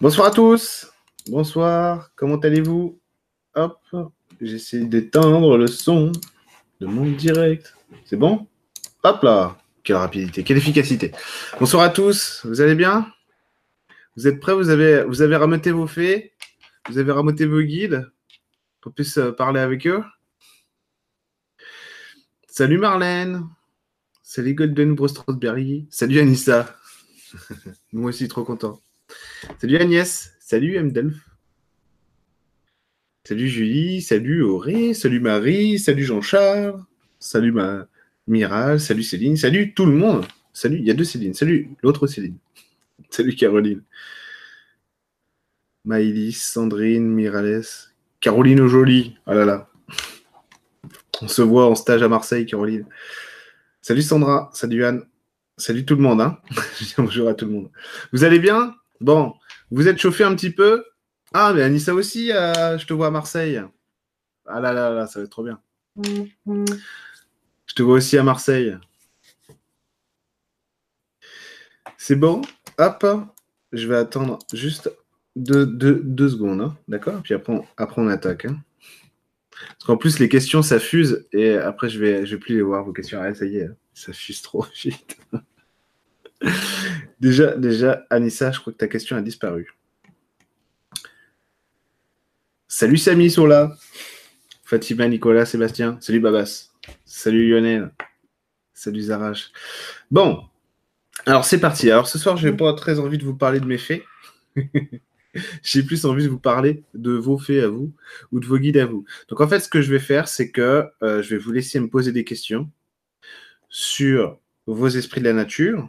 Bonsoir à tous. Bonsoir. Comment allez-vous? Hop. J'essaie d'éteindre le son de mon direct. C'est bon? Hop là. Quelle rapidité, quelle efficacité. Bonsoir à tous. Vous allez bien? Vous êtes prêts? Vous avez, vous vos faits? Vous avez rameuté vos guides pour qu'on puisse euh, parler avec eux? Salut Marlène. Salut Golden Bros Salut Anissa. Moi aussi, trop content. Salut Agnès. Salut Mdelf. Salut Julie. Salut Auré. Salut Marie. Salut Jean-Charles. Salut ma Mirage. Salut Céline. Salut tout le monde. Salut, il y a deux Céline. Salut l'autre Céline. Salut Caroline. Maïlis, Sandrine, Mirales. Caroline Jolie. Oh là là. On se voit en stage à Marseille, Caroline. Salut Sandra. Salut Anne. Salut tout le monde. Hein Bonjour à tout le monde. Vous allez bien? Bon, vous êtes chauffé un petit peu? Ah, mais Anissa aussi, euh, je te vois à Marseille. Ah là là là, ça va être trop bien. Je te vois aussi à Marseille. C'est bon? Hop, je vais attendre juste deux, secondes, hein. d'accord? Puis après on, attaque. Hein. Parce qu'en plus, les questions, ça et après, je vais, je vais plus les voir, vos questions. Ah, ça y est, ça fuse trop vite. Déjà, déjà, Anissa, je crois que ta question a disparu. Salut Samy, sont là. Fatima, Nicolas, Sébastien. Salut Babas. Salut Lionel. Salut Zarache. Bon, alors c'est parti. Alors ce soir, je n'ai pas très envie de vous parler de mes faits. J'ai plus envie de vous parler de vos faits à vous ou de vos guides à vous. Donc en fait, ce que je vais faire, c'est que euh, je vais vous laisser me poser des questions sur vos esprits de la nature,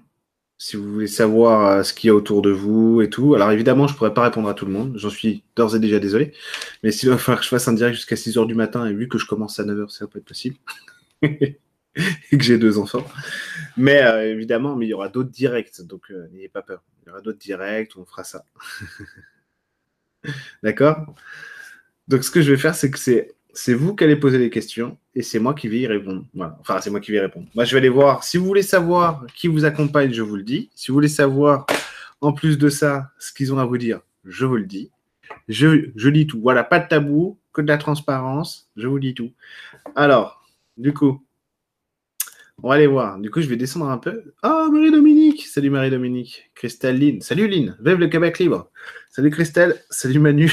si vous voulez savoir euh, ce qu'il y a autour de vous et tout. Alors évidemment, je ne pourrais pas répondre à tout le monde, j'en suis d'ores et déjà désolé. Mais s'il va falloir que je fasse un direct jusqu'à 6 h du matin, et vu que je commence à 9 h, ça peut être possible. et que j'ai deux enfants. Mais euh, évidemment, mais il y aura d'autres directs, donc euh, n'ayez pas peur. Il y aura d'autres directs, on fera ça. D'accord? Donc ce que je vais faire, c'est que c'est vous qui allez poser les questions et c'est moi qui vais y répondre. Voilà. Enfin, c'est moi qui vais y répondre. Moi, je vais aller voir. Si vous voulez savoir qui vous accompagne, je vous le dis. Si vous voulez savoir, en plus de ça, ce qu'ils ont à vous dire, je vous le dis. Je, je lis tout. Voilà, pas de tabou, que de la transparence. Je vous dis tout. Alors, du coup, on va aller voir. Du coup, je vais descendre un peu. Oh, Marie-Dominique Salut Marie-Dominique. Christelle Lynn. Salut Lynn. Vive le Québec libre. Salut Christelle. Salut Manu.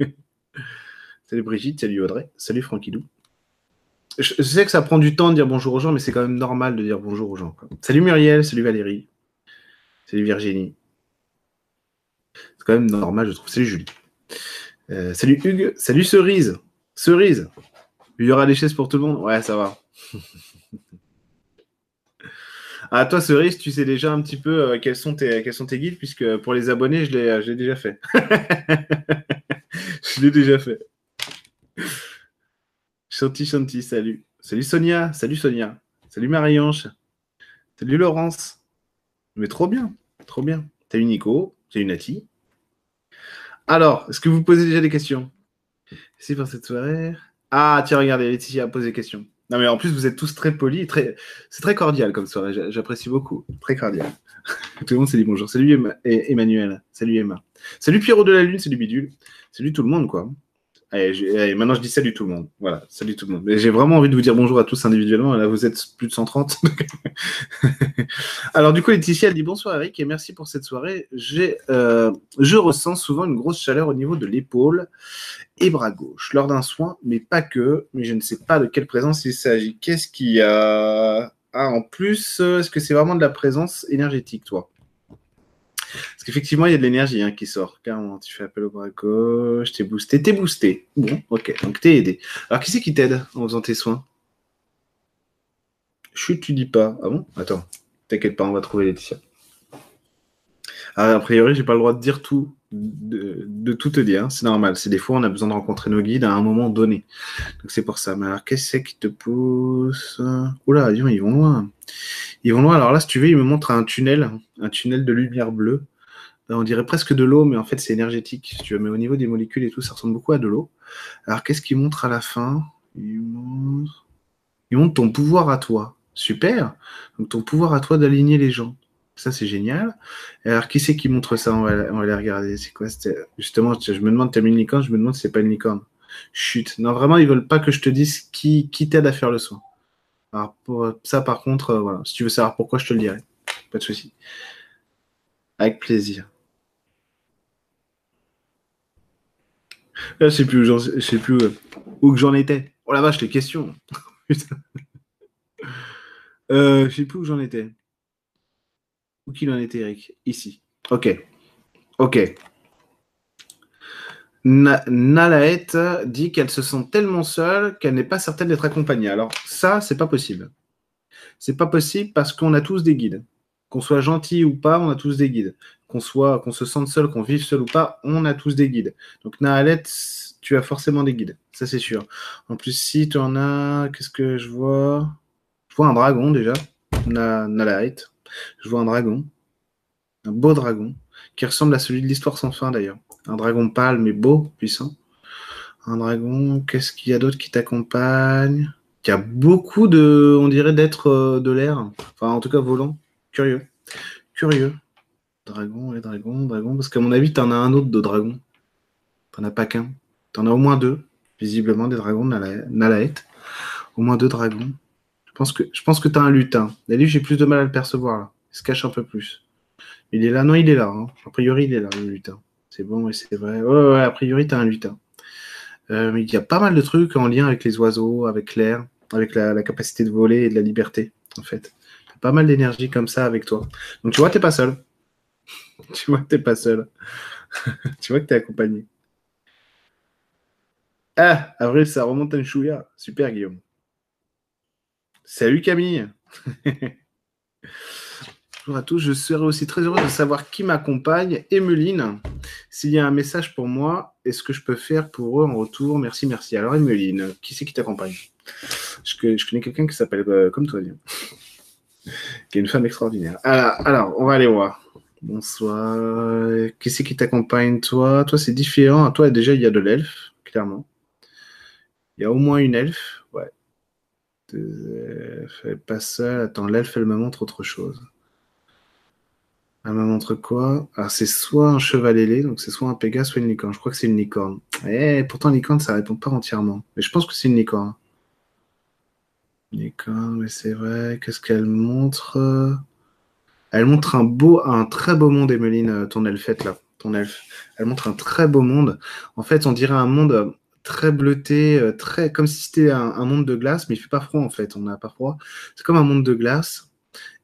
Salut Brigitte, salut Audrey, salut Franquilou. Je, sais que ça prend du temps de dire bonjour aux gens, mais c'est quand même normal de dire bonjour aux gens. Salut Muriel, salut Valérie, salut Virginie. C'est quand même normal, je trouve. Salut Julie. Euh, salut Hugues, salut Cerise. Cerise. Il y aura des chaises pour tout le monde? Ouais, ça va. Ah, toi, Cerise, tu sais déjà un petit peu euh, sont tes, quels sont tes guides, puisque pour les abonnés, je l'ai déjà fait. je l'ai déjà fait. Chanty, Chanty, salut. Salut Sonia, salut Sonia. Salut Marie-Ange. Salut Laurence. Mais trop bien, trop bien. Salut Nico, salut Nati. Alors, est-ce que vous posez déjà des questions? C'est pour cette soirée. Ah, tiens, regardez, Laetitia a posé des questions. Non, mais en plus, vous êtes tous très polis. Très... C'est très cordial comme soirée. J'apprécie beaucoup. Très cordial. tout le monde s'est dit bonjour. Salut Emmanuel. Salut Emma. Salut Pierrot de la Lune. Salut Bidule. Salut tout le monde, quoi. Allez, maintenant, je dis salut tout le monde. Voilà, salut tout le monde. J'ai vraiment envie de vous dire bonjour à tous individuellement. Là, vous êtes plus de 130. Alors, du coup, Laetitia, elle dit bonsoir Eric et merci pour cette soirée. J'ai, euh, je ressens souvent une grosse chaleur au niveau de l'épaule et bras gauche lors d'un soin, mais pas que. Mais je ne sais pas de quelle présence il s'agit. Qu'est-ce qu'il y a? Ah, en plus, est-ce que c'est vraiment de la présence énergétique, toi? Parce qu'effectivement, il y a de l'énergie hein, qui sort. Carrément, tu fais appel au bras gauche, t'es boosté, t'es boosté. Bon, ok, donc t'es aidé. Alors, qui c'est qui t'aide en faisant tes soins? Chut, tu dis pas. Ah bon? Attends, t'inquiète pas, on va trouver Laetitia. Ah, a priori, j'ai pas le droit de dire tout, de, tout te dire. C'est normal. C'est des fois, on a besoin de rencontrer nos guides à un moment donné. Donc c'est pour ça. Mais alors, qu'est-ce qui te pousse? Oula, ils vont loin. Ils vont loin. Alors là, si tu veux, ils me montrent un tunnel, un tunnel de lumière bleue. Euh, on dirait presque de l'eau, mais en fait, c'est énergétique. Tu veux. Mais au niveau des molécules et tout, ça ressemble beaucoup à de l'eau. Alors, qu'est-ce qu'ils montrent à la fin? Ils montrent... ils montrent ton pouvoir à toi. Super. Donc ton pouvoir à toi d'aligner les gens. Ça, c'est génial. Alors, qui c'est qui montre ça? On va, les regarder. C'est quoi Justement, je me demande, tu as mis une licorne, je me demande si c'est pas une licorne. Chut. Non, vraiment, ils veulent pas que je te dise qui, qui t'aide à faire le soin. Alors, pour ça, par contre, euh, voilà. Si tu veux savoir pourquoi, je te le dirai. Pas de souci. Avec plaisir. Là, je sais plus où, sais plus où, où que j'en étais. Oh la vache, les questions. euh, je sais plus où j'en étais. Où qu'il en était, Eric? Ici. Ok. Ok. Nalaet dit qu'elle se sent tellement seule qu'elle n'est pas certaine d'être accompagnée. Alors ça, c'est pas possible. C'est pas possible parce qu'on a tous des guides. Qu'on soit gentil ou pas, on a tous des guides. Qu'on soit, qu'on se sente seul, qu'on vive seul ou pas, on a tous des guides. Donc Naalet, tu as forcément des guides, ça c'est sûr. En plus, si tu en as, qu'est-ce que je vois? Je vois un dragon déjà, Na, Je vois un dragon, un beau dragon, qui ressemble à celui de l'histoire sans fin d'ailleurs. Un dragon pâle mais beau, puissant. Un dragon, qu'est-ce qu'il y a d'autre qui t'accompagne? Il y a beaucoup de, on dirait, d'êtres euh, de l'air. Enfin, en tout cas, volant. Curieux. Curieux. Dragon, et dragon, dragon. Parce qu'à mon avis, tu en as un autre de dragon. T'en as pas qu'un. T'en as au moins deux, visiblement, des dragons de Nalaet. Au moins deux dragons. Je pense que, je pense que tu as un lutin. D'ailleurs, j'ai plus de mal à le percevoir là. Il se cache un peu plus. Il est là, non, il est là. Hein. A priori, il est là, le lutin. C'est bon, oui, c'est vrai. Ouais, ouais, a priori, tu as un lutin. Euh, il y a pas mal de trucs en lien avec les oiseaux, avec l'air, avec la, capacité de voler et de la liberté, en fait. Pas mal d'énergie comme ça avec toi. Donc tu vois, t'es pas seul. tu vois que t'es pas seul. tu vois que t'es accompagné. Ah, avril, ça remonte à une chouïa. Super, Guillaume. Salut Camille. Bonjour à tous. Je serais aussi très heureux de savoir qui m'accompagne. Emeline, s'il y a un message pour moi, est-ce que je peux faire pour eux en retour? Merci, merci. Alors, Emeline, qui c'est qui t'accompagne? Je, connais quelqu'un qui s'appelle euh, comme toi, qui est une femme extraordinaire. Alors, alors, on va aller voir. Bonsoir. Qui c'est qui t'accompagne, toi Toi, c'est différent. Toi, déjà, il y a de l'elfe, clairement. Il y a au moins une elfe. Ouais. Elle pas seule. Attends, l'elfe, elle me montre autre chose. Elle me montre quoi? Alors, c'est soit un cheval ailé, donc c'est soit un pégase, soit une licorne. Je crois que c'est une licorne. Et eh, pourtant, licorne, ça répond pas entièrement. Mais je pense que c'est une licorne. Licorne, mais c'est vrai. Qu'est-ce qu'elle montre? Elle montre un beau, un très beau monde, Emeline, ton elfette là. Ton elfe. Elle montre un très beau monde. En fait, on dirait un monde très bleuté, euh, très comme si c'était un, monde de glace, mais il fait pas froid en fait. On n'a pas froid. C'est comme un monde de glace.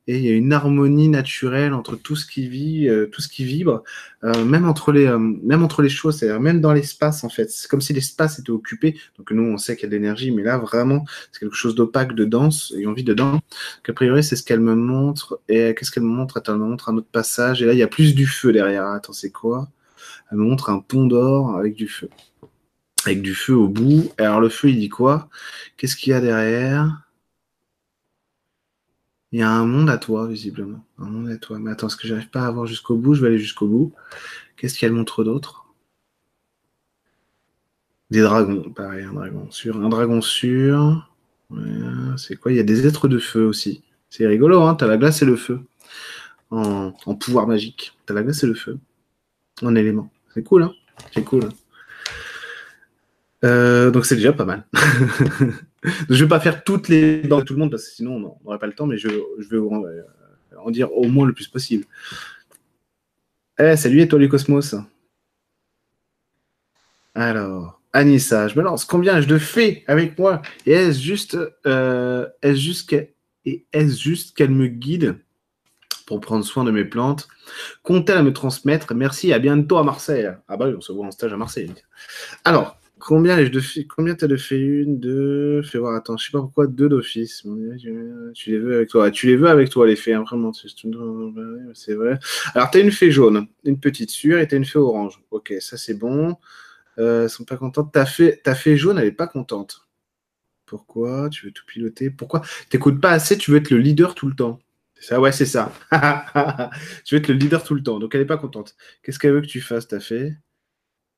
Et il y a une harmonie naturelle entre tout ce qui vit, euh, tout ce qui vibre, euh, même entre les, même entre les choses, c'est-à-dire même dans l'espace en fait. C'est comme si l'espace était occupé. Donc nous, on sait qu'il y a de l'énergie, mais là vraiment, c'est quelque chose d'opaque, de dense, et on vit dedans. a priori, c'est ce qu'elle me montre. Et qu'est-ce qu'elle me montre? Attends, elle me montre un autre passage. Et là, il y a plus du feu derrière. Attends, c'est quoi? Elle me montre un pont d'or avec du feu avec du feu au bout. Alors le feu, il dit quoi? Qu'est-ce qu'il y a derrière? Il y a un monde à toi, visiblement. Un monde à toi. Mais attends, ce que j'arrive pas à voir jusqu'au bout? Je vais aller jusqu'au bout. Qu'est-ce qu'elle montre d'autre? Des dragons, pareil, un dragon sûr. Un dragon sûr. c'est quoi? Il y a des êtres de feu aussi. C'est rigolo, hein T'as la glace et le feu. En, pouvoir magique. T'as la glace et le feu. En élément. C'est cool, hein? C'est cool. Euh, donc c'est déjà pas mal. je vais pas faire toutes les dents de tout le monde parce que sinon on n'aurait pas le temps, mais je, vais euh, en dire au moins le plus possible. Eh, salut et toi les cosmos? Alors, Anissa, je me lance. Combien ai-je de fées avec moi? Et est-ce juste, euh, est juste qu'elle me guide pour prendre soin de mes plantes? Comptez à me transmettre? Merci, à bientôt à Marseille. Ah bah oui, on se voit en stage à Marseille. Alors, Combien les de Combien t'as de fait une, deux Fais voir, attends, je sais pas pourquoi deux d'office. Tu les veux avec toi. Tu les veux avec toi, les fées, hein, vraiment. C'est vrai. Alors, t'as une fée jaune, une petite sûre, et t'as une fée orange. Ok, ça c'est bon. Euh, sont pas contentes. Ta fée, ta fée jaune, elle est pas contente. Pourquoi? Tu veux tout piloter? Pourquoi? T'écoutes pas assez, tu veux être le leader tout le temps. Ça, ouais, c'est ça. tu veux être le leader tout le temps. Donc, elle est pas contente. Qu'est-ce qu'elle veut que tu fasses, ta fée?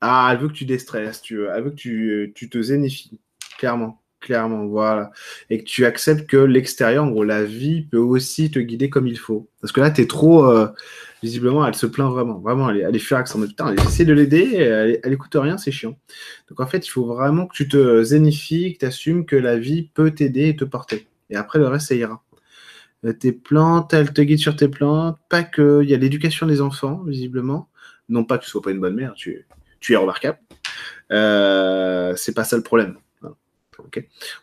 Ah, elle veut que tu déstresses, tu veux. Elle veut que tu, tu te zénifies. Clairement. Clairement, voilà. Et que tu acceptes que l'extérieur, en gros, la vie peut aussi te guider comme il faut. Parce que là, tu es trop. Euh, visiblement, elle se plaint vraiment. Vraiment, elle est, elle est furax en mode putain, j'essaie de l'aider, elle, elle écoute rien, c'est chiant. Donc en fait, il faut vraiment que tu te zénifies, que tu assumes que la vie peut t'aider et te porter. Et après, le reste, ça ira. Euh, tes plantes, elle te guide sur tes plantes. Pas que. Il y a l'éducation des enfants, visiblement. Non pas que tu sois pas une bonne mère, tu, tu es remarquable. Euh, c'est pas ça le problème.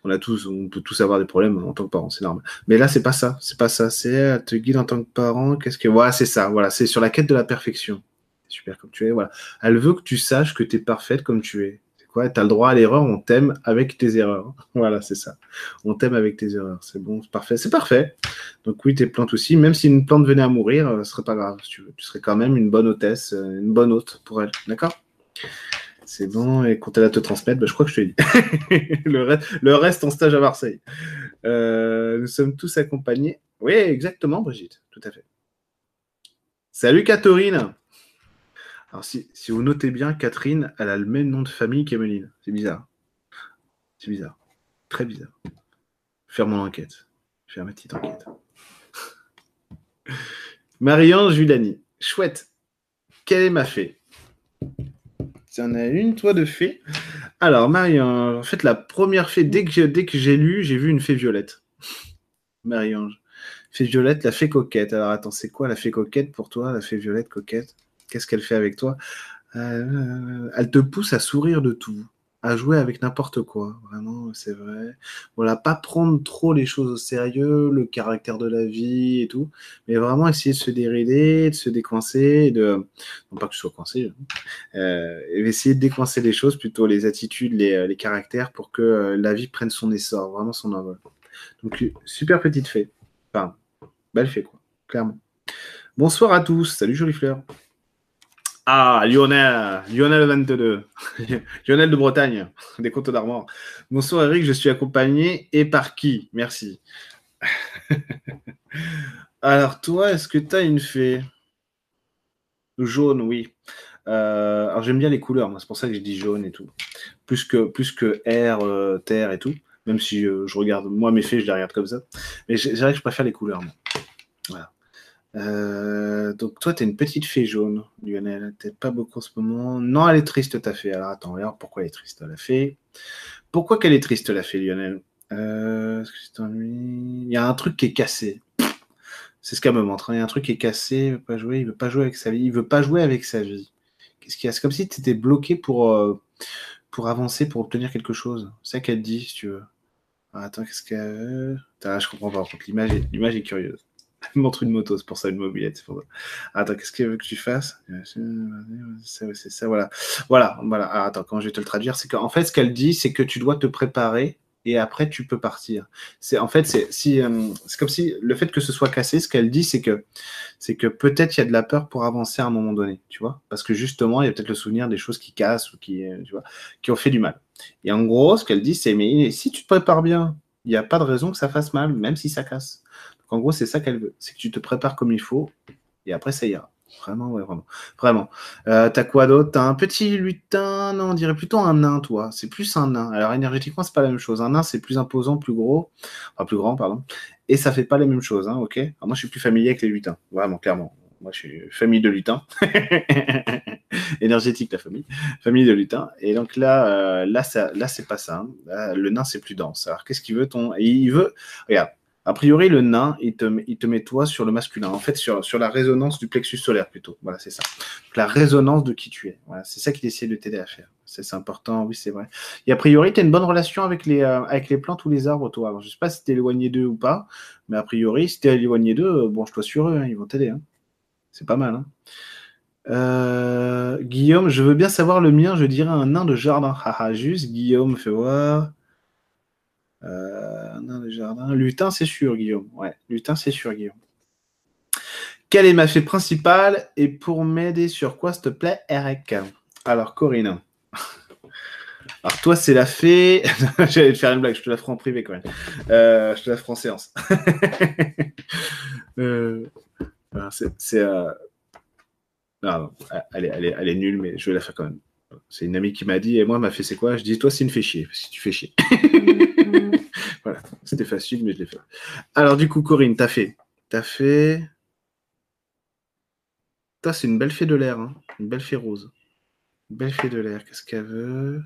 On a tous, on peut tous avoir des problèmes en tant que parents, c'est normal. Mais là, c'est pas ça, c'est pas ça. C'est elle te guide en tant que parent. Qu'est-ce que, voilà, c'est ça. Voilà, c'est sur la quête de la perfection. Super comme tu es. Voilà, elle veut que tu saches que tu es parfaite comme tu es. C'est quoi? T'as le droit à l'erreur. On t'aime avec tes erreurs. Voilà, c'est ça. On t'aime avec tes erreurs. C'est bon, c'est parfait, c'est parfait. Donc oui, tes plantes aussi. Même si une plante venait à mourir, euh, ce serait pas grave. tu tu serais quand même une bonne hôtesse, euh, une bonne hôte pour elle. D'accord? C'est bon, et quand elle va te transmettre, bah, je crois que je te l'ai dit. le, reste, en stage à Marseille. Euh, nous sommes tous accompagnés. Oui, exactement, Brigitte, tout à fait. Salut Catherine Alors, si, vous notez bien, Catherine, elle a le même nom de famille qu'Emeline. C'est bizarre. C'est bizarre. Très bizarre. Faire mon enquête. Faire ma petite enquête. Marianne Julani. Chouette. Quelle est ma fée? Tu en as une, toi, de fée? Alors, Marie, en fait, la première fée, dès que, dès que j'ai lu, j'ai vu une fée violette. Marie-Ange. Fée violette, la fée coquette. Alors, attends, c'est quoi la fée coquette pour toi, la fée violette coquette? Qu'est-ce qu'elle fait avec toi? Euh, Elle te pousse à sourire de tout à jouer avec n'importe quoi. Vraiment, c'est vrai. Voilà, pas prendre trop les choses au sérieux, le caractère de la vie et tout, mais vraiment essayer de se dérider, de se décoincer, de non pas que je sois coincé, hein. euh, essayer de décoincer les choses, plutôt les attitudes, les, euh, caractères, pour que euh, la vie prenne son essor, vraiment son envol. Donc super petite fée, enfin belle fée quoi, clairement. Bonsoir à tous, salut jolie fleur. Ah, Lionel, Lionel 22. Lionel de Bretagne, des Côtes d'Armor. Bonsoir Eric, je suis accompagné et par qui? Merci. alors toi, est-ce que tu as une fée? Jaune, oui. Euh, alors j'aime bien les couleurs, c'est pour ça que je dis jaune et tout. Plus que, air, euh, terre et tout. Même si euh, je regarde, moi mes fées, je les regarde comme ça. Mais je, que je préfère les couleurs. Voilà. Euh, donc toi, tu es une petite fée jaune, Lionel. T'es pas beaucoup en ce moment. Non, elle est triste, ta fée. Alors attends, regarde pourquoi elle est triste, la fée. Pourquoi qu'elle est triste, la fée, Lionel? Euh, Il y a un truc qui est cassé. C'est ce qu'elle me montre. Hein. Il y a un truc qui est cassé. Il veut pas jouer. Il veut pas jouer avec sa vie. Il veut pas jouer avec sa vie. Qu'est-ce qu'il a? C'est comme si tu étais bloqué pour, euh, pour avancer, pour obtenir quelque chose. C'est ça qu'elle dit, si tu veux. Ah, attends, qu'est-ce qu'elle. Je comprends pas. L'image est curieuse. Montre une moto, c'est pour ça une mobilette. Attends, qu'est-ce qu'elle veut que tu fasses? C'est ça, voilà. Voilà, voilà. Ah, attends, quand je vais te le traduire, c'est qu'en fait, ce qu'elle dit, c'est que tu dois te préparer et après tu peux partir. C'est en fait, c'est si, euh, comme si le fait que ce soit cassé, ce qu'elle dit, c'est que c'est que peut-être il y a de la peur pour avancer à un moment donné, tu vois, parce que justement, il y a peut-être le souvenir des choses qui cassent ou qui, euh, tu vois, qui ont fait du mal. Et en gros, ce qu'elle dit, c'est mais si tu te prépares bien, il n'y a pas de raison que ça fasse mal, même si ça casse. En gros, c'est ça qu'elle veut. C'est que tu te prépares comme il faut et après, ça ira. Vraiment, ouais, vraiment. Vraiment. Euh, t'as quoi d'autre? T'as un petit lutin, non, on dirait plutôt un nain, toi. C'est plus un nain. Alors, énergétiquement, c'est pas la même chose. Un nain, c'est plus imposant, plus gros. Enfin, plus grand, pardon. Et ça fait pas les mêmes choses, hein, ok? Moi, je suis plus familier avec les lutins. Vraiment, clairement. Moi, je suis famille de lutins. Énergétique, la famille. Famille de lutins. Et donc là, euh, là, ça, là c'est pas ça. Hein. le nain, c'est plus dense. Alors, qu'est-ce qu'il veut ton... Il veut... Regarde, a priori, le nain, il te, met toi sur le masculin. En fait, sur, la résonance du plexus solaire plutôt. Voilà, c'est ça. la résonance de qui tu es. C'est ça qu'il essaie de t'aider à faire. C'est important, oui, c'est vrai. Et a priori, tu as une bonne relation avec les, euh, avec les plantes ou les arbres, toi. Alors, je sais pas si tu es éloigné d'eux ou pas, mais a priori, si tu es éloigné d'eux, euh, bon, je sur eux, hein, ils vont t'aider. Hein. C'est pas mal. Hein. Euh, Guillaume, je veux bien savoir le mien, je dirais un nain de jardin. Haha, juste, Guillaume, fais voir. Euh, non. Lutin, c'est sûr, Guillaume. Ouais, lutin, c'est sûr, Guillaume. Quelle est ma fée principale et pour m'aider sur quoi, s'il te plaît, Eric? Alors, Corinne. Alors, toi, c'est la fée. J'allais te faire une blague, je te la ferai en privé, Corinne. Euh, je te la ferai en séance. euh, c'est. Euh... Non, elle est, elle, est, nulle, mais je vais la faire quand même. C'est une amie qui m'a dit, et moi, m'a fait c'est quoi? Je dis, toi, c'est une fée chier, si tu fais chier. voilà, c'était facile, mais je l'ai fait. Alors, du coup, Corinne, t'as fait. T'as fait. C'est une belle fée de l'air, hein. une belle fée rose. Une belle fée de l'air. Qu'est-ce qu'elle veut?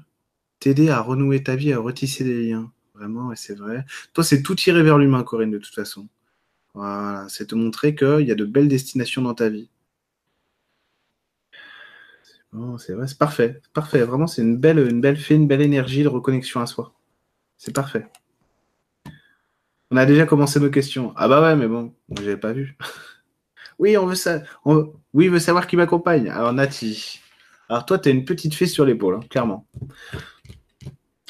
T'aider à renouer ta vie, à retisser des liens. Vraiment, et c'est vrai. Toi, c'est tout tirer vers l'humain, Corinne, de toute façon. Voilà, c'est te montrer qu'il y a de belles destinations dans ta vie. C'est vrai, c'est parfait. parfait. Vraiment, c'est une belle, une belle fée, une belle énergie de reconnexion à soi. C'est parfait. On a déjà commencé nos questions. Ah bah ouais, mais bon, j'avais pas vu. oui, on veut. Oui, veut savoir qui m'accompagne. Alors, Nati. Alors, toi, tu as une petite fée sur l'épaule, hein, clairement.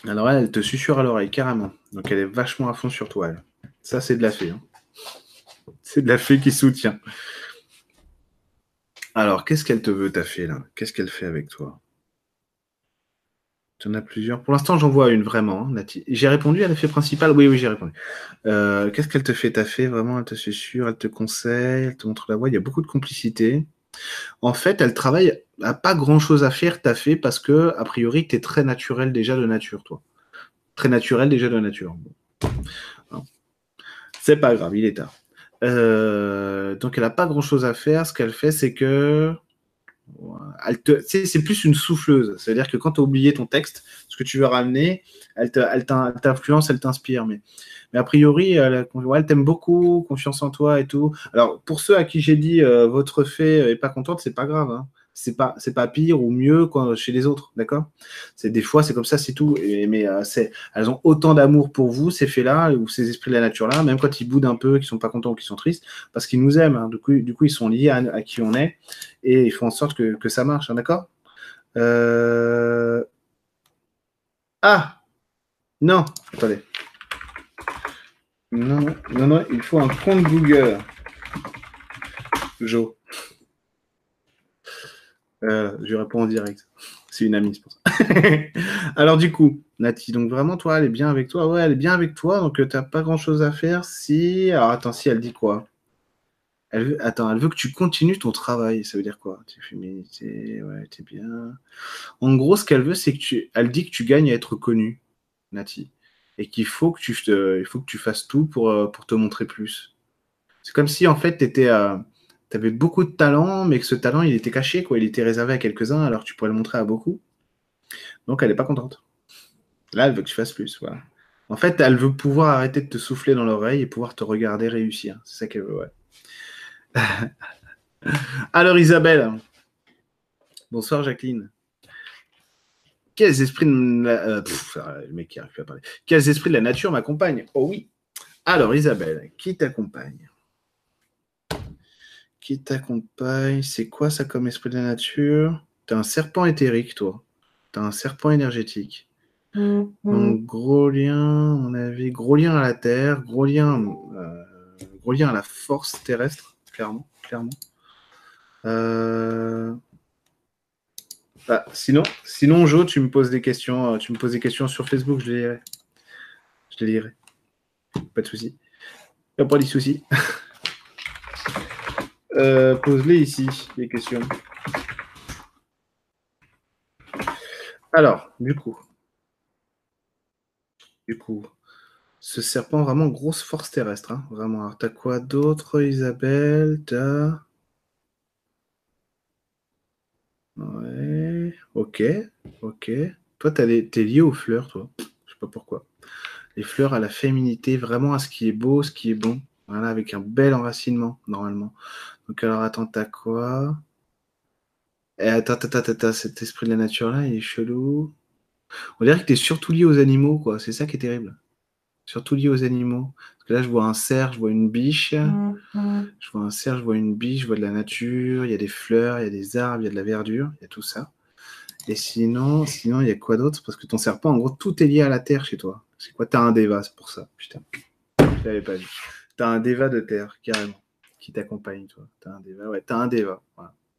Alors, elle, elle te susurre à l'oreille, carrément. Donc, elle est vachement à fond sur toi, elle. Ça, c'est de la fée. Hein. C'est de la fée qui soutient. Alors, qu'est-ce qu'elle te veut, ta fée, là? Qu'est-ce qu'elle fait avec toi? Tu en as plusieurs. Pour l'instant, j'en vois une vraiment, hein. J'ai répondu à l'effet principal. Oui, oui, j'ai répondu. Euh, qu'est-ce qu'elle te fait Ta fait vraiment? Elle te susurre, elle te conseille, elle te montre la voie. Il y a beaucoup de complicité. En fait, elle travaille à pas grand-chose à faire, ta fait, parce que, a priori, tu es très naturel déjà de nature, toi. Très naturel déjà de nature. C'est pas grave, il est tard. Euh, donc, elle n'a pas grand-chose à faire. Ce qu'elle fait, c'est que c'est plus une souffleuse. C'est-à-dire que quand tu as oublié ton texte, ce que tu veux ramener, elle t'influence, elle t'inspire. Mais, a priori, elle, elle t'aime beaucoup, confiance en toi et tout. Alors, pour ceux à qui j'ai dit euh, votre fée est pas contente, c'est pas grave. Hein c'est pas c'est pas pire ou mieux quoi, chez les autres, d'accord? C'est des fois c'est comme ça, c'est tout. mais euh, elles ont autant d'amour pour vous ces faits-là ou ces esprits de la nature là, même quand ils boudent un peu, qu'ils sont pas contents ou qu'ils sont tristes, parce qu'ils nous aiment. Hein. Du coup du coup ils sont liés à, qui on est et ils font en sorte que, ça marche, hein, d'accord? Euh, Ah non, attendez. Non, non, non, il faut un compte Google. Joe. Euh, je réponds en direct. C'est une amie, c'est pour ça. Alors, du coup, Nati, donc vraiment, toi, elle est bien avec toi. Ouais, elle est bien avec toi, donc euh, tu n'as pas grand chose à faire. Si. Alors, attends, si elle dit quoi? Elle veut... Attends, elle veut que tu continues ton travail. Ça veut dire quoi? Tu féminité, ouais, t'es bien. En gros, ce qu'elle veut, c'est que tu. Elle dit que tu gagnes à être connue, Nati. Et qu'il faut que tu, tu fasses tout pour, euh, pour te montrer plus. C'est comme si, en fait, tu étais. Tu avais beaucoup de talent, mais que ce talent, il était caché, quoi. Il était réservé à quelques-uns, alors tu pourrais le montrer à beaucoup. Donc, elle n'est pas contente. Là, elle veut que tu fasses plus, voilà. En fait, elle veut pouvoir arrêter de te souffler dans l'oreille et pouvoir te regarder réussir. C'est ça qu'elle veut, ouais. alors, Isabelle. Bonsoir, Jacqueline. Quels esprits de. Euh, le mec qui arrive à parler. Quels esprits de la nature m'accompagnent? Oh oui. Alors, Isabelle, qui t'accompagne? Qui t'accompagne? C'est quoi ça comme esprit de la nature? T'as un serpent éthérique, toi. T'as un serpent énergétique. Mm, mm. Donc, gros lien, on avait gros lien à la terre, gros lien, euh, gros lien à la force terrestre, clairement, clairement. Euh, bah, sinon, sinon, Jo, tu me poses des questions, euh, tu me poses des questions sur Facebook, je les lirai. Je les lirai. Pas de souci. a pas de soucis. Euh, pose-les ici, les questions. Alors, du coup. Du coup. Ce serpent, vraiment grosse force terrestre. Hein, vraiment. Alors, t'as quoi d'autre, Isabelle? T'as. Ouais. Ok. Ok. Toi, t'es lié aux fleurs, toi. Je sais pas pourquoi. Les fleurs à la féminité, vraiment à ce qui est beau, ce qui est bon. Voilà, avec un bel enracinement, normalement. Donc alors attends, t'as quoi? Et eh, attends, attends, attends, cet esprit de la nature là, il est chelou. On dirait que t'es surtout lié aux animaux, quoi. C'est ça qui est terrible. Surtout lié aux animaux. Parce que là, je vois un cerf, je vois une biche. Mm, mm. Je vois un cerf, je vois une biche, je vois de la nature, il y a des fleurs, il y a des arbres, il y a de la verdure, il y a tout ça. Et sinon, sinon, il y a quoi d'autre? Parce que ton serpent, en gros, tout est lié à la terre chez toi. C'est quoi? T'as un déva, c'est pour ça. Putain. Je l'avais pas vu. T'as un déva de terre, carrément qui t'accompagne, toi. T'as un Deva, ouais, t'as un Deva.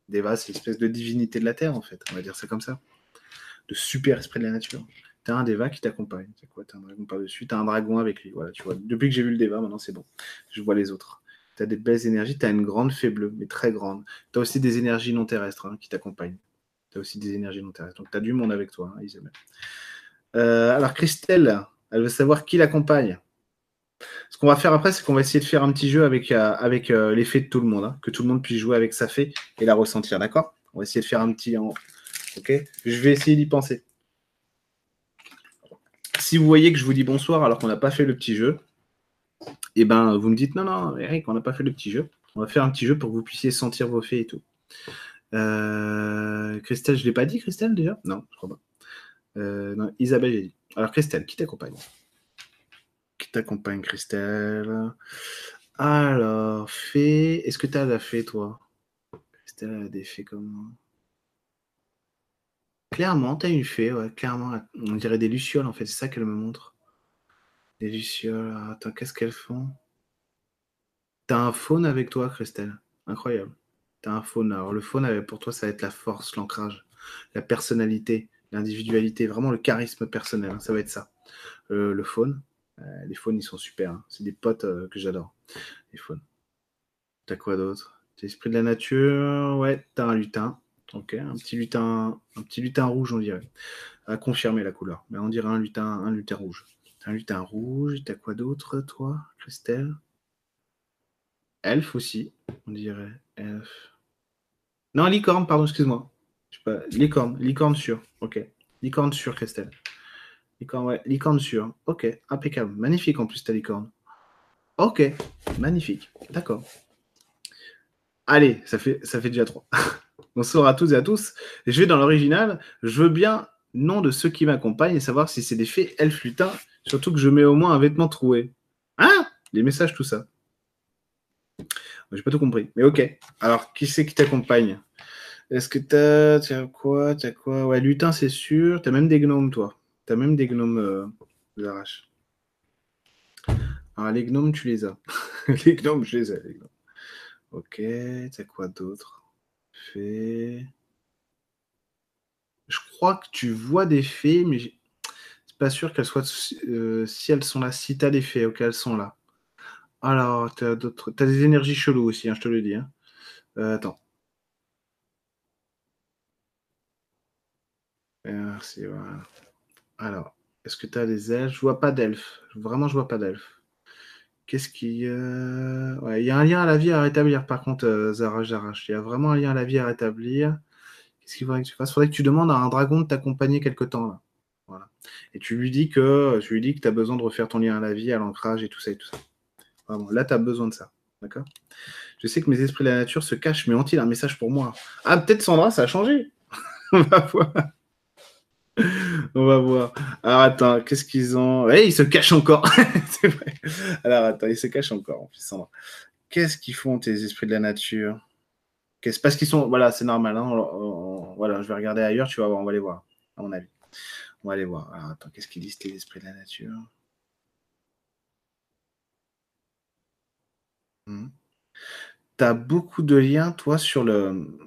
Deva, c'est l'espèce de divinité de la Terre, en fait, on va dire ça comme ça. De super esprit de la nature. T'as un Deva qui t'accompagne. C'est quoi T'as un dragon par-dessus, t'as un dragon avec lui. Voilà, tu vois. Depuis que j'ai vu le Deva, maintenant c'est bon. Je vois les autres. T'as des belles énergies, t'as une grande fée bleue, mais très grande. T'as aussi des énergies non terrestres hein, qui t'accompagnent. T'as aussi des énergies non terrestres. Donc t'as du monde avec toi, hein, Isabelle. Euh, alors Christelle, Elle veut savoir qui l'accompagne. Ce qu'on va faire après, c'est qu'on va essayer de faire un petit jeu avec, euh, avec euh, de tout le monde, hein, que tout le monde puisse jouer avec sa fée et la ressentir, d'accord? On va essayer de faire un petit... Ok? Je vais essayer d'y penser. Si vous voyez que je vous dis bonsoir alors qu'on n'a pas fait le petit jeu, eh ben, vous me dites non, non, Eric, on n'a pas fait le petit jeu. On va faire un petit jeu pour que vous puissiez sentir vos fées et tout. Euh, Christelle, je ne l'ai pas dit, Christelle, déjà? Non, je crois pas. non, Isabelle, j'ai dit. Alors, Christelle, qui t'accompagne? Qui t'accompagne, Christelle. Alors, fée. Est-ce que tu as la fée, toi? Christelle a des fées comme. Clairement, tu as une fée, ouais, clairement. On dirait des lucioles, en fait. C'est ça qu'elle me montre. Des lucioles. Attends, qu'est-ce qu'elles font? T'as un faune avec toi, Christelle. Incroyable. T'as un faune. Alors, le faune, pour toi, ça va être la force, l'ancrage, la personnalité, l'individualité, vraiment le charisme personnel. Hein, ça va être ça. Euh, le faune. Euh, les faunes, ils sont super. Hein. C'est des potes euh, que j'adore. Les faunes. T'as quoi d'autre? T'as l'esprit de la nature? Ouais, t'as un lutin. Ok, un petit lutin, un petit lutin rouge, on dirait. À confirmer la couleur. Mais on dirait un lutin, un lutin rouge. un lutin rouge. T'as quoi d'autre, toi, Christelle? Elf aussi, on dirait. Elf. Non, licorne, pardon, excuse-moi. Licorne, licorne sûr. Ok. Licorne sûr, Christelle. Licorne, ouais. Licorne sûr. Ok, impeccable. Magnifique en plus ta licorne. Ok, magnifique. D'accord. Allez, ça fait, ça fait déjà trois. Bonsoir à tous et à tous. Je vais dans l'original. Je veux bien nom de ceux qui m'accompagnent et savoir si c'est des fées elfes lutins. Surtout que je mets au moins un vêtement troué. Hein? Les messages, tout ça. J'ai pas tout compris. Mais ok. Alors, qui c'est qui t'accompagne? Est-ce que t'as. T'as quoi T'as quoi? Ouais, lutin, c'est sûr. T'as même des gnomes, toi. T'as même des gnomes euh, arraches. Alors, les gnomes, tu les as. les gnomes, je les ai. Ok, t'as quoi d'autre Fées. Je crois que tu vois des fées, mais c'est pas sûr qu'elles soient. Euh, si elles sont là, si t'as des fées, ok, elles sont là. Alors, t'as d'autres. T'as des énergies cheloues aussi, hein, je te le dis. Hein. Euh, attends. Merci, voilà. Alors, est-ce que tu as des elfes Je vois pas d'elfes. Vraiment, je vois pas d'elfes. Qu'est-ce qui. Euh, il y a un lien à la vie à rétablir, par contre, euh, Zara Il y a vraiment un lien à la vie à rétablir. Qu'est-ce qu'il faudrait que tu fasses? Il faudrait que tu demandes à un dragon de t'accompagner quelque temps. Là. Voilà. Et tu lui dis que tu lui dis que tu as besoin de refaire ton lien à la vie, à l'ancrage et tout ça et tout ça. Vraiment, là, tu as besoin de ça. D'accord? Je sais que mes esprits de la nature se cachent, mais ont-ils un message pour moi? Ah, peut-être Sandra, ça a changé. On va. On va voir. Alors attends, qu'est-ce qu'ils ont? Eh, ils se cachent encore. c'est vrai. Alors attends, ils se cachent encore, en plus, Qu'est-ce qu'ils font, tes esprits de la nature? Qu'est-ce Parce qu'ils sont. Voilà, c'est normal. Hein, voilà, je vais regarder ailleurs, tu vas voir, on va les voir, à mon avis. On va les voir. Alors attends, qu'est-ce qu'ils disent, tes esprits de la nature? Hmm. Tu as beaucoup de liens, toi, sur le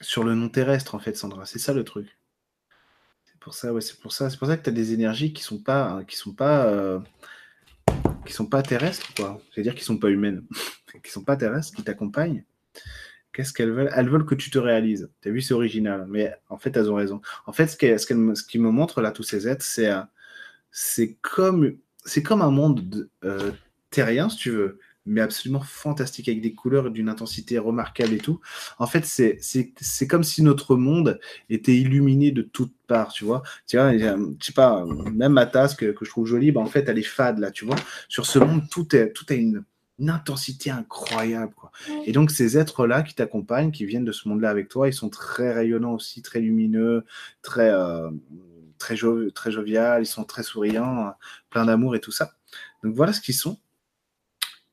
sur le non terrestre, en fait, Sandra. C'est ça le truc? C'est pour ça. C'est pour ça que tu as des énergies qui sont pas, qui sont pas, euh, qui sont pas terrestres, quoi. C'est-à-dire qui sont pas humaines, qui sont pas terrestres, qui t'accompagnent. Qu'est-ce qu'elles veulent? Elles veulent que tu te réalises. Tu vu, c'est original, mais en fait, elles ont raison. En fait, ce, qui, ce, ce qui me montre là, tous ces êtres, c'est, euh, c'est comme, c'est comme un monde euh, terrien, si tu veux, mais absolument fantastique, avec des couleurs d'une intensité remarquable et tout. En fait, c'est comme si notre monde était illuminé de toutes parts, tu vois. Tu vois, je sais pas, même ma tasse que, je trouve jolie, bah, en fait, elle est fade, là, tu vois. Sur ce monde, tout, est, tout a une, intensité incroyable, quoi. Et donc, ces êtres-là qui t'accompagnent, qui viennent de ce monde-là avec toi, ils sont très rayonnants aussi, très lumineux, très, euh, très, très jovial, ils sont très souriants, plein d'amour et tout ça. Donc, voilà ce qu'ils sont.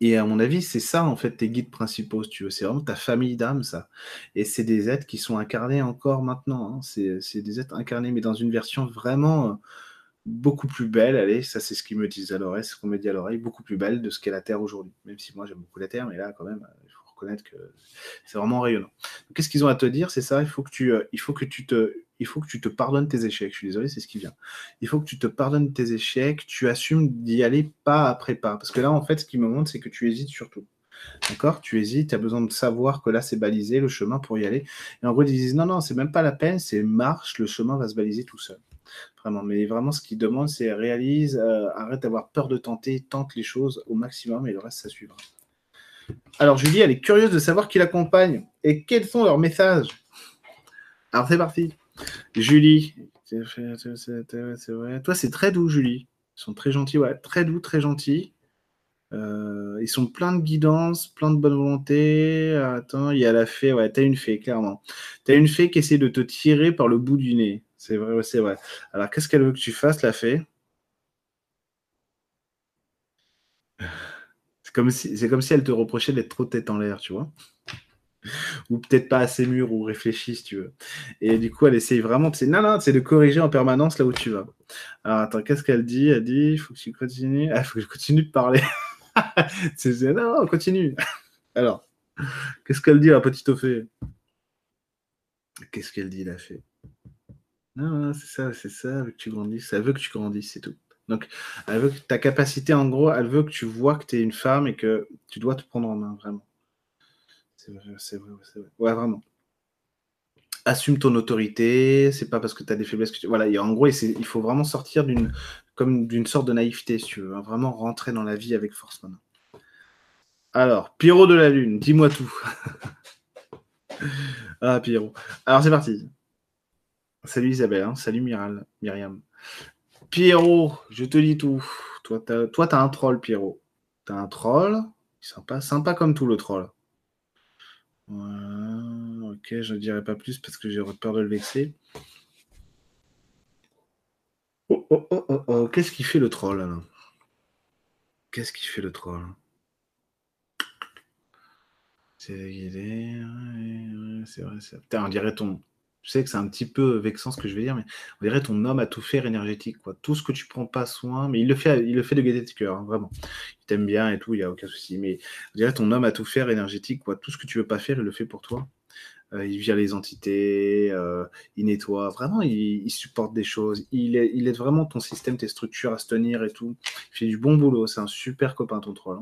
Et à mon avis, c'est ça, en fait, tes guides principaux, tu veux. C'est vraiment ta famille d'âme, ça. Et c'est des êtres qui sont incarnés encore maintenant. Hein. C'est des êtres incarnés, mais dans une version vraiment euh, beaucoup plus belle. Allez, ça, c'est ce qu'ils me disent à l'oreille, ce qu'on me dit à l'oreille, beaucoup plus belle de ce qu'est la Terre aujourd'hui. Même si moi, j'aime beaucoup la Terre, mais là, quand même, il faut reconnaître que c'est vraiment rayonnant. Qu'est-ce qu'ils ont à te dire C'est ça, il faut que tu, euh, il faut que tu te il faut que tu te pardonnes tes échecs. Je suis désolé, c'est ce qui vient. Il faut que tu te pardonnes tes échecs, tu assumes d'y aller pas après pas. Parce que là, en fait, ce qui me montre, c'est que tu hésites surtout. D'accord? Tu hésites, tu as besoin de savoir que là, c'est balisé, le chemin pour y aller. Et en gros, ils disent non, non, c'est même pas la peine, c'est marche, le chemin va se baliser tout seul. Vraiment. Mais vraiment, ce qu'il demande, c'est réalise, euh, arrête d'avoir peur de tenter, tente les choses au maximum et le reste, ça suivra. Alors, Julie, elle est curieuse de savoir qui l'accompagne et quels sont leurs messages? Alors, c'est parti. Julie, c'est vrai. Toi, c'est très doux, Julie. Ils sont très gentils, ouais. Très doux, très gentils. Euh, ils sont pleins de guidance, plein de bonne volonté. Attends, il y a la fée, ouais, t'as une fée, clairement. T'as une fée qui essaie de te tirer par le bout du nez. C'est vrai, c'est vrai. Alors, qu'est-ce qu'elle veut que tu fasses, la fée? C'est comme, si, c'est comme si elle te reprochait d'être trop tête en l'air, tu vois ou peut-être pas assez mûr ou réfléchi si tu veux. Et du coup, elle essaye vraiment de... Non, non, c'est de corriger en permanence là où tu vas. Alors attends, qu'est-ce qu'elle dit? Elle dit, il faut que tu continues. Ah, faut que je continue de parler. c'est... Non, continue. Alors, qu'est-ce qu'elle dit la petite fée Qu'est-ce qu'elle dit la fée? Non, c'est ça, c'est ça, elle veut que tu grandisses. Elle veut que tu grandisses, c'est tout. Donc, elle veut que ta capacité, en gros, elle veut que tu vois que tu es une femme et que tu dois te prendre en main, vraiment. C'est vrai, c'est vrai. Ouais, vraiment. Assume ton autorité, c'est pas parce que tu as des faiblesses que tu. Voilà, en gros, il faut vraiment sortir d'une comme d'une sorte de naïveté, si tu veux. Hein. Vraiment rentrer dans la vie avec force maintenant. Alors, Pierrot de la Lune, dis-moi tout. ah, Pierrot. Alors, c'est parti. Salut Isabelle, hein. salut Miral, Myriam. Pierrot, je te dis tout. Toi, tu as, un troll, Pierrot. Tu as un troll, sympa, sympa comme tout le troll ok, je ne dirai pas plus parce que j'ai peur de le vexer. Oh, oh, oh, oh, oh. Qu'est-ce qui fait le troll là Qu'est-ce qui fait le troll? C'est vrai, c'est Putain, on dirait ton, je sais que c'est un petit peu vexant ce que je vais dire, mais on dirait ton homme à tout faire énergétique. Quoi. Tout ce que tu prends pas soin, mais il le fait, il le fait de gaieté de cœur, hein, vraiment. Il t'aime bien et tout, il n'y a aucun souci. Mais on dirait ton homme à tout faire énergétique. Quoi. Tout ce que tu veux pas faire, il le fait pour toi. Euh, il vire les entités, euh, il nettoie. Vraiment, il, supporte des choses. Il, il aide vraiment ton système, tes structures à se tenir et tout. Il fait du bon boulot. C'est un super copain, ton troll.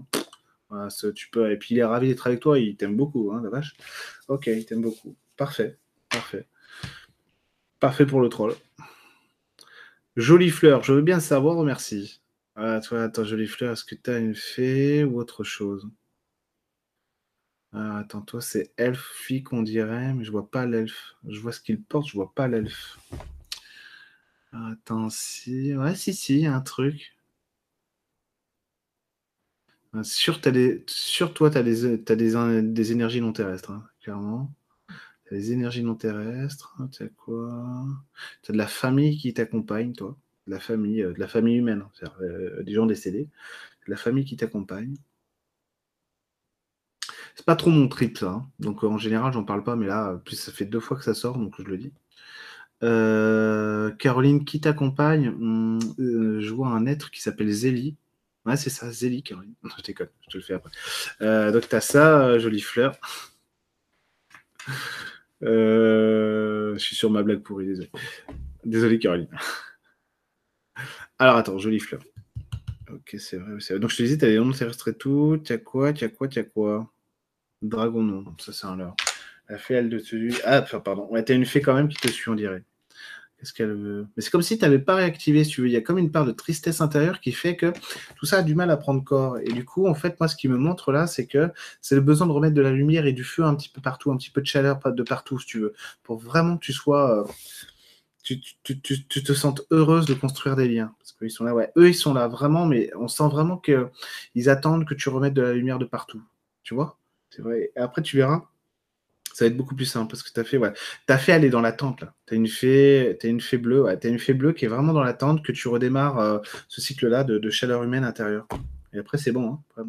Hein. tu peux... Et puis il est ravi d'être avec toi. Il t'aime beaucoup, hein, la vache. Ok, il t'aime beaucoup. Parfait. Parfait. Parfait pour le troll. Jolie fleur, je veux bien savoir, merci. Ah, toi, attends, jolie fleur, est-ce que tu as une fée ou autre chose? Ah, Attends, toi, c'est elfe qu'on dirait, mais je vois pas l'elfe. Je vois ce qu'il porte, je vois pas l'elfe. Attends, si. Ouais, si, si, un truc. Sur, sur toi, tu as, des, des, énergies non terrestres, hein, clairement les énergies non terrestres. Tu as quoi? Tu as de la famille qui t'accompagne, toi. De la famille, euh, humaine, c'est-à-dire euh, des gens décédés. De la famille qui t'accompagne. C'est pas trop mon trip. Hein. Donc, en général, j'en parle pas, mais là, plus ça fait deux fois que ça sort, donc je le dis. Euh, Caroline, qui t'accompagne? Hmm, Je vois un être qui s'appelle Zélie. Ouais, c'est ça, Zélie, Caroline. Je déconne, je te le fais après. donc, tu as ça, jolie fleur. Euh, je suis sur ma blague pourrie, désolé. Désolé, Caroline. Alors, attends, jolie fleur. Ok, c'est vrai, vrai, Donc, je te disais, tu as les noms terrestres et tout. Tu as quoi Tu as quoi Tu as quoi? Dragon, non. Ça, c'est un leurre. La fée, elle, de dessus. Ah, pardon. Ouais, tu as une fée quand même qui te suit, on dirait. Mais c'est comme si tu n'avais pas réactivé, si tu veux. Il y a comme une part de tristesse intérieure qui fait que tout ça a du mal à prendre corps. Et du coup, en fait, moi, ce qui me montre là, c'est que c'est le besoin de remettre de la lumière et du feu un petit peu partout, un petit peu de chaleur de partout, si tu veux, pour vraiment que tu sois. Euh, tu, te sentes heureuse de construire des liens. Parce qu'ils sont là, ouais. Eux, ils sont là vraiment, mais on sent vraiment qu'ils attendent que tu remettes de la lumière de partout. Tu vois? C'est vrai. Et après, tu verras ça va être beaucoup plus simple parce que tu as fait, ouais, as fait aller dans l'attente là. Tu as une fée, as une fée bleue, une fée bleue qui est vraiment dans l'attente que tu redémarres euh, ce cycle-là de, chaleur humaine intérieure. Et après, c'est bon, hein,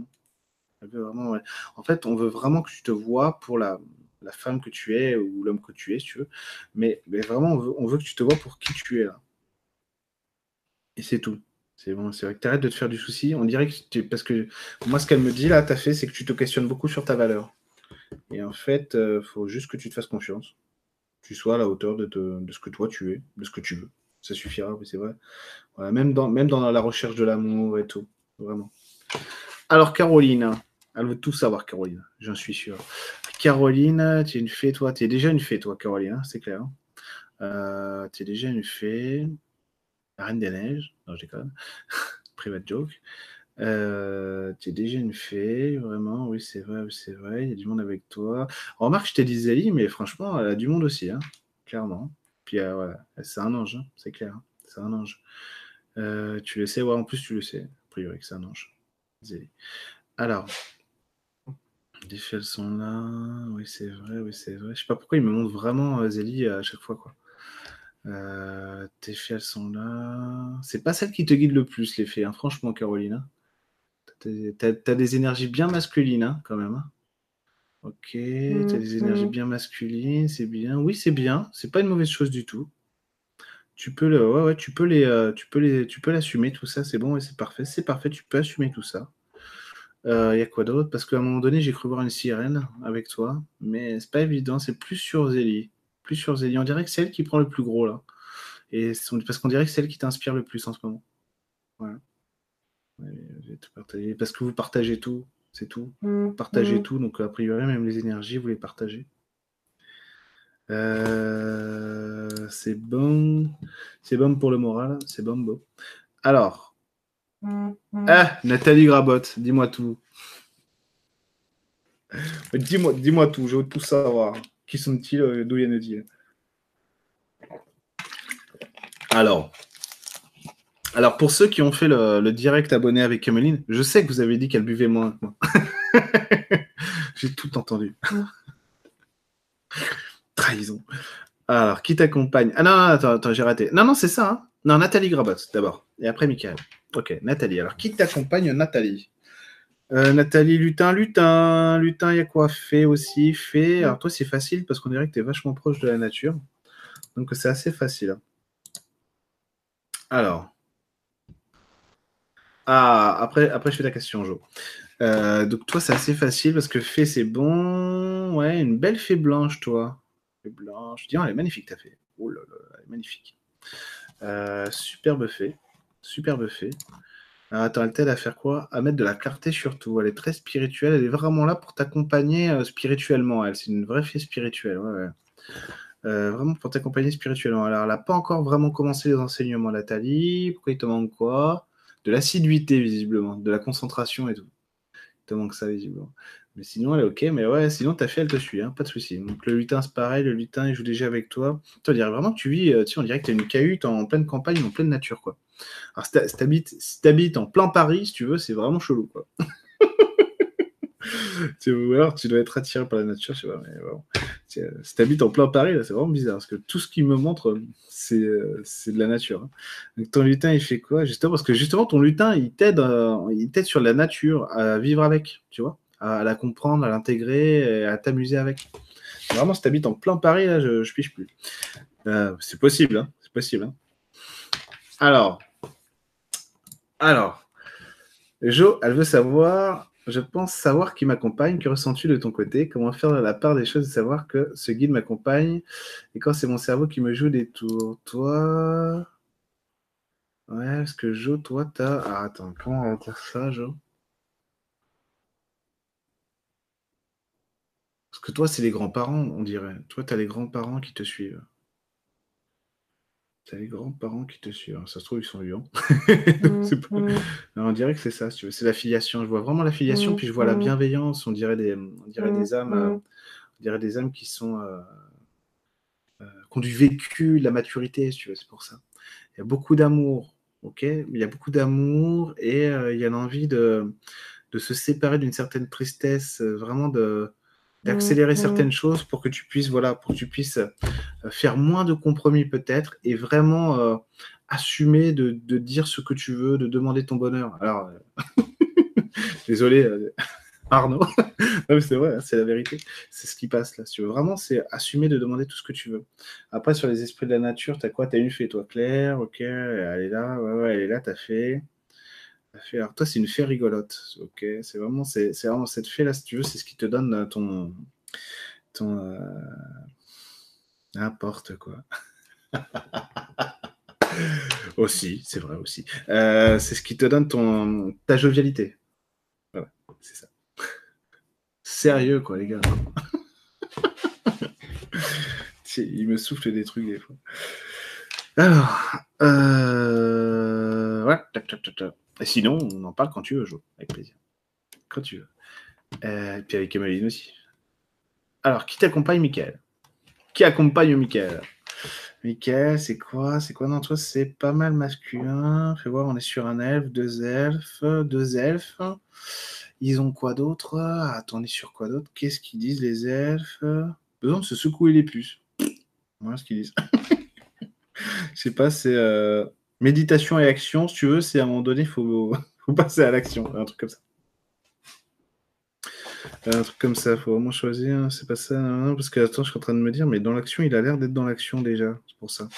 vraiment. En fait, on veut vraiment que tu te vois pour la, la femme que tu es ou l'homme que tu es, si tu veux. Mais, vraiment, on veut, que tu te vois pour qui tu es là. Et c'est tout. C'est bon, c'est vrai que tu arrêtes de te faire du souci. On dirait que tu, parce que moi, ce qu'elle me dit là, tu as fait, c'est que tu te questionnes beaucoup sur ta valeur. Et en fait, il euh, faut juste que tu te fasses confiance. Tu sois à la hauteur de, ce que toi tu es, de ce que tu veux. Ça suffira, c'est vrai. même, dans, même dans la recherche de l'amour et tout. Vraiment. Alors, Caroline, elle veut tout savoir, Caroline, j'en suis sûr. Caroline, tu es une fée, toi? Tu es déjà une fée, toi, Caroline, hein, c'est clair. Hein. Euh, tu es déjà une fée. La Reine des Neiges. Non, je déconne. Private joke. Euh, tu es déjà une fée, vraiment, oui, c'est vrai, c'est vrai. Il y a du monde avec toi. Remarque, je t'ai dit Zélie, mais franchement, elle a du monde aussi, hein, clairement. Puis euh, voilà, c'est un ange, hein, c'est clair. hein, c'est un ange. Euh, tu le sais, ouais, en plus, tu le sais, a priori, que c'est un ange. Zélie. Alors, les fées, sont là. Oui, c'est vrai, oui, c'est vrai. Je sais pas pourquoi ils me montrent vraiment euh, Zélie à chaque fois, quoi. Tes fées, elles sont là. C'est pas celle qui te guide le plus, les fées, hein, franchement, Caroline. T'as des énergies bien masculines, hein, quand même. hein. Ok, t'as des énergies Mhm. bien masculines, c'est bien. Oui, c'est bien. C'est pas une mauvaise chose du tout. Tu peux le, ouais, ouais, tu peux les, euh, tu peux les, tu peux l'assumer tout ça. C'est bon, et c'est parfait, c'est parfait. Tu peux assumer tout ça. Il y a quoi d'autre? Parce qu'à un moment donné, j'ai cru voir une sirène avec toi, mais c'est pas évident. C'est plus sur Zélie, plus sur Zélie. On dirait que c'est elle qui prend le plus gros là. Et c'est- parce qu'on dirait que c'est elle qui t'inspire le plus en ce moment. Voilà. Ouais, j'ai tout partagé. Parce que vous partagez tout, c'est tout. Vous partagez Mhm. tout, donc a priori, même les énergies, vous les partagez. Euh, c'est bon. C'est bon pour le moral. C'est bon, beau. Alors. Mhm. Ah, Nathalie Grabot, dis-moi tout. Dis-moi dis tout, je veux tout savoir. Qui sont-ils euh, D'où viennent-ils? Alors. Alors, pour ceux qui ont fait le, le direct abonné avec Emeline, je sais que vous avez dit qu'elle buvait moins que moi. J'ai tout entendu. Trahison. Alors, qui t'accompagne? Ah non, non, attends, attends j'ai raté. Non, non, c'est ça. hein. non, Nathalie Grabot, d'abord. Et après, Michael. Ok, Nathalie. Alors, qui t'accompagne, Nathalie? Euh, Nathalie Lutin, Lutin, Lutin, il y a quoi? Fait aussi, fait. Alors, toi, c'est facile parce qu'on dirait que tu es vachement proche de la nature. Donc, c'est assez facile. hein. Alors. Ah, après, après, je fais ta question, Jo. Euh, donc, toi, c'est assez facile parce que fée, c'est bon. Ouais, une belle fée blanche, toi. Fée blanche. Dis, elle est magnifique, ta fée. Oh là là, elle est magnifique. Euh, superbe fée. Superbe fée. Alors, attends, elle t'aide à faire quoi? À mettre de la clarté surtout. Elle est très spirituelle. Elle est vraiment là pour t'accompagner euh, spirituellement. Elle, c'est une vraie fée spirituelle. Ouais, vraiment pour t'accompagner spirituellement. Alors, elle n'a pas encore vraiment commencé les enseignements, Nathalie. Pourquoi il te manque quoi? De l'assiduité, visiblement. De la concentration et tout. Il te manque ça, visiblement. Mais sinon, elle est ok. Mais ouais, sinon, ta fille, elle te suit. Hein, pas de souci. Donc, le lutin, c'est pareil. Le lutin, il joue déjà avec toi. Toi, on dirait vraiment que tu vis. euh, tu on dirait que tu as une cahute en pleine campagne, en pleine nature, quoi. Alors, si t'habites en plein Paris, si tu veux, c'est vraiment chelou, quoi. Tu- Ou alors, tu dois être attiré par la nature, sais pas, mais bon. Tu- euh, Si t'habites en plein Paris, c'est vraiment bizarre, parce que tout ce qu'il me montre, c'est euh, c'est de la nature. hein. Donc, ton lutin, il fait quoi Justement, parce que justement, ton lutin, il t'aide euh, sur la nature, à vivre avec, tu vois, à, la comprendre, à l'intégrer, à t'amuser avec. Vraiment, si t'habites en plein Paris, là, je, je piche plus. Euh, c'est possible, hein, c'est possible. hein. Alors, alors, Jo, elle veut savoir, je pense savoir qui m'accompagne, que ressens-tu de ton côté, comment faire la part des choses de savoir que ce guide m'accompagne, et quand c'est mon cerveau qui me joue des tours. Toi, ouais, parce que Jo, toi, t'as... Ah, attends, comment on va dire ça, Jo? Parce que toi, c'est les grands-parents, on dirait. Toi, t'as les grands-parents qui te suivent. T'as les grands-parents qui te suivent. Ça se trouve, ils sont pas- Mhm. Non, on dirait que c'est ça, si tu veux. C'est la filiation. Je vois vraiment la filiation, Mhm. puis je vois la bienveillance. On dirait des, on dirait des âmes, euh, on dirait des âmes qui sont, euh, euh, qui ont du vécu, de la maturité, si tu veux. C'est pour ça. Il y a beaucoup d'amour, ok? Il y a beaucoup d'amour et il y a l'envie de, de se séparer d'une certaine tristesse, vraiment de d'accélérer Mhm. certaines choses pour que tu puisses, voilà, pour que tu puisses euh, faire moins de compromis peut-être et vraiment euh, assumer de, de dire ce que tu veux, de demander ton bonheur. Alors, euh, désolé, euh, Arnaud, Non, c'est vrai, hein, c'est la vérité. C'est ce qui passe là. Si tu veux vraiment, c'est assumer de demander tout ce que tu veux. Après, sur les esprits de la nature, t'as quoi? T'as une fée, toi, Claire, ok, elle est là, ouais, ouais, elle est là, t'as fait. Alors, toi, c'est une fée rigolote, ok. C'est vraiment, c'est vraiment cette fée là, si tu veux, c'est ce qui te donne euh, ton. ton euh, N'importe quoi. aussi, c'est vrai aussi. Euh, c'est ce qui te donne ton ta jovialité. Voilà, c'est ça. Sérieux, quoi, les gars. Il me souffle des trucs des fois. Alors, euh... ouais, Et sinon, on en parle quand tu veux, Jo, avec plaisir. Quand tu veux. Euh, et puis avec Emeline aussi. Alors, qui t'accompagne, Michael? Qui accompagne Michael? Michael, c'est quoi? C'est quoi? Non, toi, c'est pas mal masculin. Fais voir, on est sur un elfe, deux elfes, deux elfes. Ils ont quoi d'autre? Attends, on est sur quoi d'autre? Qu'est-ce qu'ils disent, les elfes? Besoin de se secouer les puces. Voilà ce qu'ils disent. Je sais pas, c'est euh, méditation et action. Si tu veux, c'est à un moment donné, il faut, passer à l'action. Un truc comme ça. Un truc comme ça, faut vraiment choisir. C'est pas ça. parce que attends, je suis en train de me dire, mais dans l'action, il a l'air d'être dans l'action déjà. C'est pour ça.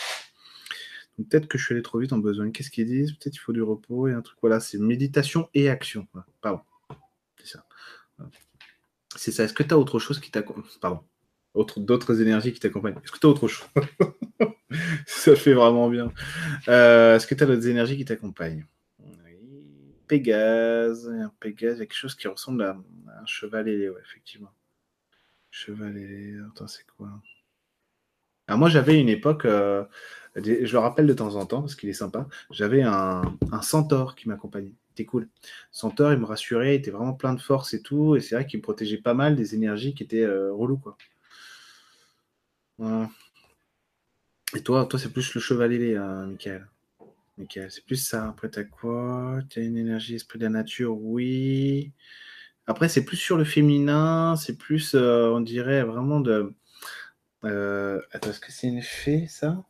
peut-être que je suis allé trop vite en besoin. Qu'est-ce qu'ils disent? Peut-être qu'il faut du repos et un truc. Voilà, c'est méditation et action. Pardon. C'est ça. C'est ça. Est-ce que tu as autre chose qui t'accompagne Pardon. D'autres énergies qui t'accompagnent. Est-ce que tu as autre chose Ça fait vraiment bien. Euh, est-ce que tu as d'autres énergies qui t'accompagnent? Pégase. Un Pégase, il y a quelque chose qui ressemble à, un cheval ailé, ouais, effectivement. Cheval ailé, attends, c'est quoi? Alors moi, j'avais une époque, euh, je le rappelle de temps en temps, parce qu'il est sympa, j'avais un, centaure qui m'accompagnait. C'était cool. Centaure, il me rassurait, il était vraiment plein de force et tout, et c'est vrai qu'il me protégeait pas mal des énergies qui étaient euh, relou, quoi. Et toi, toi c'est plus le cheval ailé, hein, Michael. Ok, c'est plus ça. Après, t'as quoi? T'as une énergie, esprit de la nature, oui. Après, c'est plus sur le féminin, c'est plus, euh, on dirait, vraiment de. Euh, attends, est-ce que c'est une fée, ça?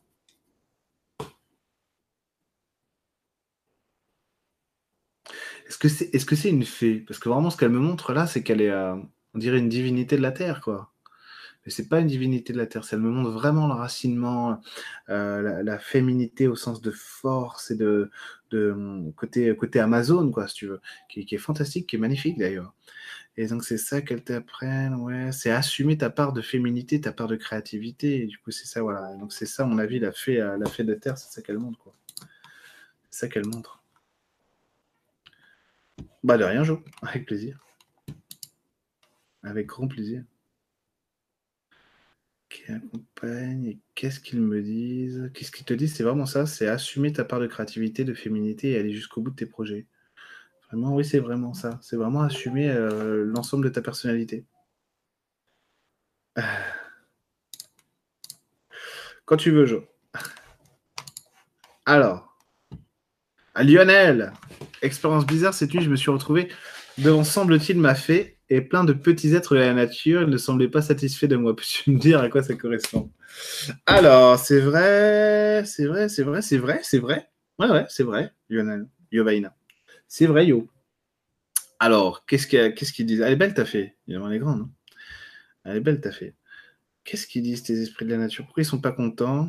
Est-ce que c'est est -ce une fée? Parce que vraiment, ce qu'elle me montre là, c'est qu'elle est, on dirait une divinité de la Terre, quoi mais c'est pas une divinité de la terre. Ça me montre vraiment le racinement, euh, la, féminité au sens de force et de, hum, côté, côté Amazon, quoi, si tu veux, qui, est fantastique, qui est magnifique d'ailleurs. Et donc c'est ça qu'elle t'apprenne, ouais, c'est assumer ta part de féminité, ta part de créativité. Et du coup, c'est ça, voilà. Donc c'est ça, mon avis, la fée, euh, la fée de terre, c'est ça qu'elle montre, quoi. C'est ça qu'elle montre. Bah de rien, Jo, avec plaisir. Avec grand plaisir qu'est-ce qu'ils me disent? Qu'est-ce qu'ils te disent? C'est vraiment ça, c'est assumer ta part de créativité, de féminité et aller jusqu'au bout de tes projets. Vraiment, oui, c'est vraiment ça. C'est vraiment assumer euh, l'ensemble de ta personnalité. Quand tu veux, Jo. Alors, à Lionel, expérience bizarre cette nuit, je me suis retrouvé devant, semble-t-il, ma fée et plein de petits êtres de la nature. Ils ne semblaient pas satisfaits de moi. Peux-tu me dire à quoi ça correspond? Alors, c'est vrai, c'est vrai, c'est vrai, c'est vrai, c'est vrai. Ouais, ouais, c'est vrai, Lionel, Yovaina. C'est vrai, Yo. Alors, qu'est-ce qu'ils qu disent? Elle est belle, ta fée. Il est grande. non Elle est belle, ta fée. Qu'est-ce qu'ils disent, tes esprits de la nature? Pourquoi ils sont pas contents?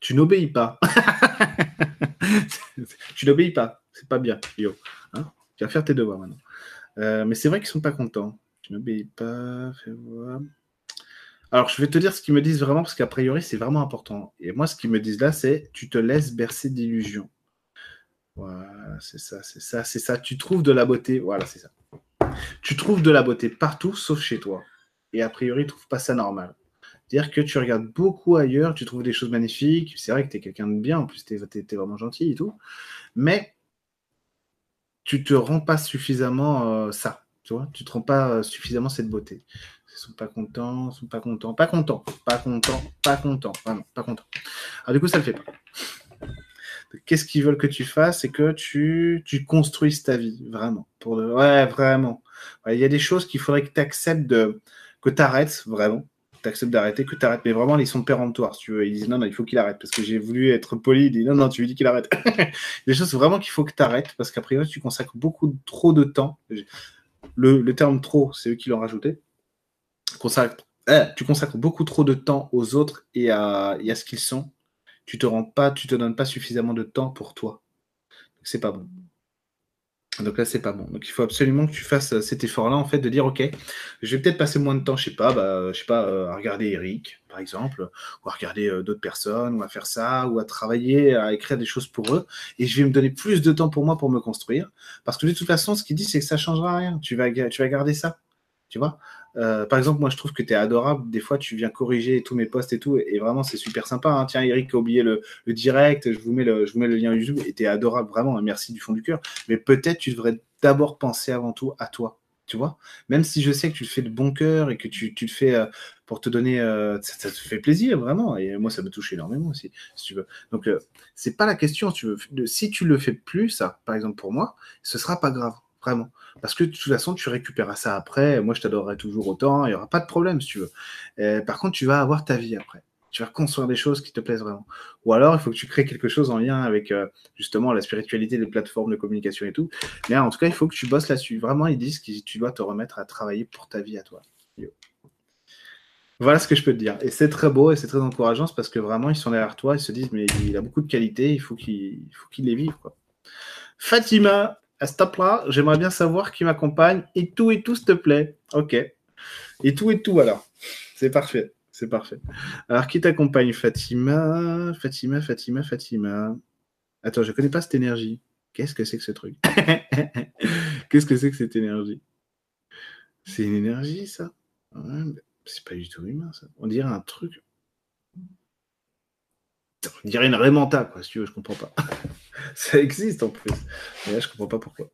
Tu n'obéis pas. tu n'obéis pas. C'est pas bien, Yo. Hein? Tu vas faire tes devoirs maintenant. Euh, mais c'est vrai qu'ils sont pas contents. Tu n'obéis pas, fais voir. Alors, je vais te dire ce qu'ils me disent vraiment, parce qu'a priori, c'est vraiment important. Et moi, ce qu'ils me disent là, c'est tu te laisses bercer d'illusions. Voilà, c'est ça, c'est ça, c'est ça. Tu trouves de la beauté. Voilà, c'est ça. Tu trouves de la beauté partout, sauf chez toi. Et a priori, tu ne trouves pas ça normal. C'est-à-dire que tu regardes beaucoup ailleurs, tu trouves des choses magnifiques. C'est vrai que tu es quelqu'un de bien, en plus, tu es, vraiment gentil et tout. Mais tu te rends pas suffisamment euh, ça, tu vois, tu te rends pas euh, suffisamment cette beauté. Ils sont pas contents, ils sont pas contents, pas contents, pas contents, pas contents, vraiment, pas contents. Alors du coup, ça le fait pas. Qu'est-ce qu'ils veulent que tu fasses? C'est que tu, tu construises ta vie, vraiment. Ouais, vraiment. Il y a des choses qu'il faudrait que tu acceptes de... que tu arrêtes, vraiment tu acceptes d'arrêter, que tu arrêtes. Mais vraiment, ils sont péremptoires, si tu veux. Ils disent non, non, il faut qu'il arrête parce que j'ai voulu être poli. Ils disent non, non, tu lui dis qu'il arrête. des choses vraiment qu'il faut que tu arrêtes parce qu'après, tu consacres beaucoup trop de temps. Le, terme trop, c'est eux qui l'ont rajouté. Consacre, eh, tu consacres beaucoup trop de temps aux autres et à, et à ce qu'ils sont. Tu te rends pas, tu te donnes pas suffisamment de temps pour toi. C'est pas bon. Donc là, c'est pas bon. Donc il faut absolument que tu fasses euh, cet effort-là, en fait, de dire, OK, je vais peut-être passer moins de temps, je sais pas, bah, je sais pas, euh, à regarder Eric, par exemple, ou à regarder euh, d'autres personnes, ou à faire ça, ou à travailler, à écrire des choses pour eux, et je vais me donner plus de temps pour moi pour me construire. Parce que de toute façon, ce qu'il dit, c'est que ça changera rien. Tu vas, tu vas garder ça. Tu vois? Euh, par exemple, moi, je trouve que tu es adorable. Des fois, tu viens corriger tous mes posts et tout. Et vraiment, c'est super sympa. Hein. Tiens, Eric a oublié le, direct. Je vous, mets le, lien YouTube. Et tu es adorable, vraiment. Merci du fond du cœur. Mais peut-être tu devrais d'abord penser avant tout à toi. Tu vois Même si je sais que tu le fais de bon cœur et que tu, le fais euh, pour te donner. Euh, ça, te fait plaisir, vraiment. Et moi, ça me touche énormément aussi, si tu veux. Donc, c'est pas la question. Si tu, si tu le fais plus, ça, par exemple, pour moi, ce sera pas grave. Parce que de toute façon, tu récupéreras ça après. Moi, je t'adorerai toujours autant. Il n'y aura pas de problème, si tu veux. Par contre, tu vas avoir ta vie après. Tu vas construire des choses qui te plaisent vraiment. Ou alors, il faut que tu crées quelque chose en lien avec euh, justement la spiritualité, les plateformes de communication et tout. Mais en tout cas, il faut que tu bosses là-dessus. Vraiment, ils disent que tu dois te remettre à travailler pour ta vie à toi. Voilà ce que je peux te dire. Et c'est très beau et c'est très encourageant parce que vraiment, ils sont derrière toi. Ils se disent, mais il a beaucoup de qualités, il faut qu'il les vive. Fatima, à stop-là, j'aimerais bien savoir qui m'accompagne. Et tout et tout, s'il te plaît. Ok. Et tout et tout, alors. C'est parfait. C'est parfait. Alors, qui t'accompagne? Fatima, Fatima, Fatima, Fatima. Attends, je ne connais pas cette énergie. Qu'est-ce que c'est que ce truc? Qu'est-ce que c'est que cette énergie? C'est une énergie, ça? C'est pas du tout humain, ça. On dirait un truc. On dirait une Raymanta, quoi, si tu veux, je comprends pas. Ça existe en plus. Mais là, je comprends pas pourquoi.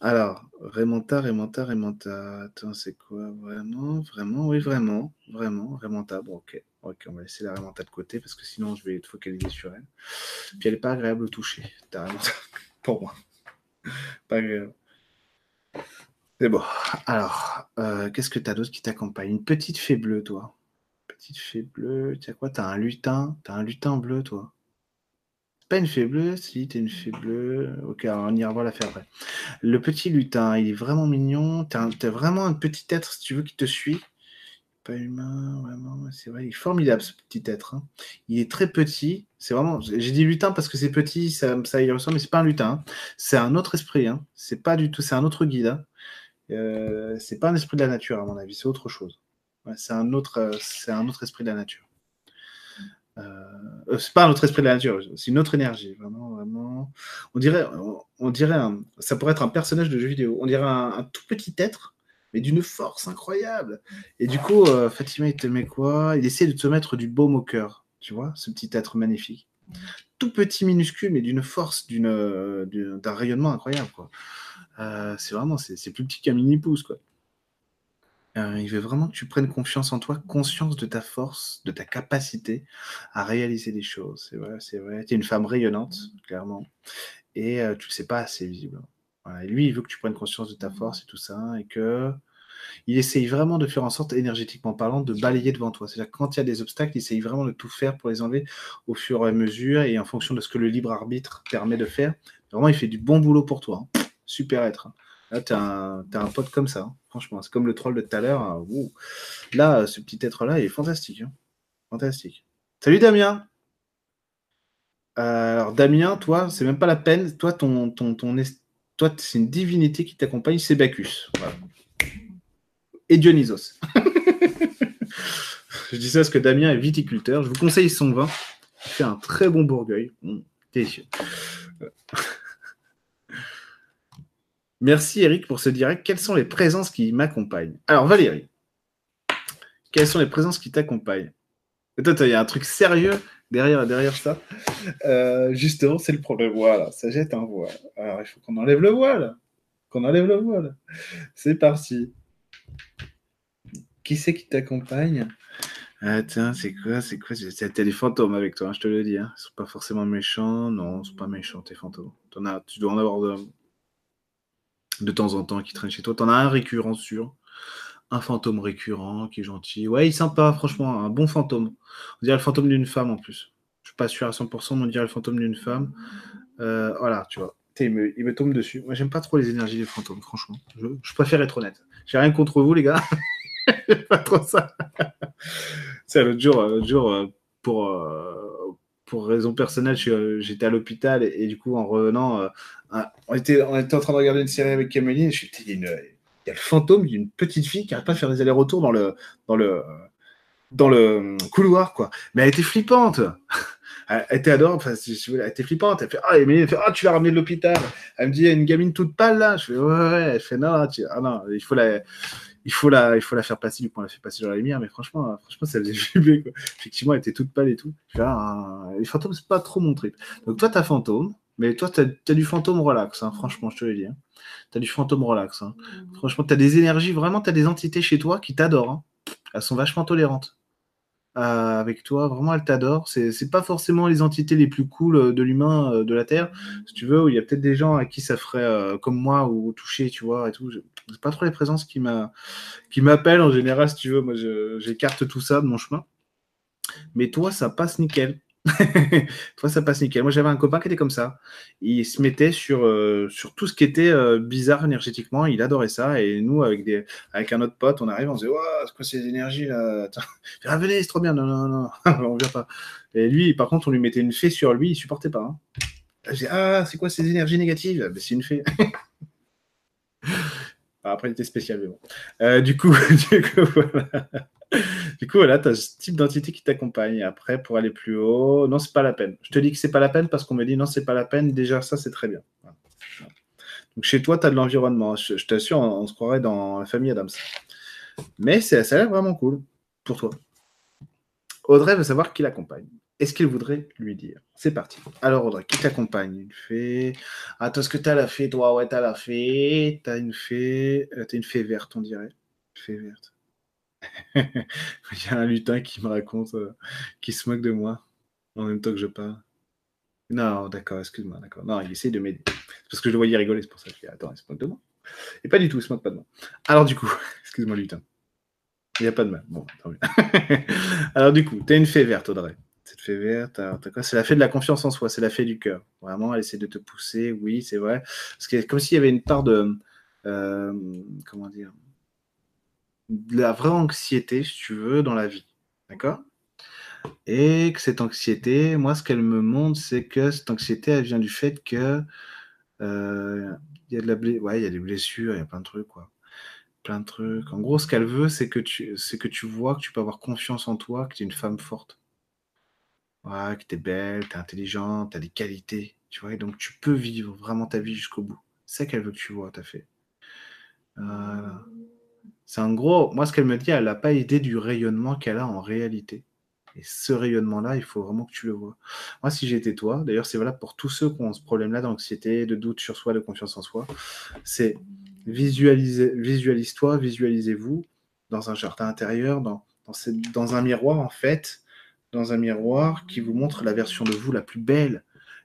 Alors, Raymanta, Raymanta, Raymanta. Attends, c'est quoi? Vraiment? Vraiment? Oui, vraiment. Vraiment? Raymanta. Bon, ok. Ok, on va laisser la Raymanta de côté parce que sinon, je vais être focalisé sur elle. Puis, elle n'est pas agréable au toucher. Pour moi. Pas agréable. C'est bon. Alors, euh, qu'est-ce que tu as d'autre qui t'accompagne? Une petite fée bleue, toi. Petite fée bleue. Tu as quoi? Tu as un lutin. Tu as un lutin bleu, toi pas une fée bleue, si, t'es une fée bleue. Ok, on ira voir la fée après. Le petit lutin, il est vraiment mignon. T'es vraiment un petit être, si tu veux, qui te suit. Pas humain, vraiment, c'est vrai, il est formidable ce petit être. Hein. Il est très petit. C'est vraiment. J'ai dit lutin parce que c'est petit, ça, ça y ressemble, mais c'est pas un lutin. Hein. C'est un autre esprit. Hein. C'est pas du tout. C'est un autre guide. Euh, c'est pas un esprit de la nature, à mon avis. C'est autre chose. c'est un. Euh, c'est un autre esprit de la nature. Euh, c'est pas un autre esprit de la nature, c'est une autre énergie, vraiment, vraiment. On dirait, on, dirait, ça pourrait être un personnage de jeu vidéo. On dirait un, tout petit être, mais d'une force incroyable. Et du coup, euh, Fatima, il te met quoi? Il essaie de te mettre du baume au cœur, tu vois, ce petit être magnifique. Tout petit, minuscule, mais d'une force, d'une, d'un rayonnement incroyable, quoi. Euh, c'est vraiment, c'est plus petit qu'un mini pouce, quoi. Euh, il veut vraiment que tu prennes confiance en toi, conscience de ta force, de ta capacité à réaliser des choses. C'est vrai, c'est vrai. Tu es une femme rayonnante, clairement, et euh, tu ne sais pas assez visible. Et lui, il veut que tu prennes conscience de ta force et tout ça, et que il essaye vraiment de faire en sorte, énergétiquement parlant, de balayer devant toi. C'est-à-dire quand il y a des obstacles, il essaye vraiment de tout faire pour les enlever au fur et à mesure et en fonction de ce que le libre arbitre permet de faire. Vraiment, il fait du bon boulot pour toi. Hein. Super être. Hein. Là, tu as, un pote comme ça, hein. franchement. C'est comme le troll de tout à l'heure. Hein. Là, ce petit être-là, il est fantastique. Hein. Fantastique. Salut Damien euh, Alors, Damien, toi, c'est même pas la peine. Toi, ton, ton, ton toi c'est une divinité qui t'accompagne, c'est Bacchus. Et Dionysos. je dis ça parce que Damien est viticulteur. Je vous conseille son vin. Il fait un très bon bourgueil. Mmh, délicieux. Merci Eric pour ce direct. Quelles sont les présences qui m'accompagnent? Alors Valérie, quelles sont les présences qui t'accompagnent? Toi, il y a un truc sérieux derrière, derrière ça? Euh, justement, c'est le problème. Voilà, ça jette un voile. Alors, il faut qu'on enlève le voile. Qu'on enlève le voile. C'est parti. Qui c'est qui t'accompagne? Attends, c'est quoi C'est quoi? C'est des fantômes avec toi, hein, je te le dis. Hein. Ils sont pas forcément méchants. Non, ils sont pas méchants, tes fantômes. En as, tu dois en avoir de, de temps en temps qui traîne chez toi. T'en as un récurrent sûr. Un fantôme récurrent qui est gentil. Ouais, il est sympa, franchement, un bon fantôme. On dirait le fantôme d'une femme en plus. Je suis pas sûr à 100%, mais on dirait le fantôme d'une femme. Euh, voilà, tu vois. Il me, tombe dessus. Moi, j'aime pas trop les énergies des fantômes, franchement. Je, préfère être honnête. J'ai rien contre vous, les gars. pas trop ça. C'est l'autre jour, l'autre jour, euh, pour, euh, pour raison personnelle, j'étais à l'hôpital et, du coup, en revenant, euh, on, était, en train de regarder une série avec Camélie. Je il y, a le fantôme d'une petite fille qui n'arrête pas de faire des allers-retours dans le, dans, le, dans le couloir, quoi. Mais elle était flippante. Elle était adorable, enfin, elle était flippante. Elle fait Ah, elle fait, ah tu l'as ramenée de l'hôpital. Elle me dit Il y a une gamine toute pâle là. Je fais Ouais, ouais. Elle fait Non, ah, non il faut la il faut la, il faut la faire passer. Du coup, on l'a fait passer dans la lumière, mais franchement, franchement, ça faisait flipper. Quoi. Effectivement, elle était toute pâle et tout. Ah, les fantômes, c'est pas trop mon trip. Donc toi, t'as fantôme, mais toi, t'as as du fantôme relax. Hein, franchement, je te le dis. Hein. T'as du fantôme relax. Hein. Mmh. Franchement, t'as des énergies. Vraiment, t'as des entités chez toi qui t'adorent. Hein. Elles sont vachement tolérantes. Euh, avec toi. Vraiment, elle t'adore. C'est pas forcément les entités les plus cool euh, de l'humain euh, de la Terre, si tu veux, il y a peut-être des gens à qui ça ferait comme moi ou toucher, tu vois, et tout. C'est pas trop les présences qui m'appellent en général, si tu veux. Moi, j'écarte tout ça de mon chemin. Mais toi, ça passe nickel. Toi, ça passe nickel. Moi, j'avais un copain qui était comme ça. Il se mettait sur, euh, sur tout ce qui était euh, bizarre énergétiquement. Il adorait ça. Et nous, avec, des, avec un autre pote, on arrive, on se dit c'est quoi ces énergies là? Ah, Venez, c'est trop bien. Non, non, non, on vient pas. Et lui, par contre, on lui mettait une fée sur lui, il supportait pas. Hein. Ah, c'est quoi ces énergies négatives ben, C'est une fée. Après, il était spécial, mais bon. Euh, du coup, du coup, voilà. du coup, voilà, tu as ce type d'entité qui t'accompagne. Après, pour aller plus haut, non, c'est pas la peine. Je te dis que c'est pas la peine parce qu'on me dit non, c'est pas la peine. Déjà, ça, c'est très bien. Donc, chez toi, tu as de l'environnement. Je, t'assure, on, se croirait dans la famille Adams. Mais ça a l'air vraiment cool pour toi. Audrey veut savoir qui l'accompagne. Est-ce qu'il voudrait lui dire? C'est parti. Alors, Audrey, qui t'accompagne? Une fée. Attends, est-ce que tu as la fée, toi Ouais, tu as la fée. Tu as une fée. Euh, une fée verte, on dirait. Fée verte. Il y a un lutin qui me raconte, euh, qui se moque de moi en même temps que je parle. Non, d'accord, excuse-moi, d'accord. Non, il essaie de m'aider. parce que je le voyais rigoler, c'est pour ça que je dis, attends, il se moque de moi. Et pas du tout, il se moque pas de moi. Alors du coup, excuse-moi lutin. Il n'y a pas de mal. Bon, tant mieux. Alors du coup, tu as une fée verte, Audrey. Cette fée verte, c'est la fée de la confiance en soi, c'est la fée du cœur. Vraiment, elle essaie de te pousser, oui, c'est vrai. Parce que comme s'il y avait une part de... Euh, comment dire la vraie anxiété, si tu veux, dans la vie. D'accord? Et que cette anxiété, moi, ce qu'elle me montre, c'est que cette anxiété, elle vient du fait que euh, il y a de la ouais, y a des blessures, il y a plein de trucs, quoi. Plein de trucs. En gros, ce qu'elle veut, c'est que tu, que tu vois que tu peux avoir confiance en toi, que tu es une femme forte. Ouais, que tu es belle, tu es intelligente, tu as des qualités, tu vois, et donc tu peux vivre vraiment ta vie jusqu'au bout. C'est qu'elle veut que tu vois, t'as fait. Voilà. C'est en gros, moi, ce qu'elle me dit, elle n'a pas idée du rayonnement qu'elle a en réalité. Et ce rayonnement-là, il faut vraiment que tu le vois. Moi, si j'étais toi, d'ailleurs, c'est valable pour tous ceux qui ont ce problème-là d'anxiété, de doute sur soi, de confiance en soi, c'est visualise-toi, visualisez-vous dans un jardin intérieur, dans, dans un miroir, en fait, dans un miroir qui vous montre la version de vous la plus belle,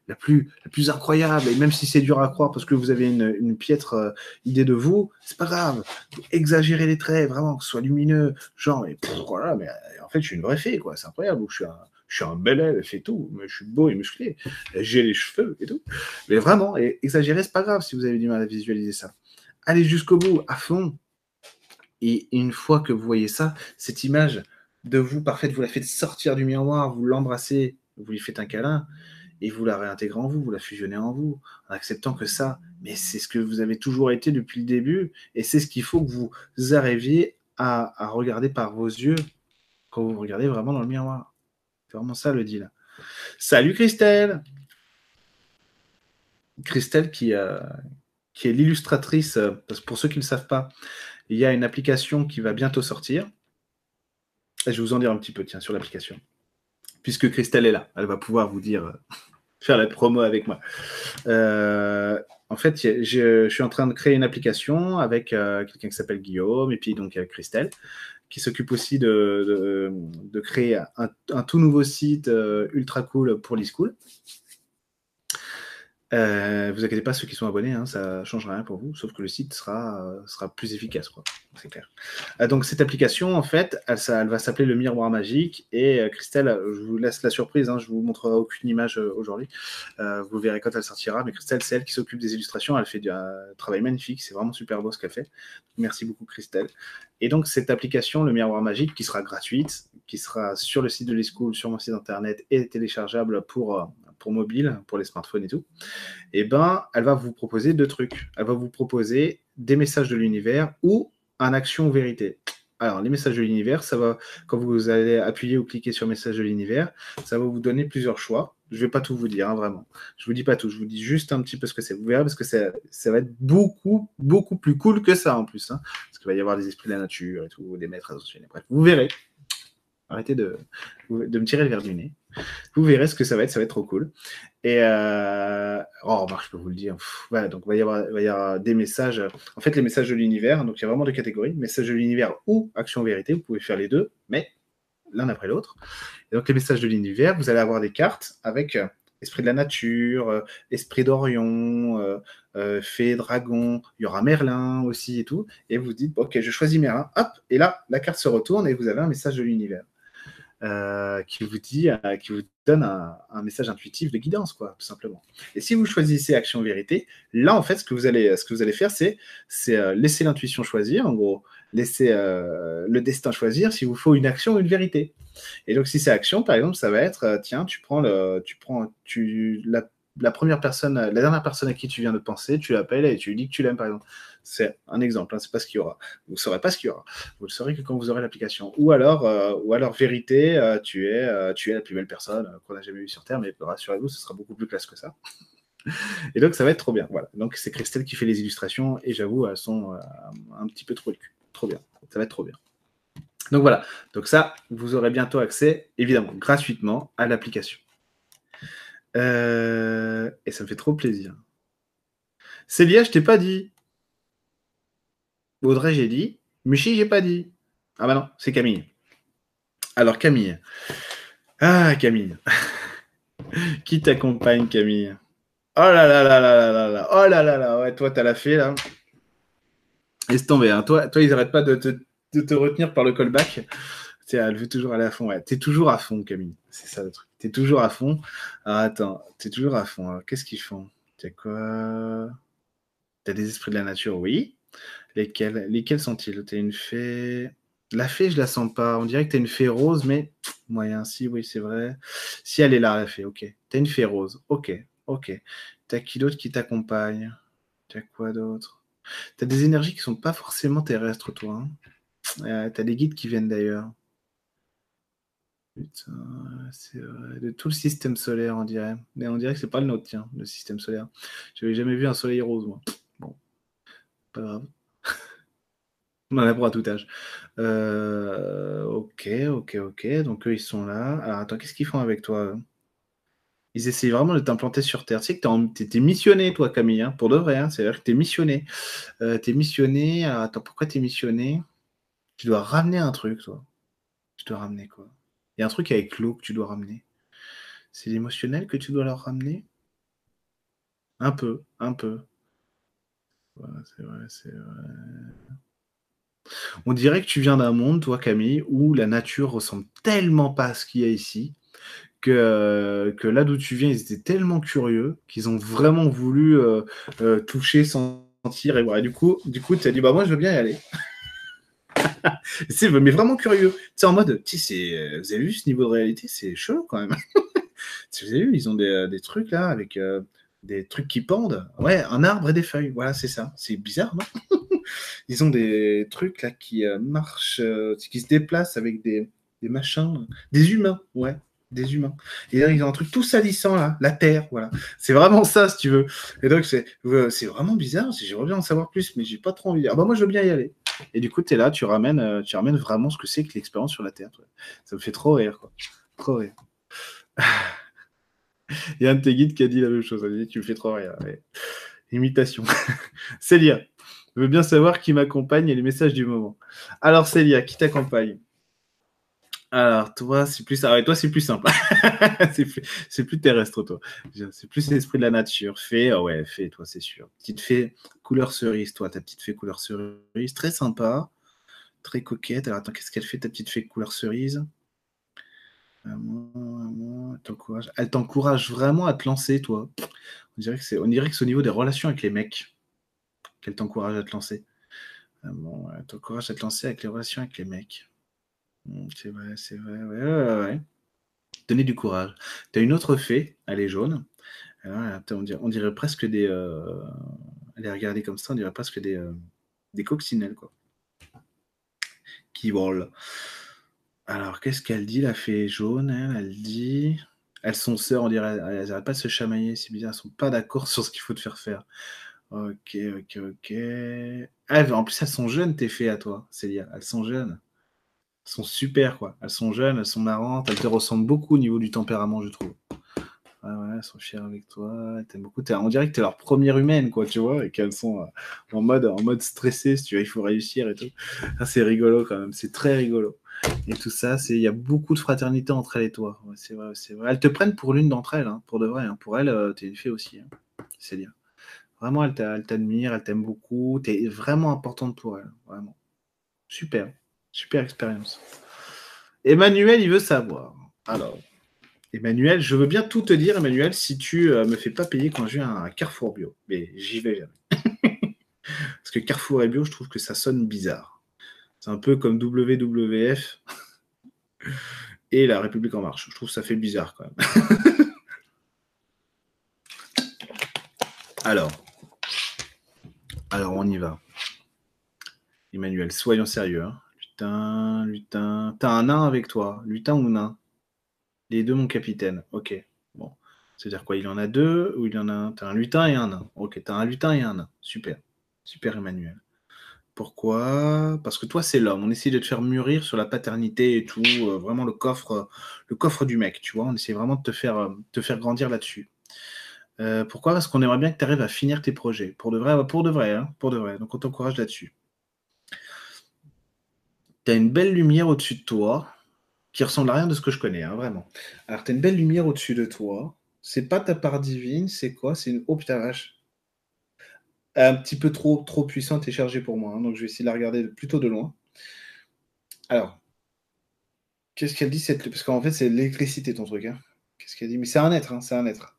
la plus, incroyable. Et même si c'est dur à croire parce que vous avez une, piètre euh, idée de vous, c'est pas grave. Exagérez les traits, vraiment, que ce soit lumineux. Genre, mais voilà, mais euh, en fait, je suis une vraie fée, quoi. C'est incroyable. Je suis un, je suis un bel elfe et tout, mais je suis beau et musclé. J'ai les cheveux et tout. Mais vraiment, et exagérer, c'est pas grave si vous avez du mal à visualiser ça. Allez jusqu'au bout, à fond. Et une fois que vous voyez ça, cette image de vous parfaite, vous la faites sortir du miroir, vous l'embrassez, vous lui faites un câlin et vous la réintégrez en vous, vous la fusionnez en vous, en acceptant que ça, mais c'est ce que vous avez toujours été depuis le début, et c'est ce qu'il faut que vous arriviez à, regarder par vos yeux quand vous regardez vraiment dans le miroir. C'est vraiment ça le deal. Salut Christelle Christelle qui, euh, est l'illustratrice, euh, pour ceux qui ne le savent pas, il y a une application qui va bientôt sortir. je vais vous en dire un petit peu, tiens, sur l'application puisque Christelle est là. Elle va pouvoir vous dire, euh, faire la promo avec moi. Euh, en fait, je, suis en train de créer une application avec euh, quelqu'un qui s'appelle Guillaume et puis donc Christelle qui s'occupe aussi de, créer un, un, tout nouveau site ultra cool pour l'e-school. Euh, vous inquiétez pas, ceux qui sont abonnés, hein, ça ne changera rien pour vous, sauf que le site sera, euh, sera plus efficace. C'est clair. Euh, donc cette application, en fait, elle, va s'appeler le Miroir Magique. Et Christelle, je vous laisse la surprise, hein, je vous montrerai aucune image aujourd'hui. vous verrez quand elle sortira. Mais Christelle, c'est elle qui s'occupe des illustrations. Elle fait du travail magnifique. C'est vraiment super beau ce qu'elle fait. Merci beaucoup, Christelle. Et donc cette application, le Miroir Magique, qui sera gratuite, qui sera sur le site de l'e-school, sur mon site internet et téléchargeable pour pour mobile, pour les smartphones et tout, eh ben, elle va vous proposer deux trucs. Elle va vous proposer des messages de l'univers ou un action vérité. Alors, les messages de l'univers, ça va, quand vous allez appuyer ou cliquer sur message de l'univers, ça va vous donner plusieurs choix. Je ne vais pas tout vous dire, hein, vraiment. Je vous dis pas tout, je vous dis juste un petit peu ce que c'est. Vous verrez, parce que ça, va être beaucoup, beaucoup plus cool que ça en plus. Hein. Parce qu'il va y avoir des esprits de la nature et tout, des maîtres associés. Bref, vous verrez. Arrêtez de, de me tirer le verre du nez. Vous verrez ce que ça va être, ça va être trop cool. Et euh... oh, je peux vous le dire. donc il va, y avoir, des messages. En fait, les messages de l'univers, donc il y a vraiment deux catégories messages de l'univers ou action vérité. Vous pouvez faire les deux, mais l'un après l'autre. Donc les messages de l'univers, vous allez avoir des cartes avec euh, esprit de la nature, euh, esprit d'Orion, fée, dragon, il y aura Merlin aussi et tout. Et vous dites, ok, je choisis Merlin, hop, et là, la carte se retourne et vous avez un message de l'univers. Euh, qui vous dit, euh, qui vous donne un, message intuitif de guidance, quoi, tout simplement. Et si vous choisissez action vérité, là, en fait, ce que vous allez, ce que vous allez faire, c'est, euh, laisser l'intuition choisir, en gros, laisser le destin choisir s'il vous faut une action ou une vérité. Et donc, si c'est action, par exemple, ça va être, tiens, tu prends la la première personne, la dernière personne à qui tu viens de penser, tu l'appelles et tu lui dis que tu l'aimes, par exemple. C'est un exemple, hein, c'est pas ce qu'il y aura. Vous ne saurez pas ce qu'il y aura. Vous le saurez que quand vous aurez l'application. Ou alors, euh, vérité, euh, tu, es, euh, tu es la plus belle personne qu'on a jamais vue sur Terre, mais rassurez-vous, ce sera beaucoup plus classe que ça. et donc, ça va être trop bien. Donc, c'est Christelle qui fait les illustrations et j'avoue, elles sont un petit peu trop le. Trop bien. Ça va être trop bien. Donc voilà. Donc ça, vous aurez bientôt accès, évidemment, gratuitement à l'application. Et ça me fait trop plaisir. Célia, je t'ai pas dit. Audrey, j'ai dit. Michi, j'ai pas dit. Ah bah non, c'est Camille. Alors Camille. Ah Camille. Qui t'accompagne Camille? Oh là là là là là là là. Oh là là là. Ouais, toi t'as la fée là. Laisse tomber. Hein. Toi, toi, ils arrêtent pas de te, de te retenir par le callback. Elle veut toujours aller à fond. Ouais. T'es toujours à fond, Camille. C'est ça le truc. T'es toujours à fond. Alors attends, t'es toujours à fond. Qu'est-ce qu'ils font? T'as quoi? T'as des esprits de la nature, oui. Lesquels, sont-ils? T'as une fée? La fée, je la sens pas. On dirait que t'as une fée rose, mais moyen. Si, oui, c'est vrai. Si elle est là, la fée, ok. T'as une fée rose, ok, ok. T'as qui d'autre qui t'accompagne? T'as quoi d'autre? T'as des énergies qui sont pas forcément terrestres, toi. Hein euh, t'as des guides qui viennent d'ailleurs. Putain, c'est vrai. De tout le système solaire, on dirait. Mais on dirait que c'est pas le nôtre, tiens, le système solaire. J'avais jamais vu un soleil rose, moi. Bon, pas grave. En a pour à tout âge. Euh, ok, ok, ok. Donc eux, ils sont là. Alors attends, qu'est-ce qu'ils font avec toi Ils essayent vraiment de t'implanter sur Terre. Tu sais que t'es, t'es missionné, toi, Camille, hein, pour de vrai. Hein, C'est-à-dire que t'es missionné. Euh, t'es missionné. Alors, attends, pourquoi t'es missionné? Tu dois ramener un truc, toi. Tu dois ramener quoi? Il y a un truc avec l'eau que tu dois ramener. C'est l'émotionnel que tu dois leur ramener? Un peu, un peu. C'est vrai, c'est vrai. On dirait que tu viens d'un monde, toi Camille, où la nature ressemble tellement pas à ce qu'il y a ici, que, que là d'où tu viens, ils étaient tellement curieux qu'ils ont vraiment voulu euh, euh, toucher, sentir et voir. Et du coup, du coup, tu as dit, bah moi je veux bien y aller. c'est mais vraiment curieux. C'est en mode, c'est, euh, vous avez vu ce niveau de réalité, c'est chaud quand même. vous avez vu, ils ont des, euh, des trucs là avec euh, des trucs qui pendent. Ouais, un arbre et des feuilles. Voilà, c'est ça. C'est bizarre, non? Ils ont des trucs là qui euh, marchent, euh, qui se déplacent avec des, des machins, des humains. Ouais, des humains. Et là, ils ont un truc tout salissant là, la terre, voilà. C'est vraiment ça, si tu veux. Et donc, c'est, c'est vraiment bizarre. J'aimerais bien en savoir plus, mais j'ai pas trop envie. Ah bah moi, je veux bien y aller. Et du coup, tu es là, tu ramènes, euh, tu ramènes vraiment ce que c'est que l'expérience sur la Terre. Ça me fait trop rire, quoi. Trop rire. Il y a un de tes guides qui a dit la même chose. Il a dit, tu me fais trop rire. Imitation. Célia, je veux bien savoir qui m'accompagne et les messages du moment. Alors, Célia, qui t'accompagne? Alors, toi, c'est plus, ah toi, c'est plus simple. c'est plus... terrestre, toi. C'est plus l'esprit de la nature. Fée, oh ouais, fée, toi, c'est sûr. Petite fée, couleur cerise, toi, ta petite fée couleur cerise. Très sympa. Très coquette. Alors, attends, qu'est-ce qu'elle fait, ta petite fée couleur cerise? Elle t'encourage vraiment à te lancer, toi. On dirait que c'est, on dirait que c'est au niveau des relations avec les mecs qu'elle t'encourage à te lancer. elle t'encourage à te lancer avec les relations avec les mecs. Mmh, c'est vrai, c'est vrai. Ouais, ouais, ouais. Donnez du courage. Tu as une autre fée, elle est jaune. On, dirait, presque des. Euh, elle est regardée comme ça, on dirait presque des, euh, des coccinelles, quoi. Qui volent. Alors, qu'est-ce qu'elle dit, la fée jaune elle, elle dit. Elles sont sœurs, on dirait. Elles n'arrêtent pas de se chamailler, c'est bizarre. Elles sont pas d'accord sur ce qu'il faut te faire faire. Ok, ok, ok. Ah, en plus, elles sont jeunes, tes fées à toi, Célia. Elles sont jeunes. Elles sont super, quoi. Elles sont jeunes, elles sont marrantes, elles te ressemblent beaucoup au niveau du tempérament, je trouve. Ouais, ouais, elles sont fières avec toi, beaucoup. On dirait que t'es leur première humaine, quoi, tu vois, et qu'elles sont euh, en mode, stressé, si tu vois, il faut réussir et tout. c'est rigolo quand même, c'est très rigolo. Et tout ça, il y a beaucoup de fraternité entre elles et toi. c'est vrai, c'est vrai. Elles te prennent pour l'une d'entre elles, hein, pour de vrai. Hein. Pour elles, euh, t'es une fée aussi. Hein. Bien. Vraiment, elles t'admirent, elles t'aiment beaucoup. T'es vraiment importante pour elles. Vraiment. Super. Super expérience. Emmanuel, il veut savoir. Alors, Emmanuel, je veux bien tout te dire, Emmanuel, si tu euh, me fais pas payer quand viens à Carrefour Bio. Mais j'y vais jamais. Parce que Carrefour et Bio, je trouve que ça sonne bizarre. C'est un peu comme WWF et la République en marche. Je trouve que ça fait bizarre quand même. alors, alors on y va. Emmanuel, soyons sérieux. Hein. Lutin, lutin. T'as un nain avec toi Lutin ou nain? Les deux, mon capitaine. Ok. Bon. C'est-à-dire quoi Il en a deux ou il en a un? T'as un lutin et un nain. Ok, t'as un lutin et un nain. Super. Super, Emmanuel. Pourquoi? Parce que toi, c'est l'homme. On essaie de te faire mûrir sur la paternité et tout. Euh, vraiment le coffre, le coffre du mec, tu vois. On essaie vraiment de te faire, euh, te faire grandir là-dessus. Euh, pourquoi? Parce qu'on aimerait bien que tu arrives à finir tes projets. Pour de vrai, pour de vrai, hein, pour de vrai. Donc on t'encourage là-dessus. Tu as une belle lumière au-dessus de toi qui ressemble à rien de ce que je connais, hein, vraiment. Alors tu as une belle lumière au-dessus de toi. C'est pas ta part divine, c'est quoi? C'est une. Oh putain, vache un petit peu trop, trop puissante et chargée pour moi. Hein, donc je vais essayer de la regarder plutôt de loin. Alors, qu'est-ce qu'elle dit cette... Parce qu'en fait, c'est l'électricité ton truc. Qu'est-ce qu'elle dit? Mais c'est un être, c'est un être.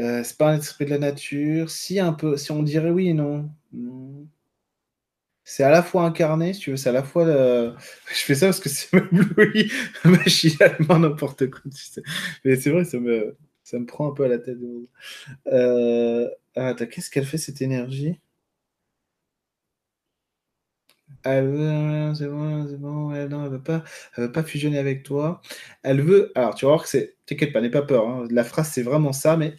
Euh, c'est pas un esprit de la nature. Si un peu, si on dirait oui et non. C'est à la fois incarné, si tu veux, c'est à la fois. Je fais ça parce que c'est même machinalement n'importe quoi. Mais c'est vrai, ça me, ça me prend un peu à la tête. Euh... Ah, qu'est-ce qu'elle fait cette énergie? Elle veut, c'est bon, c'est bon, elle, non, elle veut pas, elle veut pas fusionner avec toi. Elle veut, alors tu vas voir que c'est, t'inquiète pas, n'aie pas peur. Hein. La phrase c'est vraiment ça, mais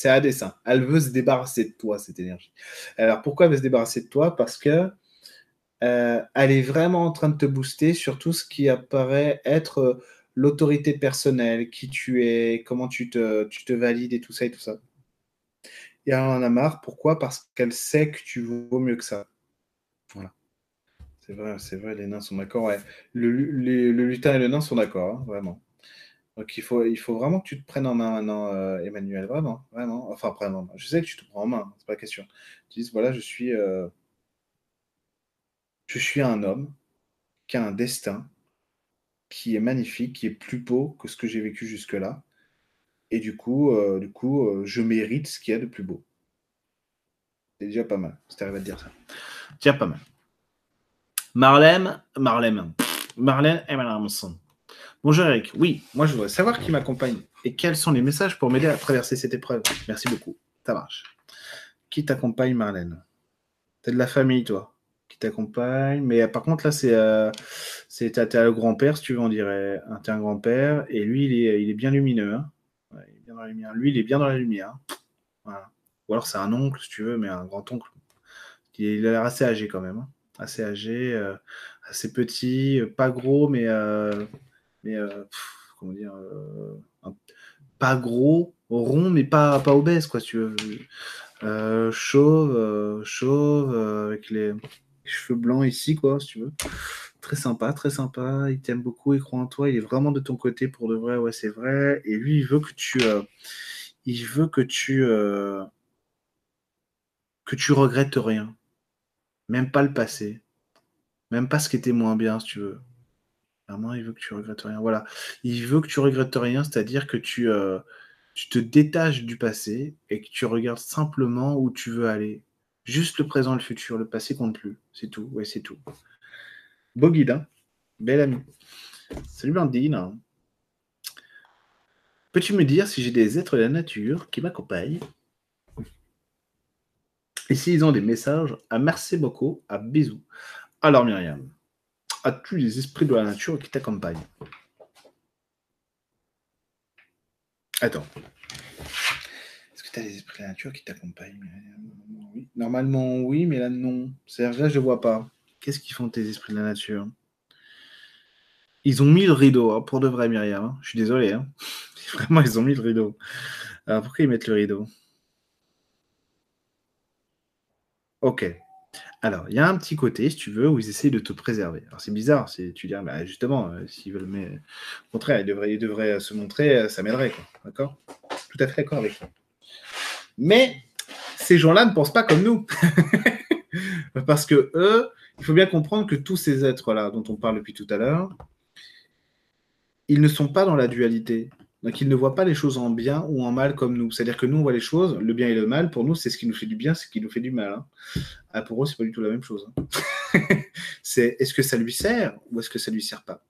c'est à dessein. Elle veut se débarrasser de toi cette énergie. Alors pourquoi elle veut se débarrasser de toi? Parce que euh, elle est vraiment en train de te booster sur tout ce qui apparaît être euh, l'autorité personnelle, qui tu es, comment tu te, valides et tout ça et tout ça et elle en a marre. Pourquoi? Parce qu'elle sait que tu vaux mieux que ça. Voilà. C'est vrai, c'est vrai, les nains sont d'accord. Le, lutin et le nain sont d'accord, hein, vraiment. Donc il faut, vraiment que tu te prennes en main maintenant, euh, Emmanuel, vraiment, vraiment. Enfin, vraiment. Je sais que tu te prends en main, c'est pas question. Tu dis, voilà, je suis, euh, je suis un homme qui a un destin qui est magnifique, qui est plus beau que ce que j'ai vécu jusque-là. Et du coup, euh, du coup je mérite ce qu'il y a de plus beau. C'est déjà pas mal, si tu arrives à te dire ça. Déjà pas mal. Marlène, Marlène, Marlène Emerson. Bonjour Eric. Oui, moi je voudrais savoir qui m'accompagne et quels sont les messages pour m'aider à traverser cette épreuve. Merci beaucoup. Ça marche. Qui t'accompagne, Marlène? T'as de la famille, toi, qui t'accompagne. Mais par contre, là, c'est euh, t'as le grand-père, si tu veux, on dirait. T'es un grand-père et lui, il est, il est bien lumineux. Hein. Lui, il est bien dans la lumière. Ou alors c'est un oncle, si tu veux, mais un grand-oncle. Il a l'air assez âgé quand même. Hein. Assez âgé, euh, assez petit, euh, pas gros, mais, euh, mais comment dire, pas gros, rond, mais pas, pas obèse, quoi, tu veux. chauve, chauve, avec les cheveux blancs ici, quoi, si tu veux. Très sympa, très sympa. Il t'aime beaucoup, il croit en toi. Il est vraiment de ton côté pour de vrai. Ouais, c'est vrai. Et lui, il veut que tu, euh, il veut que tu, euh, que tu regrettes rien. Même pas le passé. Même pas ce qui était moins bien, si tu veux. Il veut que tu regrettes rien. Voilà. Il veut que tu regrettes rien, c'est-à-dire que tu, euh, tu te détaches du passé et que tu regardes simplement où tu veux aller. Juste le présent, le futur. Le passé compte plus. C'est tout. Ouais, c'est tout. Beau guide, hein Bel ami. Salut Blandine. Peux-tu me dire si j'ai des êtres de la nature qui m'accompagnent? Et s'ils ont des messages à merci beaucoup, à bisous. Alors Myriam, as-tu les esprits de la nature qui t'accompagnent? Attends. Est-ce que tu as les esprits de la nature qui t'accompagnent? Normalement, oui, mais là, non. C'est-à-dire là, je ne vois pas. Qu'est-ce qu'ils font tes esprits de la nature? Ils ont mis le rideau, hein, pour de vrai, Myriam. Hein. Je suis désolé. Hein. Vraiment, ils ont mis le rideau. Alors, pourquoi ils mettent le rideau? Ok. Alors, il y a un petit côté, si tu veux, où ils essayent de te préserver. Alors, c'est bizarre, c'est, tu dis, ah, justement, euh, s'ils veulent, mais au contraire, ils devraient, devraient se montrer, euh, ça m'aiderait. D'accord? Tout à fait d'accord avec toi. Mais ces gens-là ne pensent pas comme nous. Parce que eux, il faut bien comprendre que tous ces êtres-là dont on parle depuis tout à l'heure, ils ne sont pas dans la dualité. Donc ils ne voient pas les choses en bien ou en mal comme nous. C'est-à-dire que nous, on voit les choses, le bien et le mal, pour nous, c'est ce qui nous fait du bien, c'est ce qui nous fait du mal. Hein. Ah, pour eux, c'est pas du tout la même chose. Hein. c'est est-ce que ça lui sert ou est-ce que ça lui sert pas?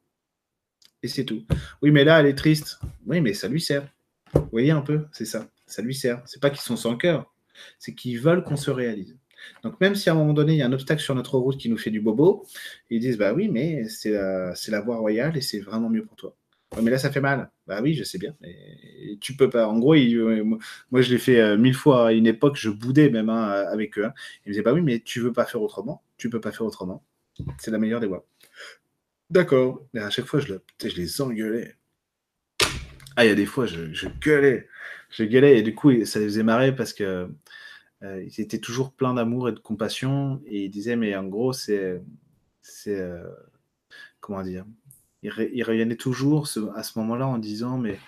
Et c'est tout. Oui, mais là, elle est triste. Oui, mais ça lui sert. Vous voyez un peu, c'est ça. Ça lui sert. C'est pas qu'ils sont sans cœur, c'est qu'ils veulent qu'on se réalise. Donc même si à un moment donné, il y a un obstacle sur notre route qui nous fait du bobo, ils disent, bah oui, mais c'est la voie royale et c'est vraiment mieux pour toi mais là, ça fait mal. Bah oui, je sais bien. Mais tu peux pas. En gros, euh, moi, je l'ai fait euh, mille fois à une époque, je boudais même hein, avec eux. Hein. Ils me disaient, bah oui, mais tu veux pas faire autrement. Tu peux pas faire autrement. C'est la meilleure des voies. D'accord. Mais à chaque fois, je, les engueulais. Ah, il y a des fois, je, je, gueulais. Je gueulais et du coup, ça les faisait marrer parce que euh, ils étaient toujours pleins d'amour et de compassion. Et ils disaient, mais en gros, c'est. c'est comment dire? Il, revenait toujours à ce moment-là en disant Mais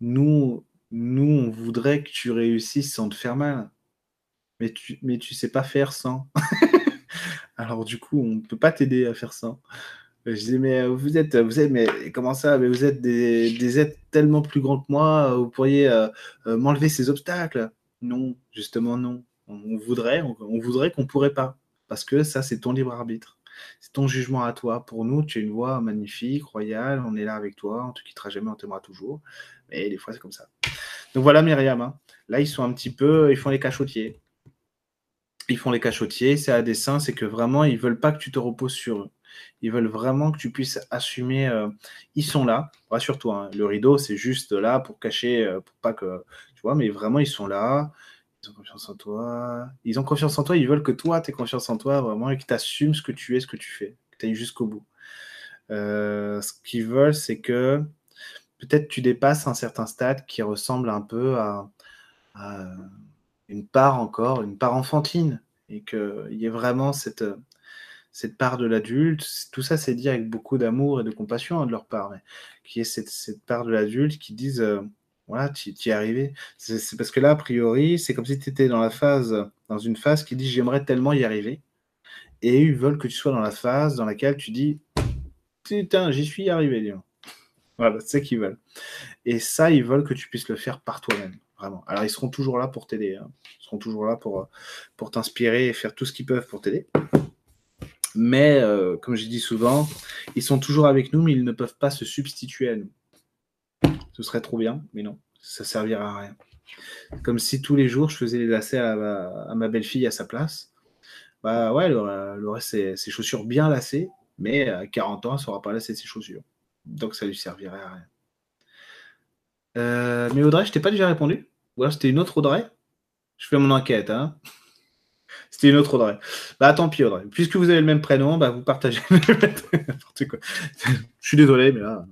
nous, nous, on voudrait que tu réussisses sans te faire mal. Mais tu, mais tu sais pas faire sans. Alors, du coup, on ne peut pas t'aider à faire sans. Je disais, mais vous êtes, vous êtes, mais comment ça Mais vous êtes des, des, êtres tellement plus grands que moi, vous pourriez euh, euh, m'enlever ces obstacles? Non, justement, non. On voudrait, on, on voudrait qu'on pourrait pas. Parce que ça, c'est ton libre arbitre. C'est ton jugement à toi. Pour nous, tu es une voix magnifique, royale. On est là avec toi. On te quittera jamais, on t'aimera toujours. Mais des fois, c'est comme ça. Donc voilà, Myriam. Hein. Là, ils sont un petit peu. Ils font les cachotiers. Ils font les cachotiers. C'est à dessein. C'est que vraiment, ils veulent pas que tu te reposes sur eux. Ils veulent vraiment que tu puisses assumer. Euh, ils sont là. Rassure-toi. Hein. Le rideau, c'est juste là pour cacher, euh, pas que. Tu vois, mais vraiment, ils sont là ils ont confiance en toi. Ils ont confiance en toi, ils veulent que toi, tu aies confiance en toi vraiment et que tu assumes ce que tu es, ce que tu fais, que tu ailles jusqu'au bout. Euh, ce qu'ils veulent, c'est que peut-être tu dépasses un certain stade qui ressemble un peu à, une part encore, une part enfantine, et qu'il y ait vraiment cette, cette part de l'adulte. Tout ça, c'est dit avec beaucoup d'amour et de compassion hein, de leur part, mais qui est cette, cette part de l'adulte qui disent euh, voilà, tu y arrivé. C'est parce que là, a priori, c'est comme si tu étais dans la phase, dans une phase qui dit j'aimerais tellement y arriver. Et ils veulent que tu sois dans la phase dans laquelle tu dis putain, j'y suis arrivé, Léon. Voilà, c'est ce qu'ils veulent. Et ça, ils veulent que tu puisses le faire par toi-même, vraiment. Alors, ils seront toujours là pour t'aider. Hein. Ils seront toujours là pour, pour t'inspirer et faire tout ce qu'ils peuvent pour t'aider. Mais, euh, comme j'ai dit souvent, ils sont toujours avec nous, mais ils ne peuvent pas se substituer à nous. Ce serait trop bien, mais non, ça servira à rien. Comme si tous les jours je faisais les lacets à ma, belle-fille à sa place. Bah ouais, elle aurait, ses, chaussures bien lacées, mais à 40 ans, elle ne saura pas lasser ses chaussures. Donc ça lui servirait à rien. Euh, mais Audrey, je t'ai pas déjà répondu Ou alors c'était une autre Audrey Je fais mon enquête, hein C'était une autre Audrey. Bah tant pis Audrey. Puisque vous avez le même prénom, bah vous partagez n'importe quoi. Je suis désolé, mais là.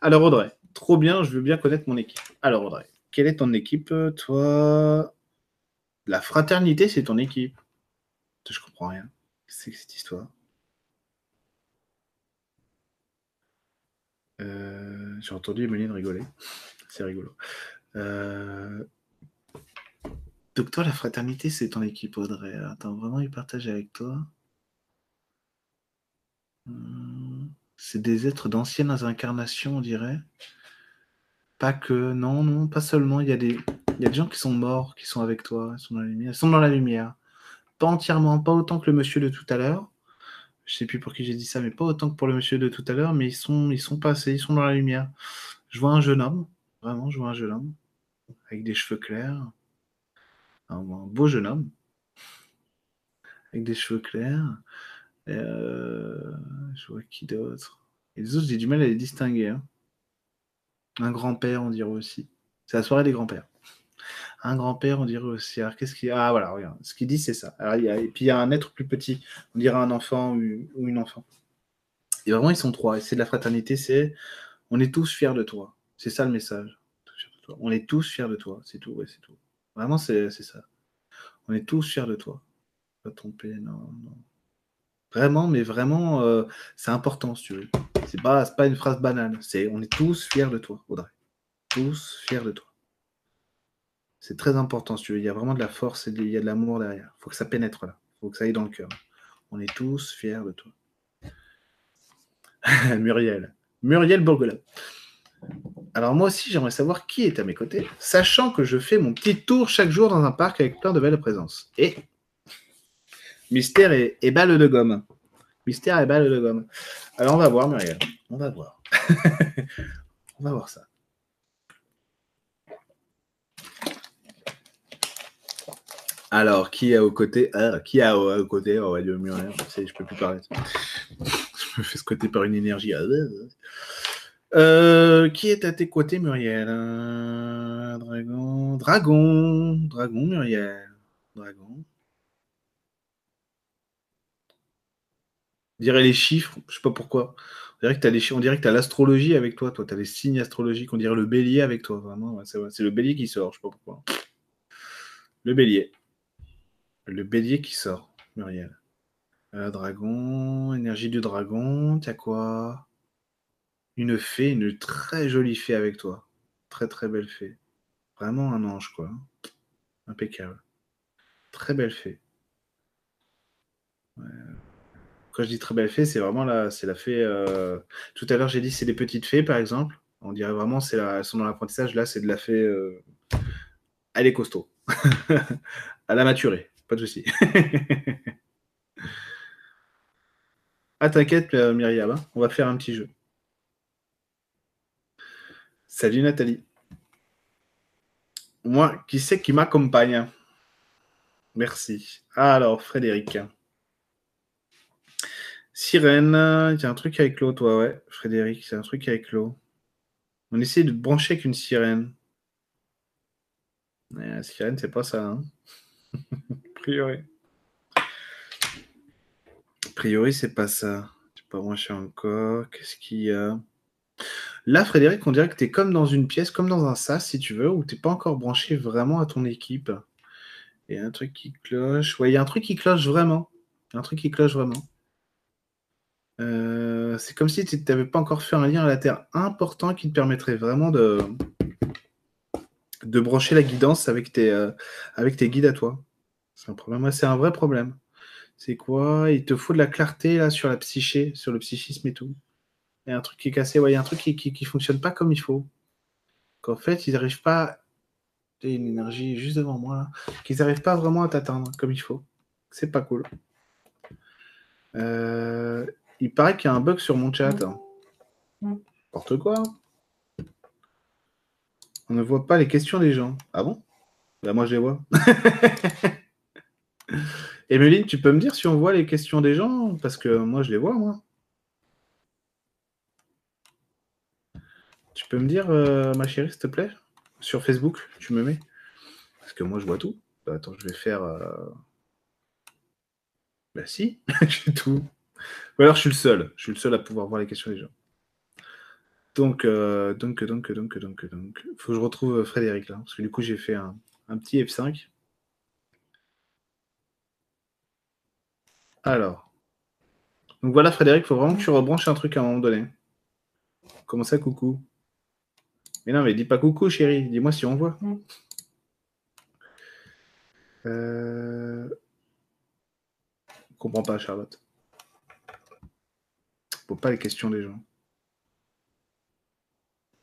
Alors Audrey, trop bien, je veux bien connaître mon équipe. Alors Audrey, quelle est ton équipe, toi? La fraternité, c'est ton équipe. Je comprends rien. C'est que cette histoire? Euh, J'ai entendu Emeline rigoler. C'est rigolo. Euh, donc toi, la fraternité, c'est ton équipe, Audrey. Attends, vraiment, ils partagent avec toi? Hmm, c'est des êtres d'anciennes incarnations, on dirait? Pas que, non, non, pas seulement. Il y, a des, il y a des gens qui sont morts, qui sont avec toi, sont dans la lumière. Ils sont dans la lumière. Pas entièrement, pas autant que le monsieur de tout à l'heure. Je sais plus pour qui j'ai dit ça, mais pas autant que pour le monsieur de tout à l'heure, mais ils sont, ils sont passés, ils sont dans la lumière. Je vois un jeune homme, vraiment, je vois un jeune homme, avec des cheveux clairs. Un, beau jeune homme, avec des cheveux clairs. Euh, je vois qui d'autre? Et les autres, j'ai du mal à les distinguer. Hein. Un grand-père, on dirait aussi. C'est la soirée des grands-pères. Un grand-père, on dirait aussi. Alors, qu'est-ce qu'il Ah, voilà, regarde. Ce qu'il dit, c'est ça. Et puis, il y a un être plus petit. On dirait un enfant ou une enfant. Et vraiment, ils sont trois. Et c'est de la fraternité, c'est on est tous fiers de toi. C'est ça le message. On est tous fiers de toi. C'est tout, ouais, c'est tout. Vraiment, c'est ça. On est tous fiers de toi. Pas tromper, non, non. Vraiment, mais vraiment, euh, c'est important, si tu veux. C'est pas, pas une phrase banale. C'est on est tous fiers de toi, Audrey. Tous fiers de toi. C'est très important, si tu veux. Il y a vraiment de la force et il y a de l'amour derrière. Il faut que ça pénètre là. Il faut que ça aille dans le cœur. On est tous fiers de toi. Muriel. Muriel Bourgola. Alors moi aussi, j'aimerais savoir qui est à mes côtés, sachant que je fais mon petit tour chaque jour dans un parc avec plein de belles présences. Et mystère et, balle de gomme. Mystère et balle de gomme. Alors on va voir, Muriel. On va voir. on va voir ça. Alors, qui est au côté ah, Qui a au, côté Oh, Dieu, Muriel, je sais, je peux plus parler. je me fais squatter par une énergie. Ah, euh, qui est à tes côtés, Muriel? Euh, Dragon. Dragon. Dragon, Muriel. Dragon. Dirait les chiffres, je sais pas pourquoi. On dirait que tu as, l'astrologie avec toi. Toi, tu as les signes astrologiques. On dirait le bélier avec toi. Vraiment, c'est le bélier qui sort. Je sais pas pourquoi. Le bélier. Le bélier qui sort, Muriel. Euh, dragon, énergie du dragon, t'as quoi? Une fée, une très jolie fée avec toi. Très très belle fée. Vraiment un ange, quoi. Impeccable. Très belle fée. Quand je dis très belle fée, c'est vraiment la, c'est la fée. Euh, tout à l'heure, j'ai dit c'est des petites fées, par exemple. On dirait vraiment, c'est elles sont dans l'apprentissage. Là, c'est de la fée. Euh, elle est costaud. Elle a maturé, pas de souci. Ah, t'inquiète, euh, Myriam, hein. on va faire un petit jeu. Salut Nathalie. Moi, qui c'est qui m'accompagne? Merci. Alors, Frédéric. Sirène, il y a un truc avec l'eau, toi, ouais. Frédéric, c'est un truc avec l'eau. On essaie de brancher avec une sirène. la sirène, c'est pas ça, hein A priori. A priori, c'est pas ça. Tu pas brancher encore. Qu'est-ce qu'il y a? Là, Frédéric, on dirait que tu es comme dans une pièce, comme dans un sas, si tu veux, où tu n'es pas encore branché vraiment à ton équipe. Il y a un truc qui cloche. Ouais, il y a un truc qui cloche vraiment. un truc qui cloche vraiment. Euh, c'est comme si tu n'avais pas encore fait un lien à la Terre important qui te permettrait vraiment de, de brancher la guidance avec tes, euh, avec tes guides à toi. C'est un problème. c'est un vrai problème. C'est quoi? Il te faut de la clarté là sur la psyché, sur le psychisme et tout. Il y a un truc qui est cassé, ouais, il y a un truc qui, qui, fonctionne pas comme il faut. Qu'en fait, ils n'arrivent pas. Il y a une énergie juste devant moi là. Qu'ils n'arrivent pas vraiment à t'atteindre comme il faut. C'est pas cool. Euh, il paraît qu'il y a un bug sur mon chat. N'importe quoi. On ne voit pas les questions des gens. Ah bon? Bah moi je les vois. Emeline, tu peux me dire si on voit les questions des gens? Parce que moi, je les vois, moi. Tu peux me dire, euh, ma chérie, s'il te plaît? Sur Facebook, tu me mets Parce que moi, je vois tout. Bah, attends, je vais faire... Euh, bah si, j'ai tout. Ou alors, je suis le seul. Je suis le seul à pouvoir voir les questions des gens. Donc, euh, donc, donc, donc, donc, donc. Faut que je retrouve Frédéric, là. Parce que du coup, j'ai fait un petit F5. Alors. Donc voilà, Frédéric, il faut vraiment que tu rebranches un truc à un moment donné. Comment ça, coucou? Mais non, mais dis pas coucou, chérie. Dis-moi si on voit. Euh... Je comprends pas, Charlotte. Faut pas les questions des gens.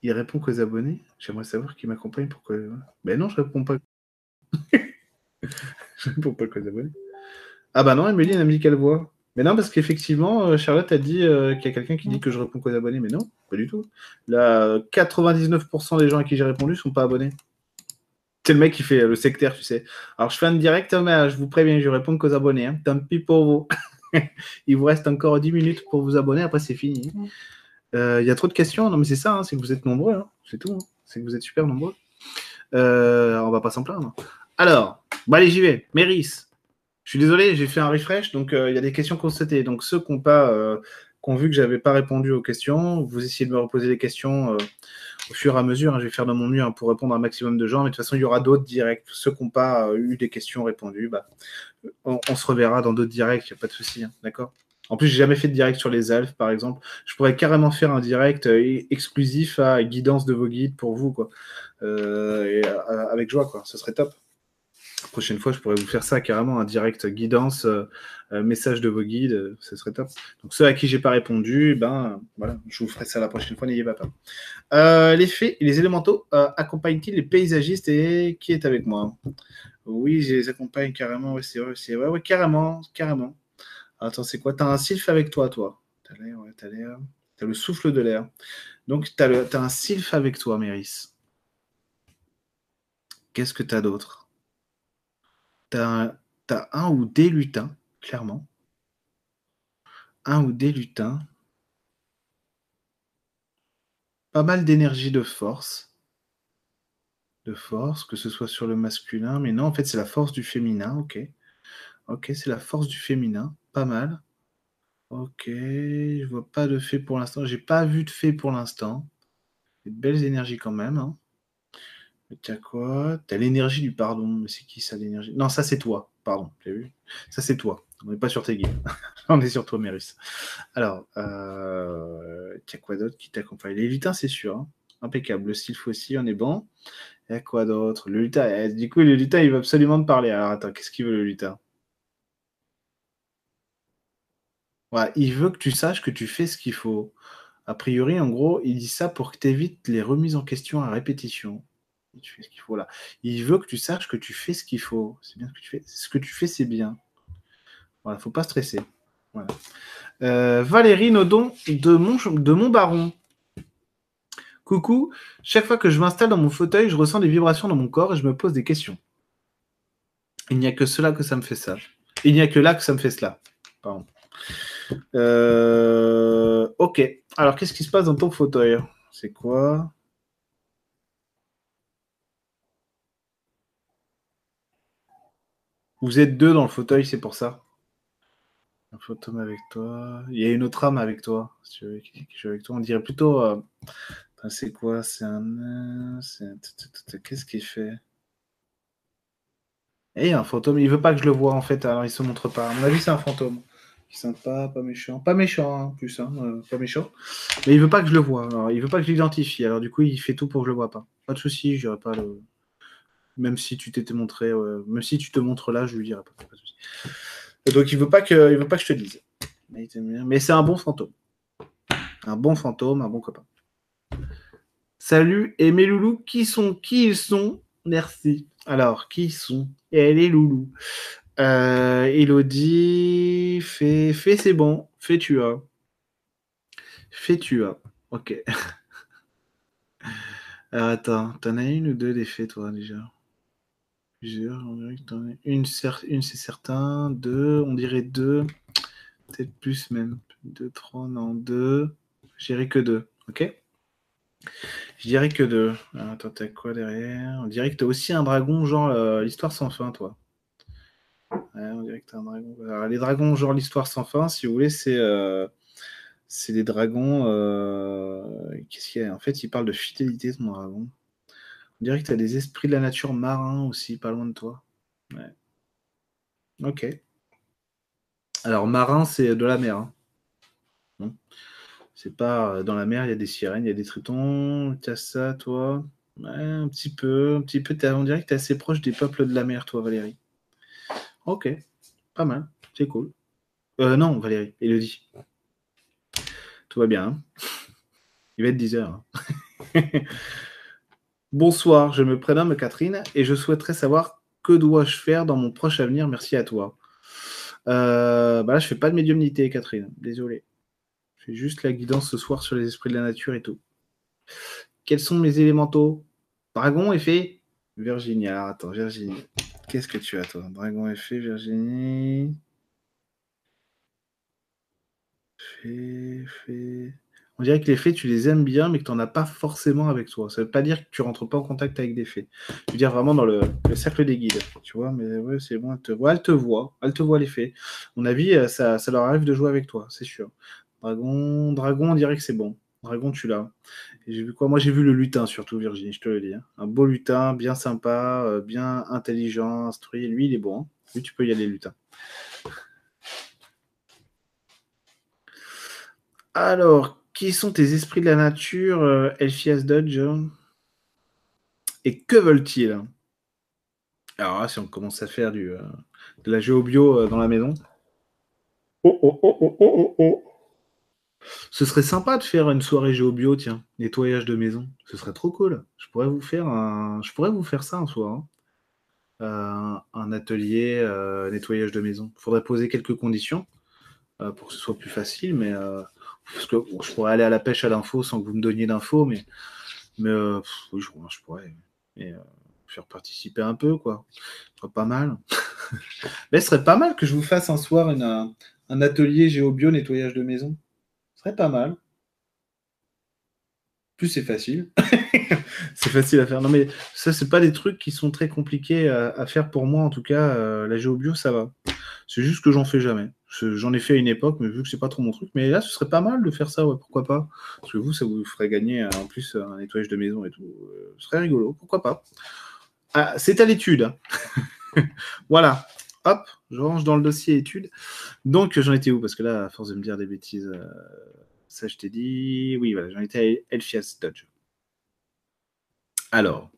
Il répond qu'aux abonnés. J'aimerais savoir qui m'accompagne. Pourquoi Ben non, je réponds pas. je réponds pas qu'aux abonnés. Ah bah non, Emily, elle a dit qu'elle voit. Mais non, parce qu'effectivement, euh, Charlotte a dit euh, qu'il y a quelqu'un qui dit que je réponds qu'aux abonnés, mais non, pas du tout. Là, 99% des gens à qui j'ai répondu sont pas abonnés. C'est le mec qui fait le sectaire, tu sais. Alors, je fais un direct, mais je vous préviens, je réponds qu'aux abonnés. Hein. Tant pis pour vous. Il vous reste encore 10 minutes pour vous abonner, après c'est fini. Euh, il y a trop de questions. Non, mais c'est ça, hein, c'est que vous êtes nombreux. Hein. C'est tout. C'est que vous êtes super nombreux. Euh, on va pas s'en plaindre. Alors, allez, j'y vais. Méris. Je suis désolé, j'ai fait un refresh, donc euh, il y a des questions constatées. Donc ceux qui ont pas, euh, qui ont vu que j'avais pas répondu aux questions, vous essayez de me reposer des questions au fur et à mesure. hein. je vais faire de mon mieux hein, pour répondre à un maximum de gens, mais de toute façon, il y aura d'autres directs. Ceux qui n'ont pas euh, eu des questions répondues, bah, on, se reverra dans d'autres directs, il n'y a pas de souci, hein, d'accord? En plus, j'ai jamais fait de direct sur les elfes, par exemple. Je pourrais carrément faire un direct euh, exclusif à guidance de vos guides pour vous, quoi. Euh, avec joie, quoi. Ce serait top. La prochaine fois, je pourrais vous faire ça carrément, un direct guidance, euh, euh, message de vos guides, euh, ce serait top. Donc ceux à qui j'ai pas répondu, ben voilà, je vous ferai ça la prochaine fois, n'ayez pas peur. Les fées et les élémentaux accompagnent-ils les paysagistes et qui est avec moi? Oui, je les accompagne carrément, ouais, c'est vrai, c'est ouais, ouais, carrément, carrément. Attends, c'est quoi? T'as un sylphe avec toi, toi? T'as l'air, ouais, t'as l'air. T'as le souffle de l'air. Donc t'as le, t'as un sylphe avec toi, Méris. Qu'est-ce que t'as d'autre? T'as un, ou des lutins, clairement. Un ou des lutins. Pas mal d'énergie de force. De force, que ce soit sur le masculin. Mais non, en fait, c'est la force du féminin. Ok. Ok, c'est la force du féminin. Pas mal. Ok. Je vois pas de fée pour l'instant. J'ai pas vu de fée pour l'instant. De belles énergies quand même. hein. T'as quoi? T'as l'énergie du pardon. Mais c'est qui ça, l'énergie? Non, ça, c'est toi. Pardon. T'as vu Ça, c'est toi. On n'est pas sur tes guides. On est sur toi, Mérus. Alors, euh... t'as quoi d'autre qui t'accompagne? Les lutins, c'est sûr. hein. Impeccable. Le sylphe aussi, on est bon. À quoi d'autre? Le lutin. eh, du coup, le lutin, il veut absolument te parler. Alors, attends, qu'est-ce qu'il veut, le lutin? Il veut que tu saches que tu fais ce qu'il faut. A priori, en gros, il dit ça pour que tu évites les remises en question à répétition. Tu fais ce qu'il faut là. Il veut que tu saches que tu fais ce qu'il faut. C'est bien ce que tu fais. Ce que tu fais, c'est bien. Voilà, faut pas stresser. Euh, Valérie Nodon de mon, de. Coucou, chaque fois que je m'installe dans mon fauteuil, je ressens des vibrations dans mon corps et je me pose des questions. Il n'y a que cela que ça me fait ça. Il n'y a que là que ça me fait cela. Pardon. Euh, ok. Alors, qu'est-ce qui se passe dans ton fauteuil? C'est quoi? Vous êtes deux dans le fauteuil, c'est pour ça. Un fantôme avec toi. Il y a une autre âme avec toi. Si tu qui joue avec toi. On dirait plutôt. euh, enfin, c'est quoi? C'est un. euh, Qu'est-ce qu'il fait? Eh, un fantôme. Il veut pas que je le vois en fait, alors il se montre pas. À mon avis, c'est un fantôme. Sympa, pas méchant. Pas méchant, hein, plus, hein, euh, pas méchant. Mais il veut pas que je le vois. Il veut pas que je l'identifie. Alors, du coup, il fait tout pour que je le vois pas. Pas de souci, je dirais pas le. Même si tu t'étais montré, ouais, même si tu te montres là, je lui dirais pas. pas de donc, il veut pas que, il veut pas que je te dise. Mais, c'est un bon fantôme. Un bon fantôme, un bon copain. Salut, et mes loulous, qui sont, qui ils sont? Merci. Alors, qui sont? Et les loulous. Euh, Elodie, fais, fais c'est bon, fais tu as. Fais tu as. Ok. Alors attends, t'en as une ou deux des faits toi déjà? Plusieurs, une, c'est certain, deux, on dirait deux, peut-être plus même. Deux, trois, non, deux. Je dirais que deux, ok? Je dirais que deux. Attends, t'as quoi derrière? On dirait que t'as aussi un dragon, genre euh, l'histoire sans fin, toi. Ouais, on dirait que t'as un dragon. Alors, les dragons, genre l'histoire sans fin, si vous voulez, c'est euh, c'est des dragons. euh, Qu'est-ce qu'il y a? En fait, il parle de fidélité, ton dragon. On dirait que t'as des esprits de la nature marins aussi, pas loin de toi. Ouais. Ok. Alors, marin, c'est de la mer. hein. C'est pas euh, dans la mer, il y a des sirènes, il y a des tritons. T'as ça, toi Ouais, un petit peu, un petit peu. On dirait que t'es assez proche des peuples de la mer, toi, Valérie. Ok, pas mal, c'est cool. Euh, non, Valérie, Elodie. Tout va bien. hein Il va être 10h. Bonsoir, je me prénomme Catherine et je souhaiterais savoir que dois-je faire dans mon proche avenir. Merci à toi. Euh, bah là, je fais pas de médiumnité, Catherine. Désolé. Je fais juste la guidance ce soir sur les esprits de la nature et tout. Quels sont mes élémentaux? Dragon, effet? Virginie. Alors, attends, Virginie. Qu'est-ce que tu as, toi? Dragon, effet, Virginie. Fée. On dirait que les fées, tu les aimes bien, mais que tu n'en as pas forcément avec toi. Ça ne veut pas dire que tu rentres pas en contact avec des fées. Je veux dire vraiment dans le, cercle des guides. Tu vois, mais ouais, c'est bon, elle te voit, elle te voit, elle te les fées. Mon avis, euh, ça, leur arrive de jouer avec toi, c'est sûr. Dragon, Dragon, on dirait que c'est bon. Dragon, tu l'as. J'ai vu quoi? Moi, j'ai vu le lutin, surtout, Virginie, je te le dis. Hein. Un beau lutin, bien sympa, euh, bien intelligent, instruit. Lui, il est bon. Hein. Lui, tu peux y aller, lutin. Alors, qui sont tes esprits de la nature, euh, Elphias Dodge Et que veulent-ils? Alors si on commence à faire du, euh, de la géobio dans la maison. Oh, oh, oh, oh, oh, oh. Ce serait sympa de faire une soirée géobio, tiens, nettoyage de maison. Ce serait trop cool. Je pourrais vous faire un... je pourrais vous faire ça un soir. Hein. Euh, un atelier euh, nettoyage de maison. Il faudrait poser quelques conditions euh, pour que ce soit plus facile, mais parce que je pourrais aller à la pêche à l'info sans que vous me donniez d'infos, mais, mais oui, je, pourrais faire participer un peu, quoi. Ce serait pas mal. mais ce serait pas mal que je vous fasse un soir un, un atelier géobio nettoyage de maison. Ce serait pas mal. Plus c'est facile. c'est facile à faire. Non, mais ça, c'est pas des trucs qui sont très compliqués à, faire pour moi. En tout cas, euh, la géobio, ça va. C'est juste que j'en fais jamais. J'en ai fait à une époque, mais vu que c'est pas trop mon truc. Mais là, ce serait pas mal de faire ça, pourquoi pas. Parce que vous, ça vous ferait gagner euh, en plus un nettoyage de maison et tout. Euh, ce serait rigolo, pourquoi pas. Ah, c'est à l'étude. Hein. voilà. Hop, je range dans le dossier études. Donc, j'en étais où? Parce que là, à force de me dire des bêtises, ça, je t'ai dit. Oui, voilà, j'en étais à Elphias Dodge. Alors.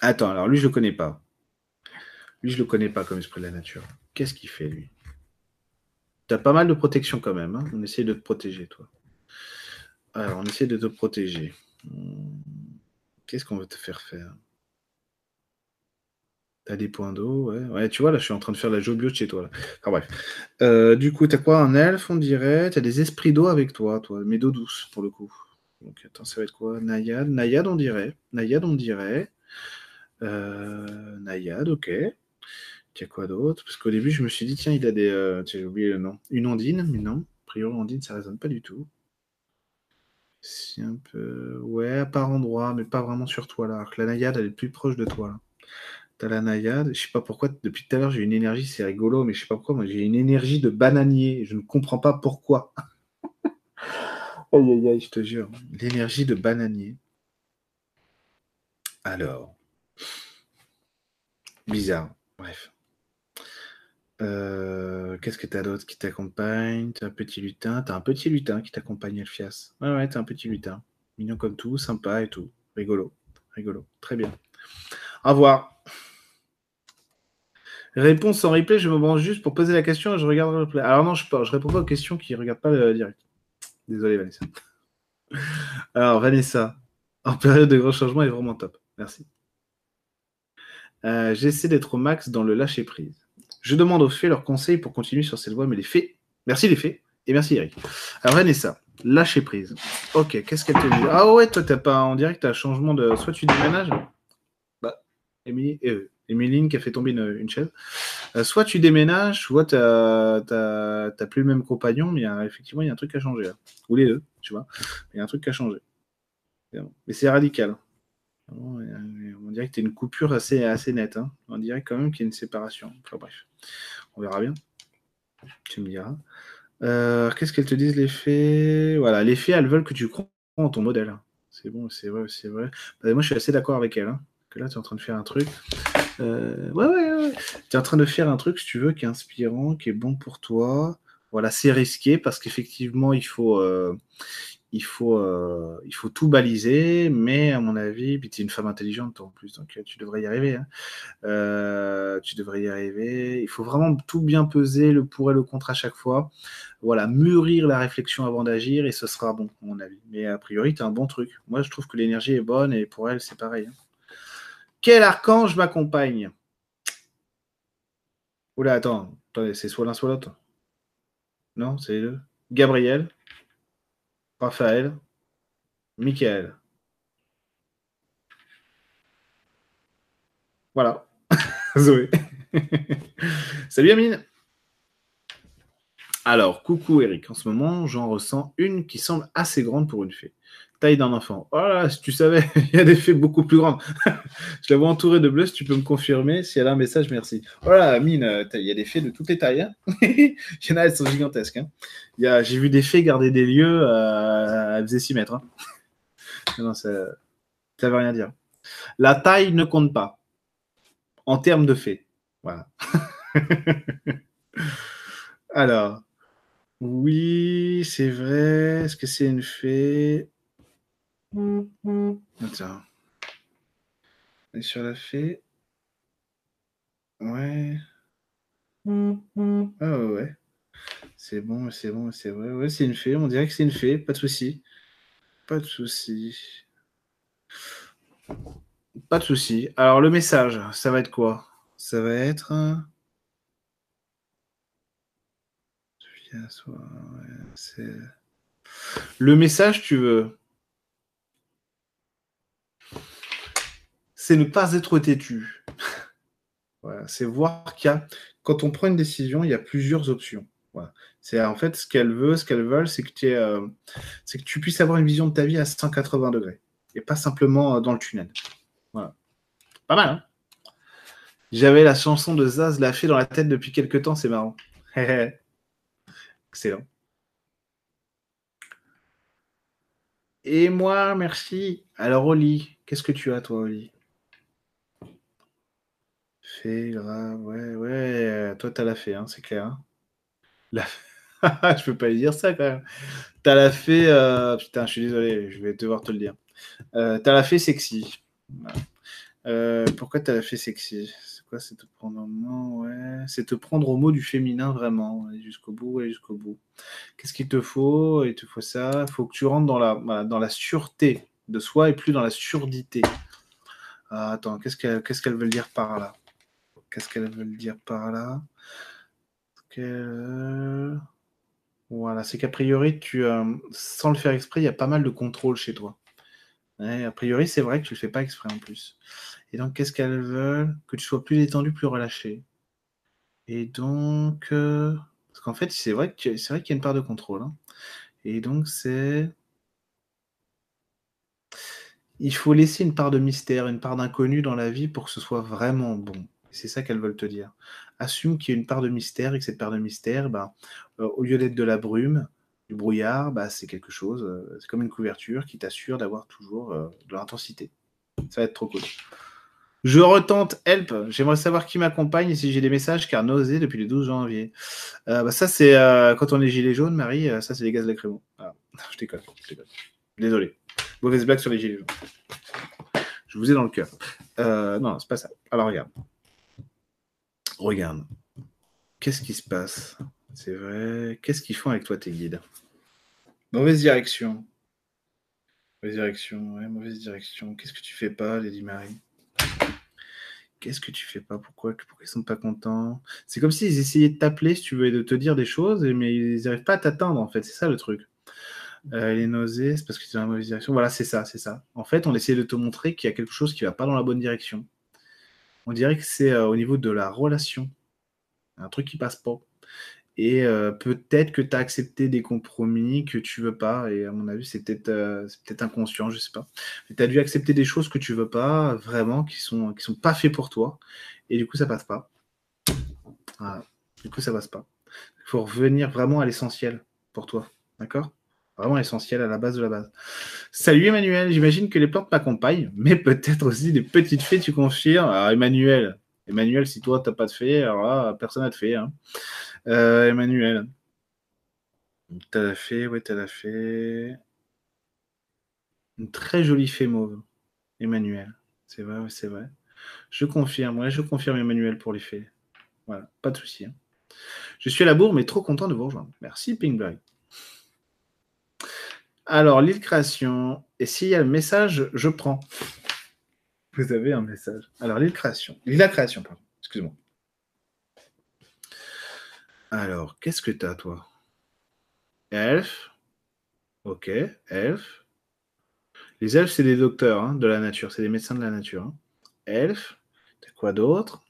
Attends, alors lui, je le connais pas. Lui, je le connais pas comme esprit de la nature. Qu'est-ce qu'il fait, lui? Tu as pas mal de protection quand même. Hein. on essaie de te protéger, toi. Alors, on essaie de te protéger. Hmm. Qu'est-ce qu'on veut te faire faire? T'as des points d'eau, ouais. Ouais, tu vois, là, je suis en train de faire la jobio de chez toi. Enfin bref. Euh, du coup, t'as quoi? Un elfe, on dirait. T'as des esprits d'eau avec toi, toi. Mais d'eau douce, pour le coup. Donc, attends, ça va être quoi? Nayade. Nayade, on dirait. Nayade, on dirait. Euh, Nayade, ok. T'as quoi d'autre? Parce qu'au début, je me suis dit, tiens, il a des. Euh, j'ai oublié le nom. Une ondine, mais non. A priori, ondine, ça résonne pas du tout. C'est un peu. Ouais, par endroit, mais pas vraiment sur toi, là. la Nayade, elle est plus proche de toi, là la naïade. Je sais pas pourquoi, depuis tout à l'heure, j'ai une énergie, c'est rigolo, mais je sais pas pourquoi, moi j'ai une énergie de bananier. Je ne comprends pas pourquoi. aïe, aïe, aïe, je te jure. L'énergie de bananier. Alors. Bizarre. Bref. Euh, qu'est-ce que tu as d'autre qui t'accompagne? T'as un petit lutin. T'as un petit lutin qui t'accompagne, Elfias. Ouais, ouais, t'as un petit lutin. Mignon comme tout, sympa et tout. Rigolo. Rigolo. Très bien. Au revoir. Réponse en replay, je me branche juste pour poser la question et je regarde le replay. Alors non, je ne réponds pas aux questions qui ne regardent pas le direct. Désolé Vanessa. Alors Vanessa, en période de gros changements, est vraiment top. Merci. Euh, j'essaie d'être au max dans le lâcher prise. Je demande aux fées leurs conseils pour continuer sur cette voie, mais les fées, merci les fées, et merci Eric. Alors Vanessa, lâcher prise. Ok, qu'est-ce qu'elle te dit? Ah ouais, toi t'as pas en direct, un changement de. Soit tu déménages? Bah, Émilie, euh, Emeline qui a fait tomber une, chaise. Euh, soit tu déménages, soit tu n'as plus le même compagnon, mais effectivement, il y a un truc qui a changé. Ou les deux, tu vois. Il y a un truc a changé. Mais c'est radical. On dirait que tu as une coupure assez, assez nette. Hein. On dirait quand même qu'il y a une séparation. Enfin bref, on verra bien. Tu me diras. Euh, qu'est-ce qu'elles te disent, les fées? Voilà, les fées, elles veulent que tu crois en ton modèle. C'est bon, c'est vrai, c'est vrai. Bah, moi, je suis assez d'accord avec elles. Hein, que là, tu es en train de faire un truc. Euh, ouais, ouais, ouais. Tu es en train de faire un truc, si tu veux, qui est inspirant, qui est bon pour toi. Voilà, c'est risqué parce qu'effectivement, il faut, euh, il, faut, euh, il faut tout baliser, mais à mon avis, puis tu es une femme intelligente en plus, donc tu devrais y arriver. Hein. tu devrais y arriver. Il faut vraiment tout bien peser, le pour et le contre à chaque fois. Voilà, mûrir la réflexion avant d'agir et ce sera bon, à mon avis. Mais a priori, tu un bon truc. Moi, je trouve que l'énergie est bonne et pour elle, c'est pareil. Hein. Quel archange m'accompagne? Oula, attends, attendez, c'est soit l'un soit l'autre. Non, c'est les. Gabriel, Raphaël, Michael. Voilà. Zoé. Salut Amine. Alors, coucou Eric. En ce moment, j'en ressens une qui semble assez grande pour une fée. Taille d'un enfant. Voilà, si tu savais, il y a des fées beaucoup plus grandes. je la vois entourée de bleu, si tu peux me confirmer. Si elle a un message, merci. Voilà, Mine, euh, il y a des fées de toutes les tailles. Hein. il y en a, elles sont gigantesques. Hein. J'ai vu des fées garder des lieux, à elles faisaient 6 mètres. Hein. Non, ça ne veut rien dire. La taille ne compte pas en termes de fées. Voilà. Alors, oui, c'est vrai. Est-ce que c'est une fée? Attends. Et sur la fée Ouais. Ah ouais. C'est bon, c'est bon, c'est vrai. Ouais, c'est une fée. On dirait que c'est une fée. Pas de souci. Pas de souci. Pas de souci. Alors, le message, ça va être quoi? Ça va être. Le message, tu veux? C'est ne pas être têtu. c'est voir qu'il y a, quand on prend une décision, il y a plusieurs options. C'est en fait ce qu'elles veulent, ce qu'elles veulent, c'est que, euh, que tu puisses avoir une vision de ta vie à 180 degrés et pas simplement euh, dans le tunnel. Voilà. Pas mal, hein? J'avais la chanson de Zaz la fée dans la tête depuis quelques temps, c'est marrant. Excellent. Et moi, merci. Alors, Oli, qu'est-ce que tu as, toi, Oli? Fait, grave, ouais, ouais. Toi, t'as la fée, hein, c'est clair. Hein. la... je peux pas lui dire ça, quand même. T'as la fée... Euh, putain, je suis désolé, je vais devoir te le dire. Euh, t'as la fée sexy. Euh, pourquoi t'as la fée sexy? C'est te prendre ouais. C'est te prendre au mot du féminin vraiment, jusqu'au bout, et jusqu'au bout. Qu'est-ce qu'il te faut? Il te faut ça. Il faut que tu rentres dans la, dans la sûreté de soi et plus dans la surdité. Ah, attends, qu'est-ce qu'elle qu'est-ce qu'elle veut dire par là? Qu'est-ce qu'elle veut dire par là? Voilà, c'est qu'a priori, tu, euh, sans le faire exprès, il y a pas mal de contrôle chez toi. a priori, c'est vrai que tu le fais pas exprès en plus. Et donc, qu'est-ce qu'elles veulent Que tu sois plus détendu, plus relâché. Et donc, euh, parce qu'en fait, c'est vrai qu'il y a une part de contrôle. Hein. Et donc, c'est. Il faut laisser une part de mystère, une part d'inconnu dans la vie pour que ce soit vraiment bon. C'est ça qu'elles veulent te dire. Assume qu'il y a une part de mystère et que cette part de mystère, bah, euh, au lieu d'être de la brume, du brouillard, bah, c'est quelque chose, euh, c'est comme une couverture qui t'assure d'avoir toujours de l'intensité. Ça va être trop cool. Je retente Help. J'aimerais savoir qui m'accompagne et si j'ai des messages car nausée depuis le 12 janvier. Euh, bah ça, c'est euh, quand on est gilet jaune, Marie. Euh, ça, c'est les gaz lacrymaux. Ah, je déconne. Je Désolé. Mauvaise blague sur les gilets jaunes. Je vous ai dans le cœur. non, c'est pas ça. Alors, regarde. Regarde. Qu'est-ce qui se passe? C'est vrai. Qu'est-ce qu'ils font avec toi, tes guides? Mauvaise direction. Mauvaise direction, ouais, mauvaise direction. Qu'est-ce que tu fais pas, Lady Marie qu'est-ce que tu fais pas? Pourquoi Pourquoi ils sont pas contents? C'est comme s'ils essayaient de t'appeler, si tu veux, et de te dire des choses, mais ils n'arrivent pas à t'atteindre, en fait. C'est ça le truc. Euh, les nausées, c'est parce que tu es dans la mauvaise direction. Voilà, c'est ça, c'est ça. En fait, on essaie de te montrer qu'il y a quelque chose qui va pas dans la bonne direction. On dirait que c'est euh, au niveau de la relation. Un truc qui passe pas. Et euh, peut-être que tu as accepté des compromis que tu veux pas. Et à mon avis, c'est peut-être euh, inconscient, je sais pas. Mais tu as dû accepter des choses que tu veux pas, vraiment, qui sont, sont pas faits pour toi. Et du coup, ça passe pas. Du coup, ça passe pas. Il faut revenir vraiment à l'essentiel pour toi. D'accord? Vraiment l'essentiel à la base de la base. Salut Emmanuel, j'imagine que les plantes m'accompagnent, mais peut-être aussi des petites fées, tu confirmes Alors Emmanuel, Emmanuel, si toi, tu n'as pas de fée, alors là, personne n'a de fée. Hein. Euh, Emmanuel. T'as la fée, ouais, t'as la fée. Une très jolie fée mauve. Emmanuel. C'est vrai, c'est vrai. Je confirme, ouais, je confirme Emmanuel pour les fées. Voilà, pas de souci. Hein. Je suis à la bourre, mais trop content de vous rejoindre. Merci, Pinkberry. Alors, l'île création. Et s'il y a le message, je prends. Vous avez un message. Alors, l'île création. L'île création, pardon. Excuse-moi. Alors, qu'est-ce que tu as, toi? Elf. Ok, elf. Les elfes, c'est des docteurs hein, de la nature, c'est des médecins de la nature. Hein. Elf. T'as quoi d'autre?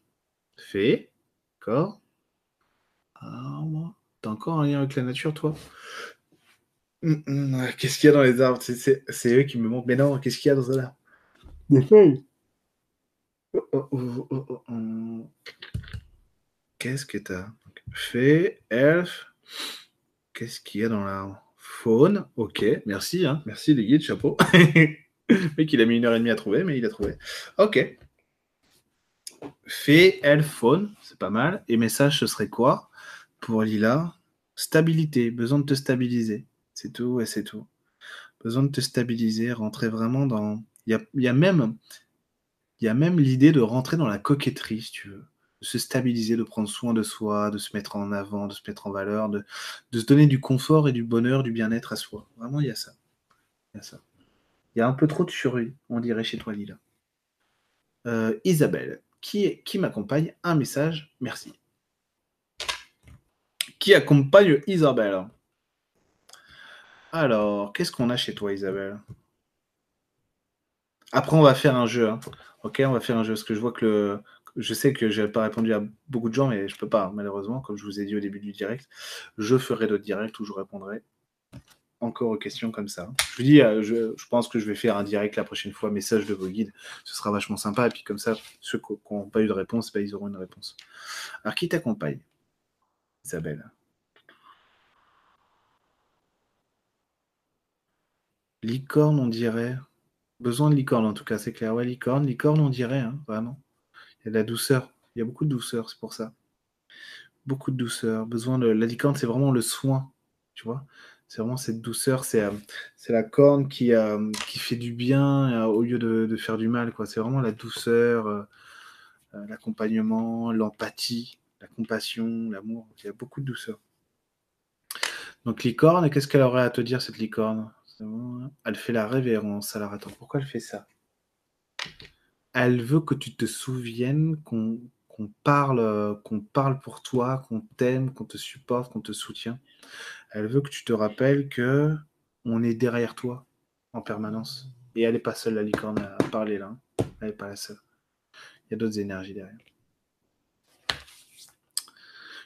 Fée. D'accord. Arbre. T'as encore un lien avec la nature, toi? Qu'est-ce qu'il y a dans les arbres? C'est- eux qui me montrent. Mais non, qu'est-ce qu'il y a dans là? Des feuilles. Oh, oh, oh. Qu'est-ce que t'as? Fée, elfe. Qu'est-ce qu'il y a dans l'arbre? Faune. Ok, merci. Hein. Merci les guides, chapeau. Le mec, il a mis une heure et demie à trouver, mais il a trouvé. Ok. Fée, elfe, faune. C'est pas mal. Et message, ce serait quoi? Pour Lila Stabilité. Besoin de te stabiliser. C'est tout c'est tout. Besoin de te stabiliser, rentrer vraiment dans. Il y a, même, même l'idée de rentrer dans la coquetterie, si tu veux. De se stabiliser, de prendre soin de soi, de se mettre en avant, de se mettre en valeur, de, se donner du confort et du bonheur, du bien-être à soi. Vraiment, il y a ça. Il y a ça. Il y a un peu trop de furie, on dirait chez toi, Lila. Euh, Isabelle, qui, qui m'accompagne Un message, merci. Qui accompagne Isabelle? Alors, qu'est-ce qu'on a chez toi, Isabelle? Après, on va faire un jeu. hein. Ok, on va faire un jeu. Parce que je vois que. Je sais que je n'ai pas répondu à beaucoup de gens, mais je peux pas, malheureusement, comme je vous ai dit au début du direct. Je ferai d'autres directs où je répondrai encore aux questions comme ça. Je vous dis, euh, je, je pense que je vais faire un direct la prochaine fois, message de vos guides. Ce sera vachement sympa. Et puis comme ça, ceux qui n'ont pas eu de réponse, ben, ils auront une réponse. Alors, qui t'accompagne? Isabelle Licorne, on dirait. Besoin de licorne, en tout cas, c'est clair. Ouais, licorne, licorne, on dirait, hein, vraiment. Il y a de la douceur. Il y a beaucoup de douceur, c'est pour ça. Beaucoup de douceur. Besoin de. La licorne, c'est vraiment le soin, tu vois. C'est vraiment cette douceur. C'est euh, la corne qui, euh, qui fait du bien euh, au lieu de, faire du mal. C'est vraiment la douceur, l'accompagnement, l'empathie, la compassion, l'amour. Il y a beaucoup de douceur. Donc, licorne, qu'est-ce qu'elle aurait à te dire, cette licorne? Elle fait la révérence. Alors, attends, pourquoi elle fait ça? Elle veut que tu te souviennes qu'on parle, qu'on parle pour toi, qu'on t'aime, qu'on te supporte, qu'on te soutient. Elle veut que tu te rappelles que on est derrière toi en permanence. Et elle n'est pas seule, la licorne, à parler là. hein. Elle n'est pas la seule. Il y a d'autres énergies derrière.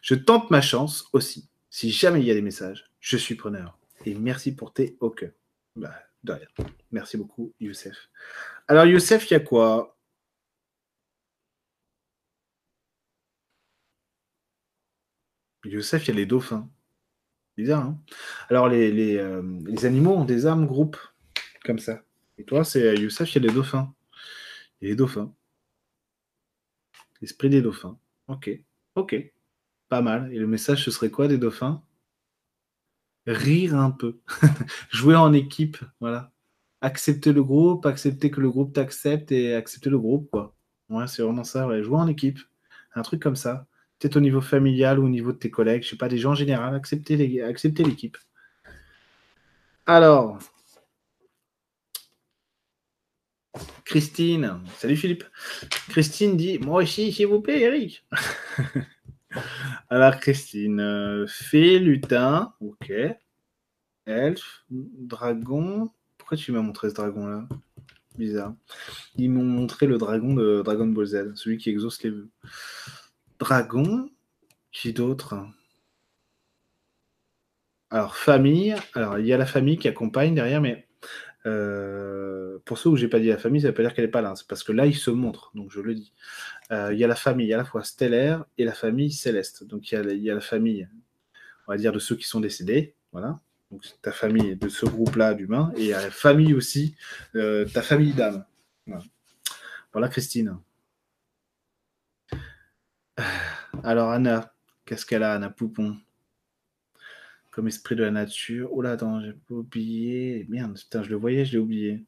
Je tente ma chance aussi. Si jamais il y a des messages, je suis preneur. Et merci pour tes OK. Bah. Merci beaucoup, Youssef. Alors, Youssef, il y a quoi? Youssef, il y a les dauphins. Bizarre, hein? Alors, euh, les animaux ont des âmes groupes, comme ça. Et toi, c'est Youssef, il y a les dauphins. Il y a les dauphins. L'esprit des dauphins. Ok. Ok. Pas mal. Et le message, ce serait quoi des dauphins? Rire un peu. Jouer en équipe. Voilà. Accepter le groupe, accepter que le groupe t'accepte et accepter le groupe, quoi. Ouais, c'est vraiment ça. Jouer en équipe. Un truc comme ça. Peut-être au niveau familial ou au niveau de tes collègues. Je sais pas, des gens en général. Accepter l'équipe. Alors. Christine. Salut Philippe. Christine dit Moi aussi, s'il vous plaît, Eric. Alors, Christine, euh, fée, lutin, ok. Elfe, dragon. Pourquoi tu m'as montré ce dragon-là? Bizarre. Ils m'ont montré le dragon de Dragon Ball Z, celui qui exauce les vœux. Dragon, qui d'autre? Alors, famille. Alors, il y a la famille qui accompagne derrière, mais euh, pour ceux où j'ai pas dit la famille, ça veut pas dire qu'elle est pas là. C'est parce que là, il se montre, donc je le dis. Euh, il y a la famille à la fois stellaire et la famille céleste. Donc il y, a, la famille, on va dire, de ceux qui sont décédés. Voilà. Donc ta famille de ce groupe-là d'humains. Et a la famille aussi, euh, ta famille d'âmes. Voilà. voilà, Christine. Alors Anna, qu'est-ce qu'elle a, Anna Poupon? Comme esprit de la nature. Oh là, attends, j'ai oublié. Merde, putain, je le voyais, je l'ai oublié.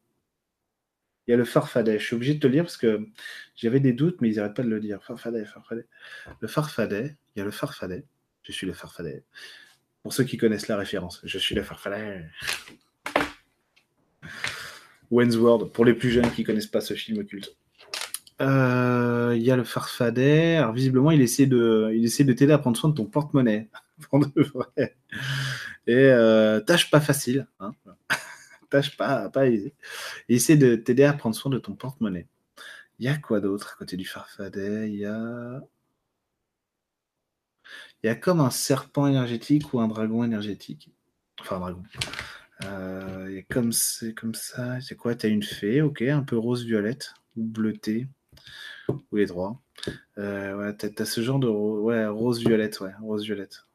Il y a le farfadet. Je suis obligé de te le lire parce que j'avais des doutes, mais ils n'arrêtent pas de le dire. Farfadet, farfadet. Le farfadet, il y a le farfadet. Je suis le farfadet. Pour ceux qui connaissent la référence, je suis le farfadet. World, pour les plus jeunes qui connaissent pas ce film culte. Euh, Il y a le farfadet. Alors, visiblement, il essaie de, il essaie de t'aider à prendre soin de ton porte-monnaie. Et euh, tâche pas facile. Hein. Tâche pas, pas aisée. Il essaie de t'aider à prendre soin de ton porte-monnaie. Il y a quoi d'autre à côté du farfadet? Il y a. Il y a comme un serpent énergétique ou un dragon énergétique. Enfin, un dragon. Euh, il y a comme, c'est comme ça. C'est quoi? Tu as une fée, ok, un peu rose-violette ou bleutée, ou les trois. Euh, ouais, tu as, ce genre de ouais, rose-violette, ouais, rose-violette.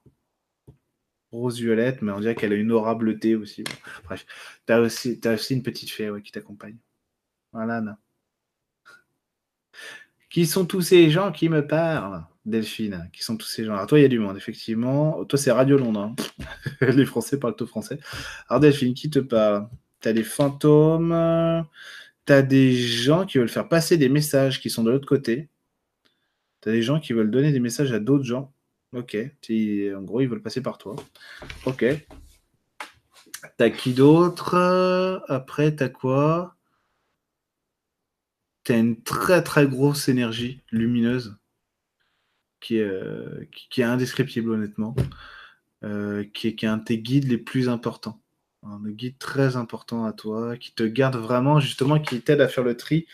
Rose-violette, mais on dirait qu'elle a une aura bleutée aussi. bref, tu as aussi, as aussi une petite fée qui t'accompagne. Voilà, non. Qui sont tous ces gens qui me parlent Delphine, qui sont tous ces gens? Alors toi, il y a du monde, effectivement. Toi, c'est Radio Londres. Hein. Les Français parlent tout français. Alors Delphine, qui te parle? Tu as des fantômes, tu as des gens qui veulent faire passer des messages qui sont de l'autre côté. Tu as des gens qui veulent donner des messages à d'autres gens. Ok. En gros, ils veulent passer par toi. Ok. T'as qui d'autre? Après, t'as quoi? T'as une très très grosse énergie lumineuse qui est, euh, est indescriptible honnêtement, euh, qui, est, qui est un de tes guides les plus importants. Un guide très important à toi, qui te garde vraiment, justement, qui t'aide à faire le tri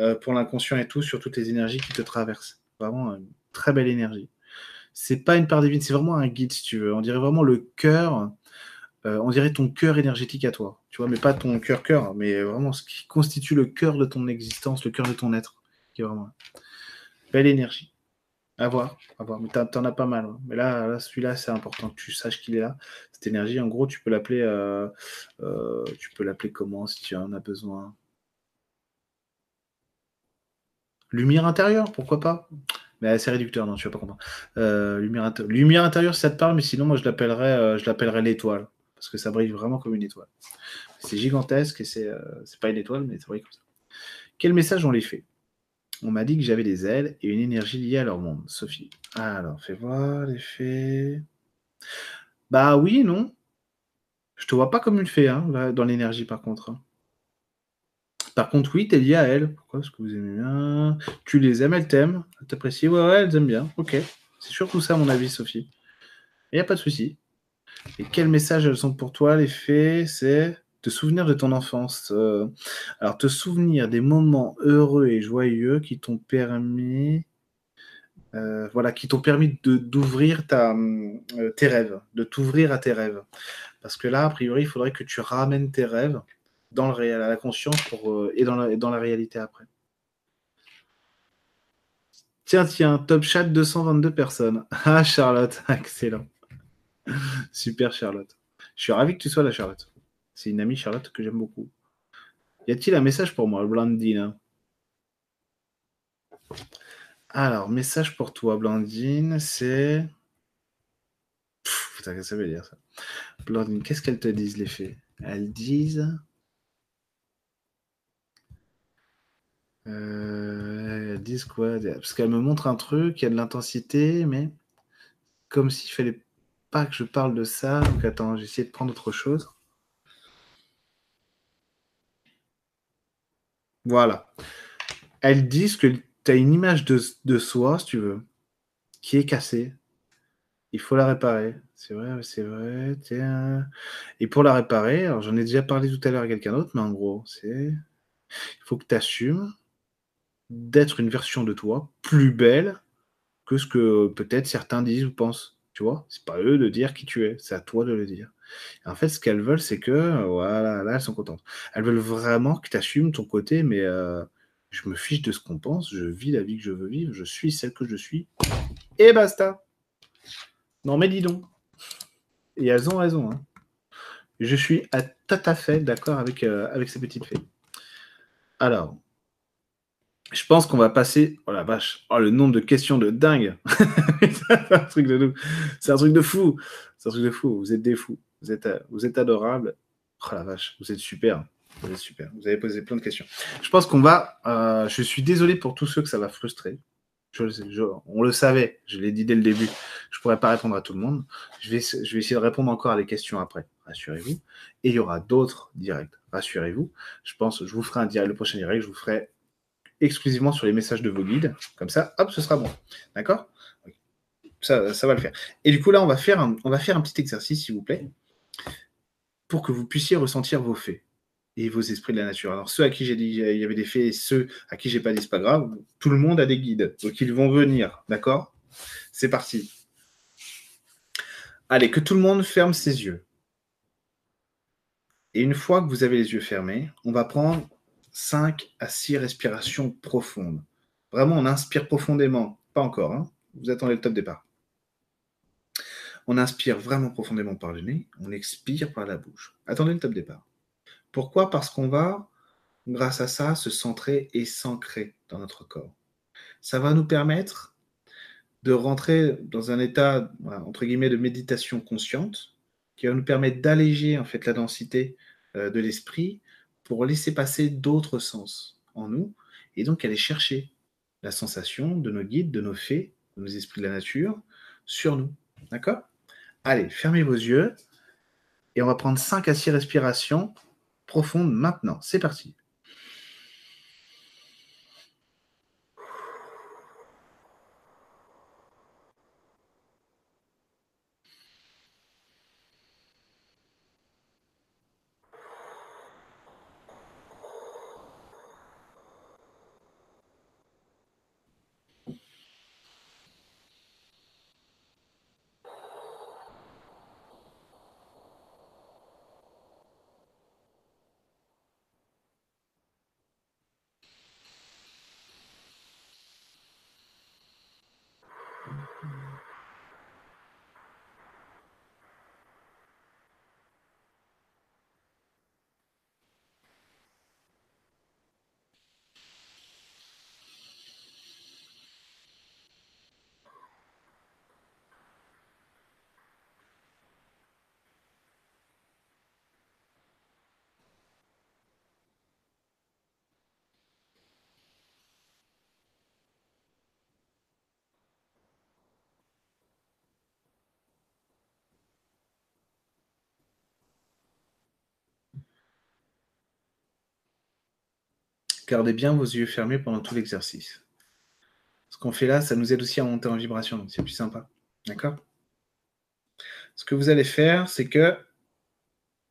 euh, pour l'inconscient et tout, sur toutes les énergies qui te traversent. Vraiment une très belle énergie. C'est pas une part divine, c'est vraiment un guide, si tu veux. On dirait vraiment le cœur, on dirait ton cœur énergétique à toi, tu vois, mais pas ton cœur-cœur, mais vraiment ce qui constitue le cœur de ton existence, le cœur de ton être, belle énergie. À voir, à voir. Mais t'en as pas mal. Hein. Mais là, là celui-là, c'est important que tu saches qu'il est là. Cette énergie, en gros, tu peux l'appeler. Euh, euh, tu peux l'appeler comment si tu en as besoin? Lumière intérieure, pourquoi pas? Mais c'est réducteur, non, tu vas pas comprendre. Euh, lumière, intérieure, ça te parle, mais sinon, moi, je l'appellerais, je l'appellerais l'étoile, parce que ça brille vraiment comme une étoile. C'est gigantesque et c'est, c'est pas une étoile, mais ça brille comme ça. Quel message on les fait? On m'a dit que j'avais des ailes et une énergie liée à leur monde. Sophie. Alors, fais voir les faits. Bah oui non. Je te vois pas comme une fée hein, dans l'énergie par contre. Hein. Par contre, oui, tu es lié à elles. Pourquoi? Parce que vous aimez bien. Tu les aimes, elles t'aiment. Elles t'apprécient. Ouais, ouais, elles aiment bien. Ok. C'est surtout ça, à mon avis, Sophie. Il n'y a pas de souci. Et quel message elles sont pour toi, les fées? C'est te souvenir de ton enfance. Euh, alors, te souvenir des moments heureux et joyeux qui t'ont permis, euh, voilà, qui t'ont permis d'ouvrir euh, tes rêves, de t'ouvrir à tes rêves. Parce que là, a priori, il faudrait que tu ramènes tes rêves dans le réel, à la conscience pour, et, dans la, réalité après. Tiens, tiens, top chat 222 personnes. Ah, Charlotte, excellent. Super, Charlotte. Je suis ravi que tu sois là, Charlotte. C'est une amie Charlotte que j'aime beaucoup. Y a-t-il un message pour moi, Blandine Alors, message pour toi, Blandine, c'est. Putain, qu'est-ce que ça veut dire ça? Blandine, qu'est-ce qu'elles te disent, les fées? Elles disent. Euh, elles disent quoi? Parce qu'elles me montrent un truc, il y a de l'intensité, mais comme s'il fallait pas que je parle de ça. Donc attends, j'essaie de prendre autre chose. Voilà. Elles disent que tu as une image de, soi, si tu veux, qui est cassée. Il faut la réparer. C'est vrai, c'est vrai. Et pour la réparer, alors j'en ai déjà parlé tout à l'heure à quelqu'un d'autre, mais en gros, c'est. Il faut que tu assumes d'être une version de toi plus belle que ce que peut-être certains disent ou pensent. Tu vois, c'est pas eux de dire qui tu es, c'est à toi de le dire. En fait, ce qu'elles veulent, c'est que, voilà, là, elles sont contentes. Elles veulent vraiment que tu assumes ton côté, mais euh, je me fiche de ce qu'on pense, je vis la vie que je veux vivre, je suis celle que je suis, et basta. Non, mais dis donc. Et elles ont raison. Hein. Je suis à, tout à fait d'accord avec, euh, avec ces petites fées. Alors, je pense qu'on va passer. Oh la vache, oh, le nombre de questions de dingue. c'est un truc de fou. C'est un truc de fou. Vous êtes des fous. Vous êtes, vous êtes adorables. Oh la vache, vous êtes super. Vous êtes super. Vous avez posé plein de questions. Je pense qu'on va. Euh, je suis désolé pour tous ceux que ça va frustrer. On le savait. Je l'ai dit dès le début. Je pourrais pas répondre à tout le monde. Je vais, je vais essayer de répondre encore à des questions après. Rassurez-vous. Et il y aura d'autres directs. Rassurez-vous. Je pense. Je vous ferai un direct. Le prochain direct, je vous ferai exclusivement sur les messages de vos guides. Comme ça, hop, ce sera bon. D'accord? Ça, va le faire. Et du coup, là, on va faire un, on va faire un petit exercice, s'il vous plaît pour que vous puissiez ressentir vos faits et vos esprits de la nature. Alors ceux à qui j'ai dit il y avait des faits et ceux à qui j'ai pas dit c'est pas grave, tout le monde a des guides, donc ils vont venir, d'accord? C'est parti. Allez, que tout le monde ferme ses yeux. Et une fois que vous avez les yeux fermés, on va prendre 5 à 6 respirations profondes. Vraiment, on inspire profondément. Pas encore, hein. vous attendez le top départ. On inspire vraiment profondément par le nez, on expire par la bouche. Attendez le top départ. Pourquoi? Parce qu'on va, grâce à ça, se centrer et s'ancrer dans notre corps. Ça va nous permettre de rentrer dans un état, entre guillemets, de méditation consciente, qui va nous permettre d'alléger en fait la densité euh, de l'esprit pour laisser passer d'autres sens en nous et donc aller chercher la sensation de nos guides, de nos fées, de nos esprits de la nature sur nous. D'accord? Allez, fermez vos yeux et on va prendre 5 à 6 respirations profondes maintenant. C'est parti. Gardez bien vos yeux fermés pendant tout l'exercice. Ce qu'on fait là, ça nous aide aussi à monter en vibration, donc c'est plus sympa. D'accord? Ce que vous allez faire, c'est que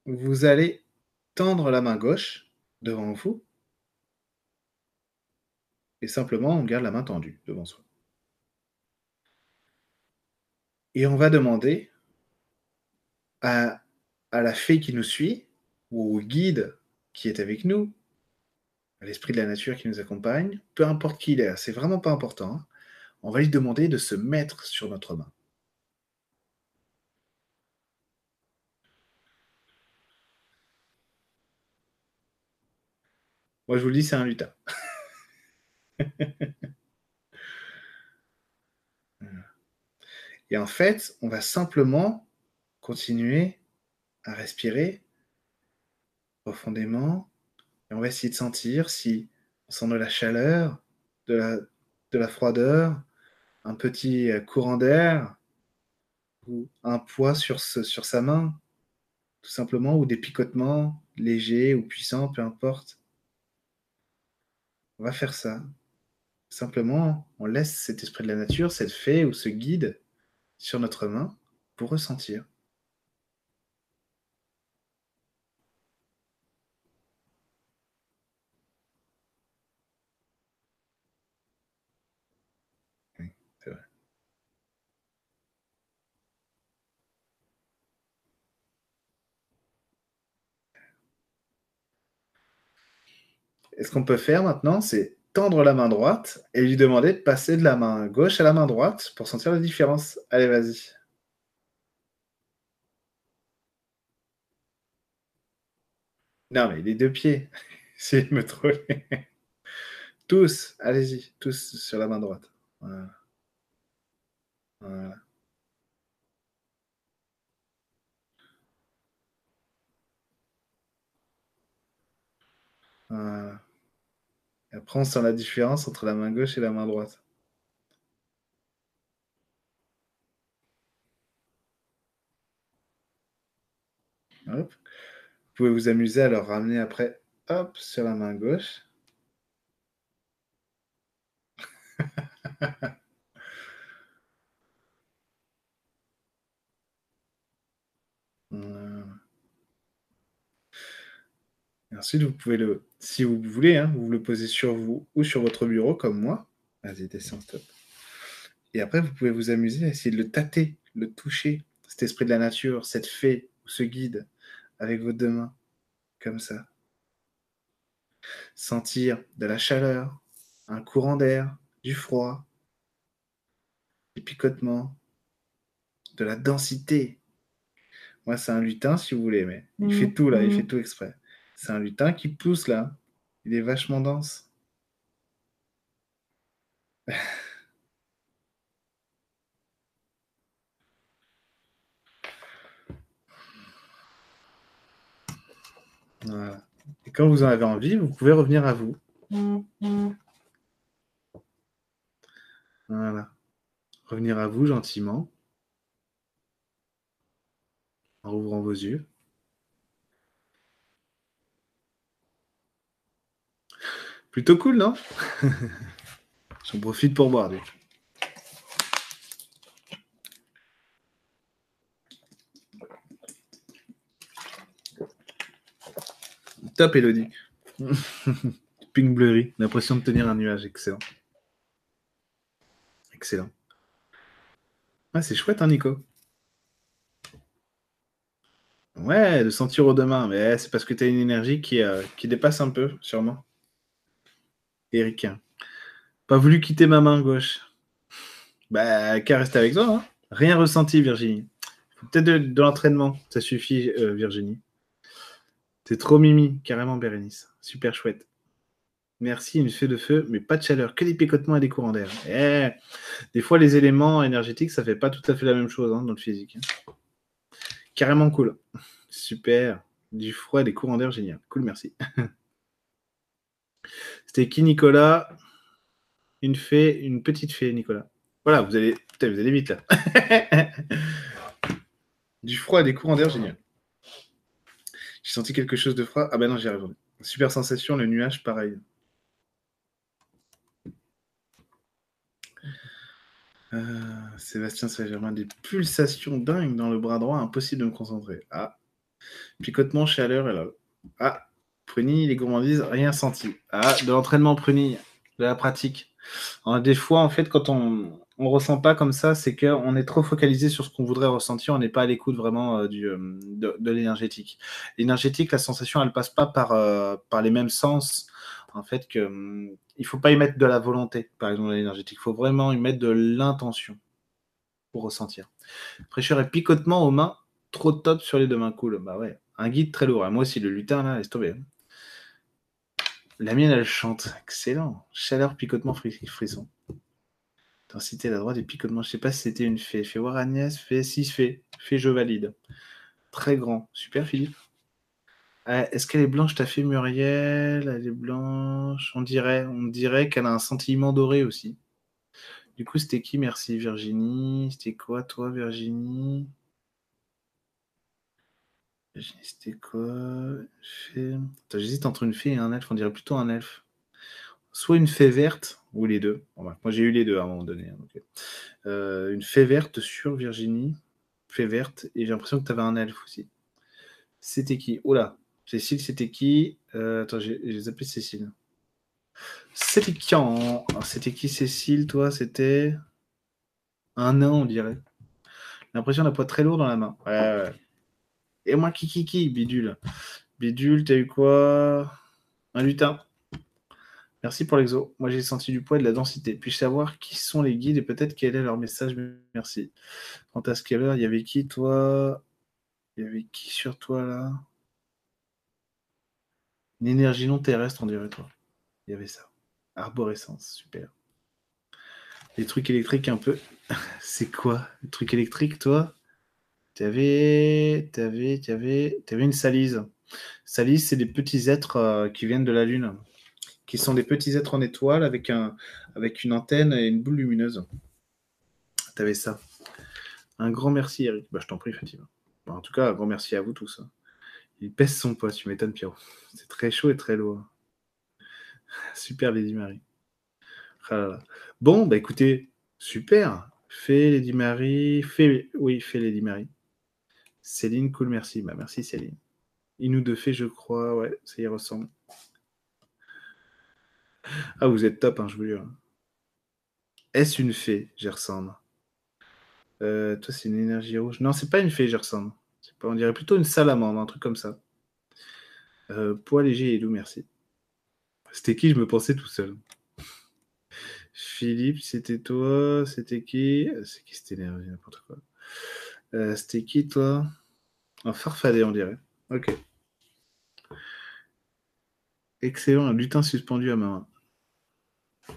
vous allez tendre la main gauche devant vous et simplement on garde la main tendue devant soi. Et on va demander à, à la fée qui nous suit ou au guide qui est avec nous l'esprit de la nature qui nous accompagne, peu importe qui il est, c'est vraiment pas important, hein. on va lui demander de se mettre sur notre main. Moi, je vous le dis, c'est un lutin. Et en fait, on va simplement continuer à respirer profondément et on va essayer de sentir si on sent de la chaleur, de la, de la froideur, un petit euh, courant d'air ou un poids sur sa main, tout simplement, ou des picotements légers ou puissants, peu importe. On va faire ça. Simplement, on laisse cet esprit de la nature, cette fée ou ce guide sur notre main pour ressentir. Et ce qu'on peut faire maintenant, c'est tendre la main droite et lui demander de passer de la main gauche à la main droite pour sentir la différence. Allez, vas-y. Non, mais les deux pieds. C'est me troller. tous, allez-y, tous sur la main droite. Voilà. Voilà. Après, on sent la différence entre la main gauche et la main droite. Vous pouvez vous amuser à le ramener après, hop, sur la main gauche. ensuite, vous pouvez le, si vous voulez, hein, vous le posez sur vous ou sur votre bureau comme moi. Vas-y, descends, stop. Et après, vous pouvez vous amuser à essayer de le tâter, le toucher, cet esprit de la nature, cette fée ou ce guide avec vos deux mains, comme ça. Sentir de la chaleur, un courant d'air, du froid, des picotements, de la densité. Moi, c'est un lutin, si vous voulez, mais il fait tout là, il fait tout exprès. C'est un lutin qui pousse là. Il est vachement dense. Et quand vous en avez envie, vous pouvez revenir à vous. Voilà. Revenir à vous gentiment. En ouvrant vos yeux. Plutôt cool, non? J'en profite pour boire. Du Top, Elodie. Pink blurry. L'impression de tenir un nuage. Excellent. Excellent. Ouais, c'est chouette, hein, Nico? Ouais, de sentir au demain. Mais c'est parce que tu as une énergie euh, qui dépasse un peu, sûrement. Eric. Pas voulu quitter ma main gauche. Bah, qu'à rester avec toi. Hein. Rien ressenti, Virginie. Peut-être de, l'entraînement. Ça suffit, euh, Virginie. T'es trop mimi, carrément, Bérénice. Super chouette. Merci, une feu de feu, mais pas de chaleur, que des picotements et des courants d'air. Eh, des fois, les éléments énergétiques, ça fait pas tout à fait la même chose hein, dans le physique. Hein. Carrément cool. Super. Du froid et des courants d'air, génial. Cool, merci. C'était qui, Nicolas? Une fée, une petite fée, Nicolas. Voilà, vous allez, vous allez vite là. du froid et des courants d'air, génial. J'ai senti quelque chose de froid. Ah ben non, j'y arrive. Super sensation, le nuage, pareil. Euh, Sébastien Saint-Germain, des pulsations dingues dans le bras droit, impossible de me concentrer. Ah, picotement, chaleur, et là. Ah, Les gourmandises, rien senti. Ah, de l'entraînement Pruny, de la pratique. des fois, en fait, quand on ne ressent pas comme ça, c'est qu'on est trop focalisé sur ce qu'on voudrait ressentir, on n'est pas à l'écoute vraiment euh, du, euh, de, l'énergétique. L'énergétique, la sensation, elle passe pas par, euh, par les mêmes sens. En fait, que, il faut pas y mettre de la volonté, par exemple, l'énergétique. Il faut vraiment y mettre de l'intention pour ressentir. Fraîcheur et picotement aux mains, trop top sur les deux mains, cool. Bah ouais, un guide très lourd. Moi aussi, le lutin, là, laisse tomber. Hein. La mienne, elle chante. Excellent. Chaleur, picotement, frisson. Intensité la droite et picotement. Je sais pas si c'était une fée. Fais voir Agnès. Fais 6 fées. Fais je valide. Très grand. Super, Philippe. Euh, est-ce qu'elle est blanche, ta fée Muriel? Elle est blanche. On dirait, on dirait qu'elle a un sentiment doré aussi. Du coup, c'était qui? Merci, Virginie. C'était quoi, toi, Virginie? C'était quoi J'hésite entre une fée et un elfe. On dirait plutôt un elfe. Soit une fée verte, ou les deux. moi, j'ai eu les deux à un moment donné. Hein, euh, une fée verte sur Virginie. Fée verte. Et j'ai l'impression que tu avais un elfe aussi. C'était qui? Oh là Cécile, c'était qui? Euh, Attends, j'ai zappé Cécile. C'était qui en... C'était qui Cécile, toi? C'était un nain, on dirait. L'impression d'un poids très lourd dans la main. Ouais, ouais. Et moi, qui, qui, qui, bidule. Bidule, t'as eu quoi? Un lutin. Merci pour l'exo. Moi, j'ai senti du poids et de la densité. Puis-je savoir qui sont les guides et peut-être quel est leur message? Merci. Quant à Scaler, il y avait qui, toi? Il y avait qui sur toi, là? Une énergie non terrestre, on dirait, toi. Il y avait ça. Arborescence, super. Les trucs électriques, un peu. C'est quoi? Les trucs électriques, toi? Tu avais, avais, avais, avais une salise. Salise, c'est des petits êtres euh, qui viennent de la Lune, qui sont des petits êtres en étoile avec, un, avec une antenne et une boule lumineuse. Tu avais ça. Un grand merci, Eric. Bah, je t'en prie, Fatima. en tout cas, un grand merci à vous tous. Hein. Il pèse son poids, tu m'étonnes, Pierrot. C'est très chaud et très lourd. Super, Lady Marie. Ah bon, bah écoutez, super. Fais Lady Marie. Fais, oui, fais Lady Marie. Céline, cool, merci. Bah, merci Céline. Il nous deux fait, je crois. Ouais, ça y ressemble. Ah, vous êtes top, hein, je vous jure. Est-ce une fée, Gersandre Euh, toi, c'est une énergie rouge. Non, c'est pas une fée. Pas, on dirait plutôt une salamandre, un truc comme ça. Euh, poids léger et doux, merci. C'était qui? Je me pensais tout seul. Philippe, c'était toi C'était qui? C'est qui cette énergie? N'importe quoi. Euh, c'était qui, toi? Un farfadet, on dirait. Ok. Excellent, un lutin suspendu à ma main.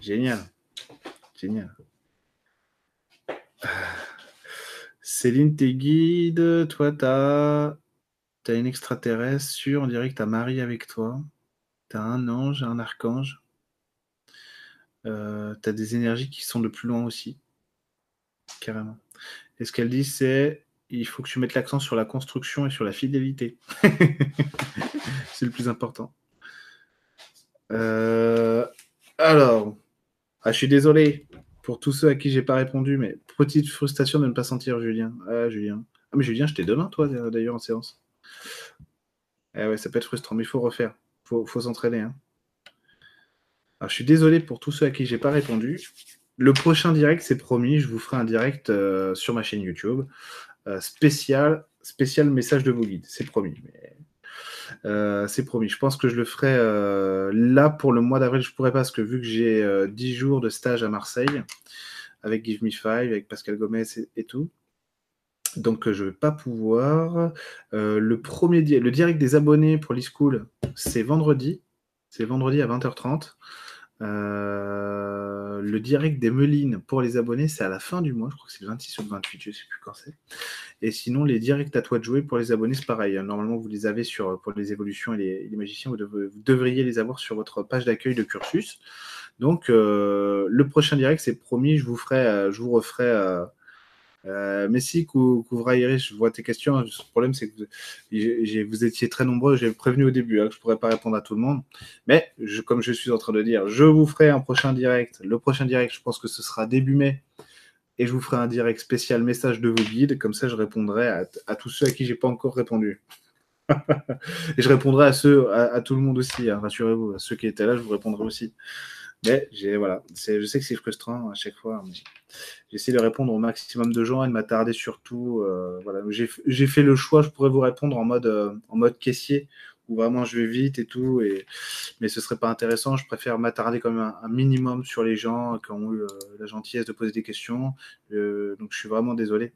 Génial. Génial. Céline, t'es guide. Toi, t'as as une extraterrestre sur, on dirait que t'as Marie avec toi. T'as un ange, un archange. Euh, t'as des énergies qui sont de plus loin aussi. Carrément. Et ce qu'elle dit, c'est il faut que tu mettes l'accent sur la construction et sur la fidélité. c'est le plus important. Euh, alors, ah, je suis désolé pour tous ceux à qui j'ai pas répondu, mais petite frustration de ne pas sentir Julien. Ah, Julien. Ah, mais Julien, je t'ai demain, toi, d'ailleurs, en séance. Eh ouais, ça peut être frustrant, mais il faut refaire. Il faut, s'entraîner. Hein. Alors, je suis désolé pour tous ceux à qui j'ai pas répondu. Le prochain direct, c'est promis, je vous ferai un direct euh, sur ma chaîne YouTube. Euh, spécial, spécial message de vos guides. C'est promis. Euh, c'est promis. Je pense que je le ferai euh, là pour le mois d'avril. Je pourrais pas parce que vu que j'ai 10 jours de stage à Marseille avec Give Me Five, avec Pascal Gomez et, tout. Donc je vais pas pouvoir. le premier le direct des abonnés pour l'e-school, c'est vendredi. C'est vendredi à 20h30. Euh, le direct des Melines pour les abonnés, c'est à la fin du mois. Je crois que c'est le 26 ou le 28, je ne sais plus quand c'est. Et sinon, les directs à toi de jouer pour les abonnés, c'est pareil. Normalement, vous les avez sur, pour les évolutions et les, magiciens, vous, devriez les avoir sur votre page d'accueil de cursus. Donc, euh, le prochain direct, c'est promis, je vous, ferai, euh, je vous referai euh, Messi, Iris, je vois tes questions. Le problème, c'est que vous, étiez très nombreux. J'ai prévenu au début hein, que je ne pourrais pas répondre à tout le monde. Mais comme je suis en train de dire, je vous ferai un prochain direct. Le prochain direct, je pense que ce sera début mai. Et je vous ferai un direct spécial message de vos guides. Comme ça, je répondrai à, tous ceux à qui j'ai pas encore répondu. et je répondrai à, tout le monde aussi. Hein, rassurez-vous, à ceux qui étaient là, je vous répondrai aussi. Mais voilà, je sais que c'est frustrant à chaque fois. J'essaie de répondre au maximum de gens et de m'attarder surtout. Euh, voilà, j'ai fait le choix, je pourrais vous répondre en mode, euh, en mode caissier où vraiment je vais vite et tout, mais ce serait pas intéressant. Je préfère m'attarder quand même un, minimum sur les gens qui ont eu euh, la gentillesse de poser des questions. Euh, donc je suis vraiment désolé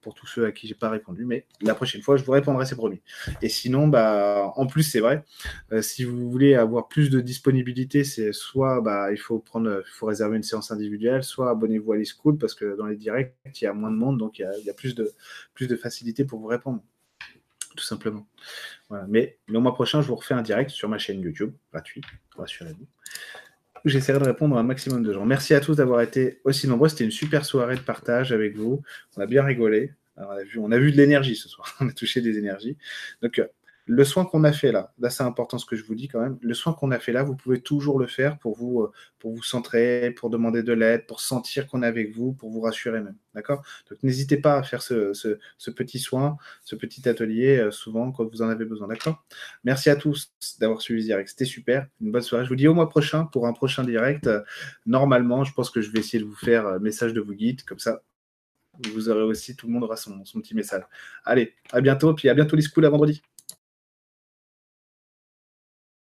pour tous ceux à qui j'ai pas répondu, mais la prochaine fois je vous répondrai, c'est promis. Et sinon, bah, en plus c'est vrai, euh, si vous voulez avoir plus de disponibilité, c'est soit bah, il faut prendre, faut réserver une séance individuelle, soit abonnez-vous à l'e-school parce que dans les directs il y a moins de monde, donc il y a, il y a plus de plus de facilité pour vous répondre tout simplement. Mais le mois prochain, je vous refais un direct sur ma chaîne YouTube, gratuit, rassurez-vous. J'essaierai de répondre à un maximum de gens. Merci à tous d'avoir été aussi nombreux. C'était une super soirée de partage avec vous. On a bien rigolé. on, a vu, de l'énergie ce soir. on a touché des énergies. Donc, euh, le soin qu'on a fait là, là c'est important ce que je vous dis quand même, le soin qu'on a fait là, vous pouvez toujours le faire pour vous, euh, pour vous centrer, pour demander de l'aide, pour sentir qu'on est avec vous, pour vous rassurer même. D'accord? Donc n'hésitez pas à faire ce, petit soin, ce petit atelier euh, souvent quand vous en avez besoin. D'accord? Merci à tous d'avoir suivi ce direct. C'était super. Une bonne soirée. Je vous dis au mois prochain pour un prochain direct. normalement, je pense que je vais essayer de vous faire un message de vous guide. Comme ça, vous aurez aussi, tout le monde aura son, son petit message. Allez, à bientôt. Puis à bientôt les schools à vendredi.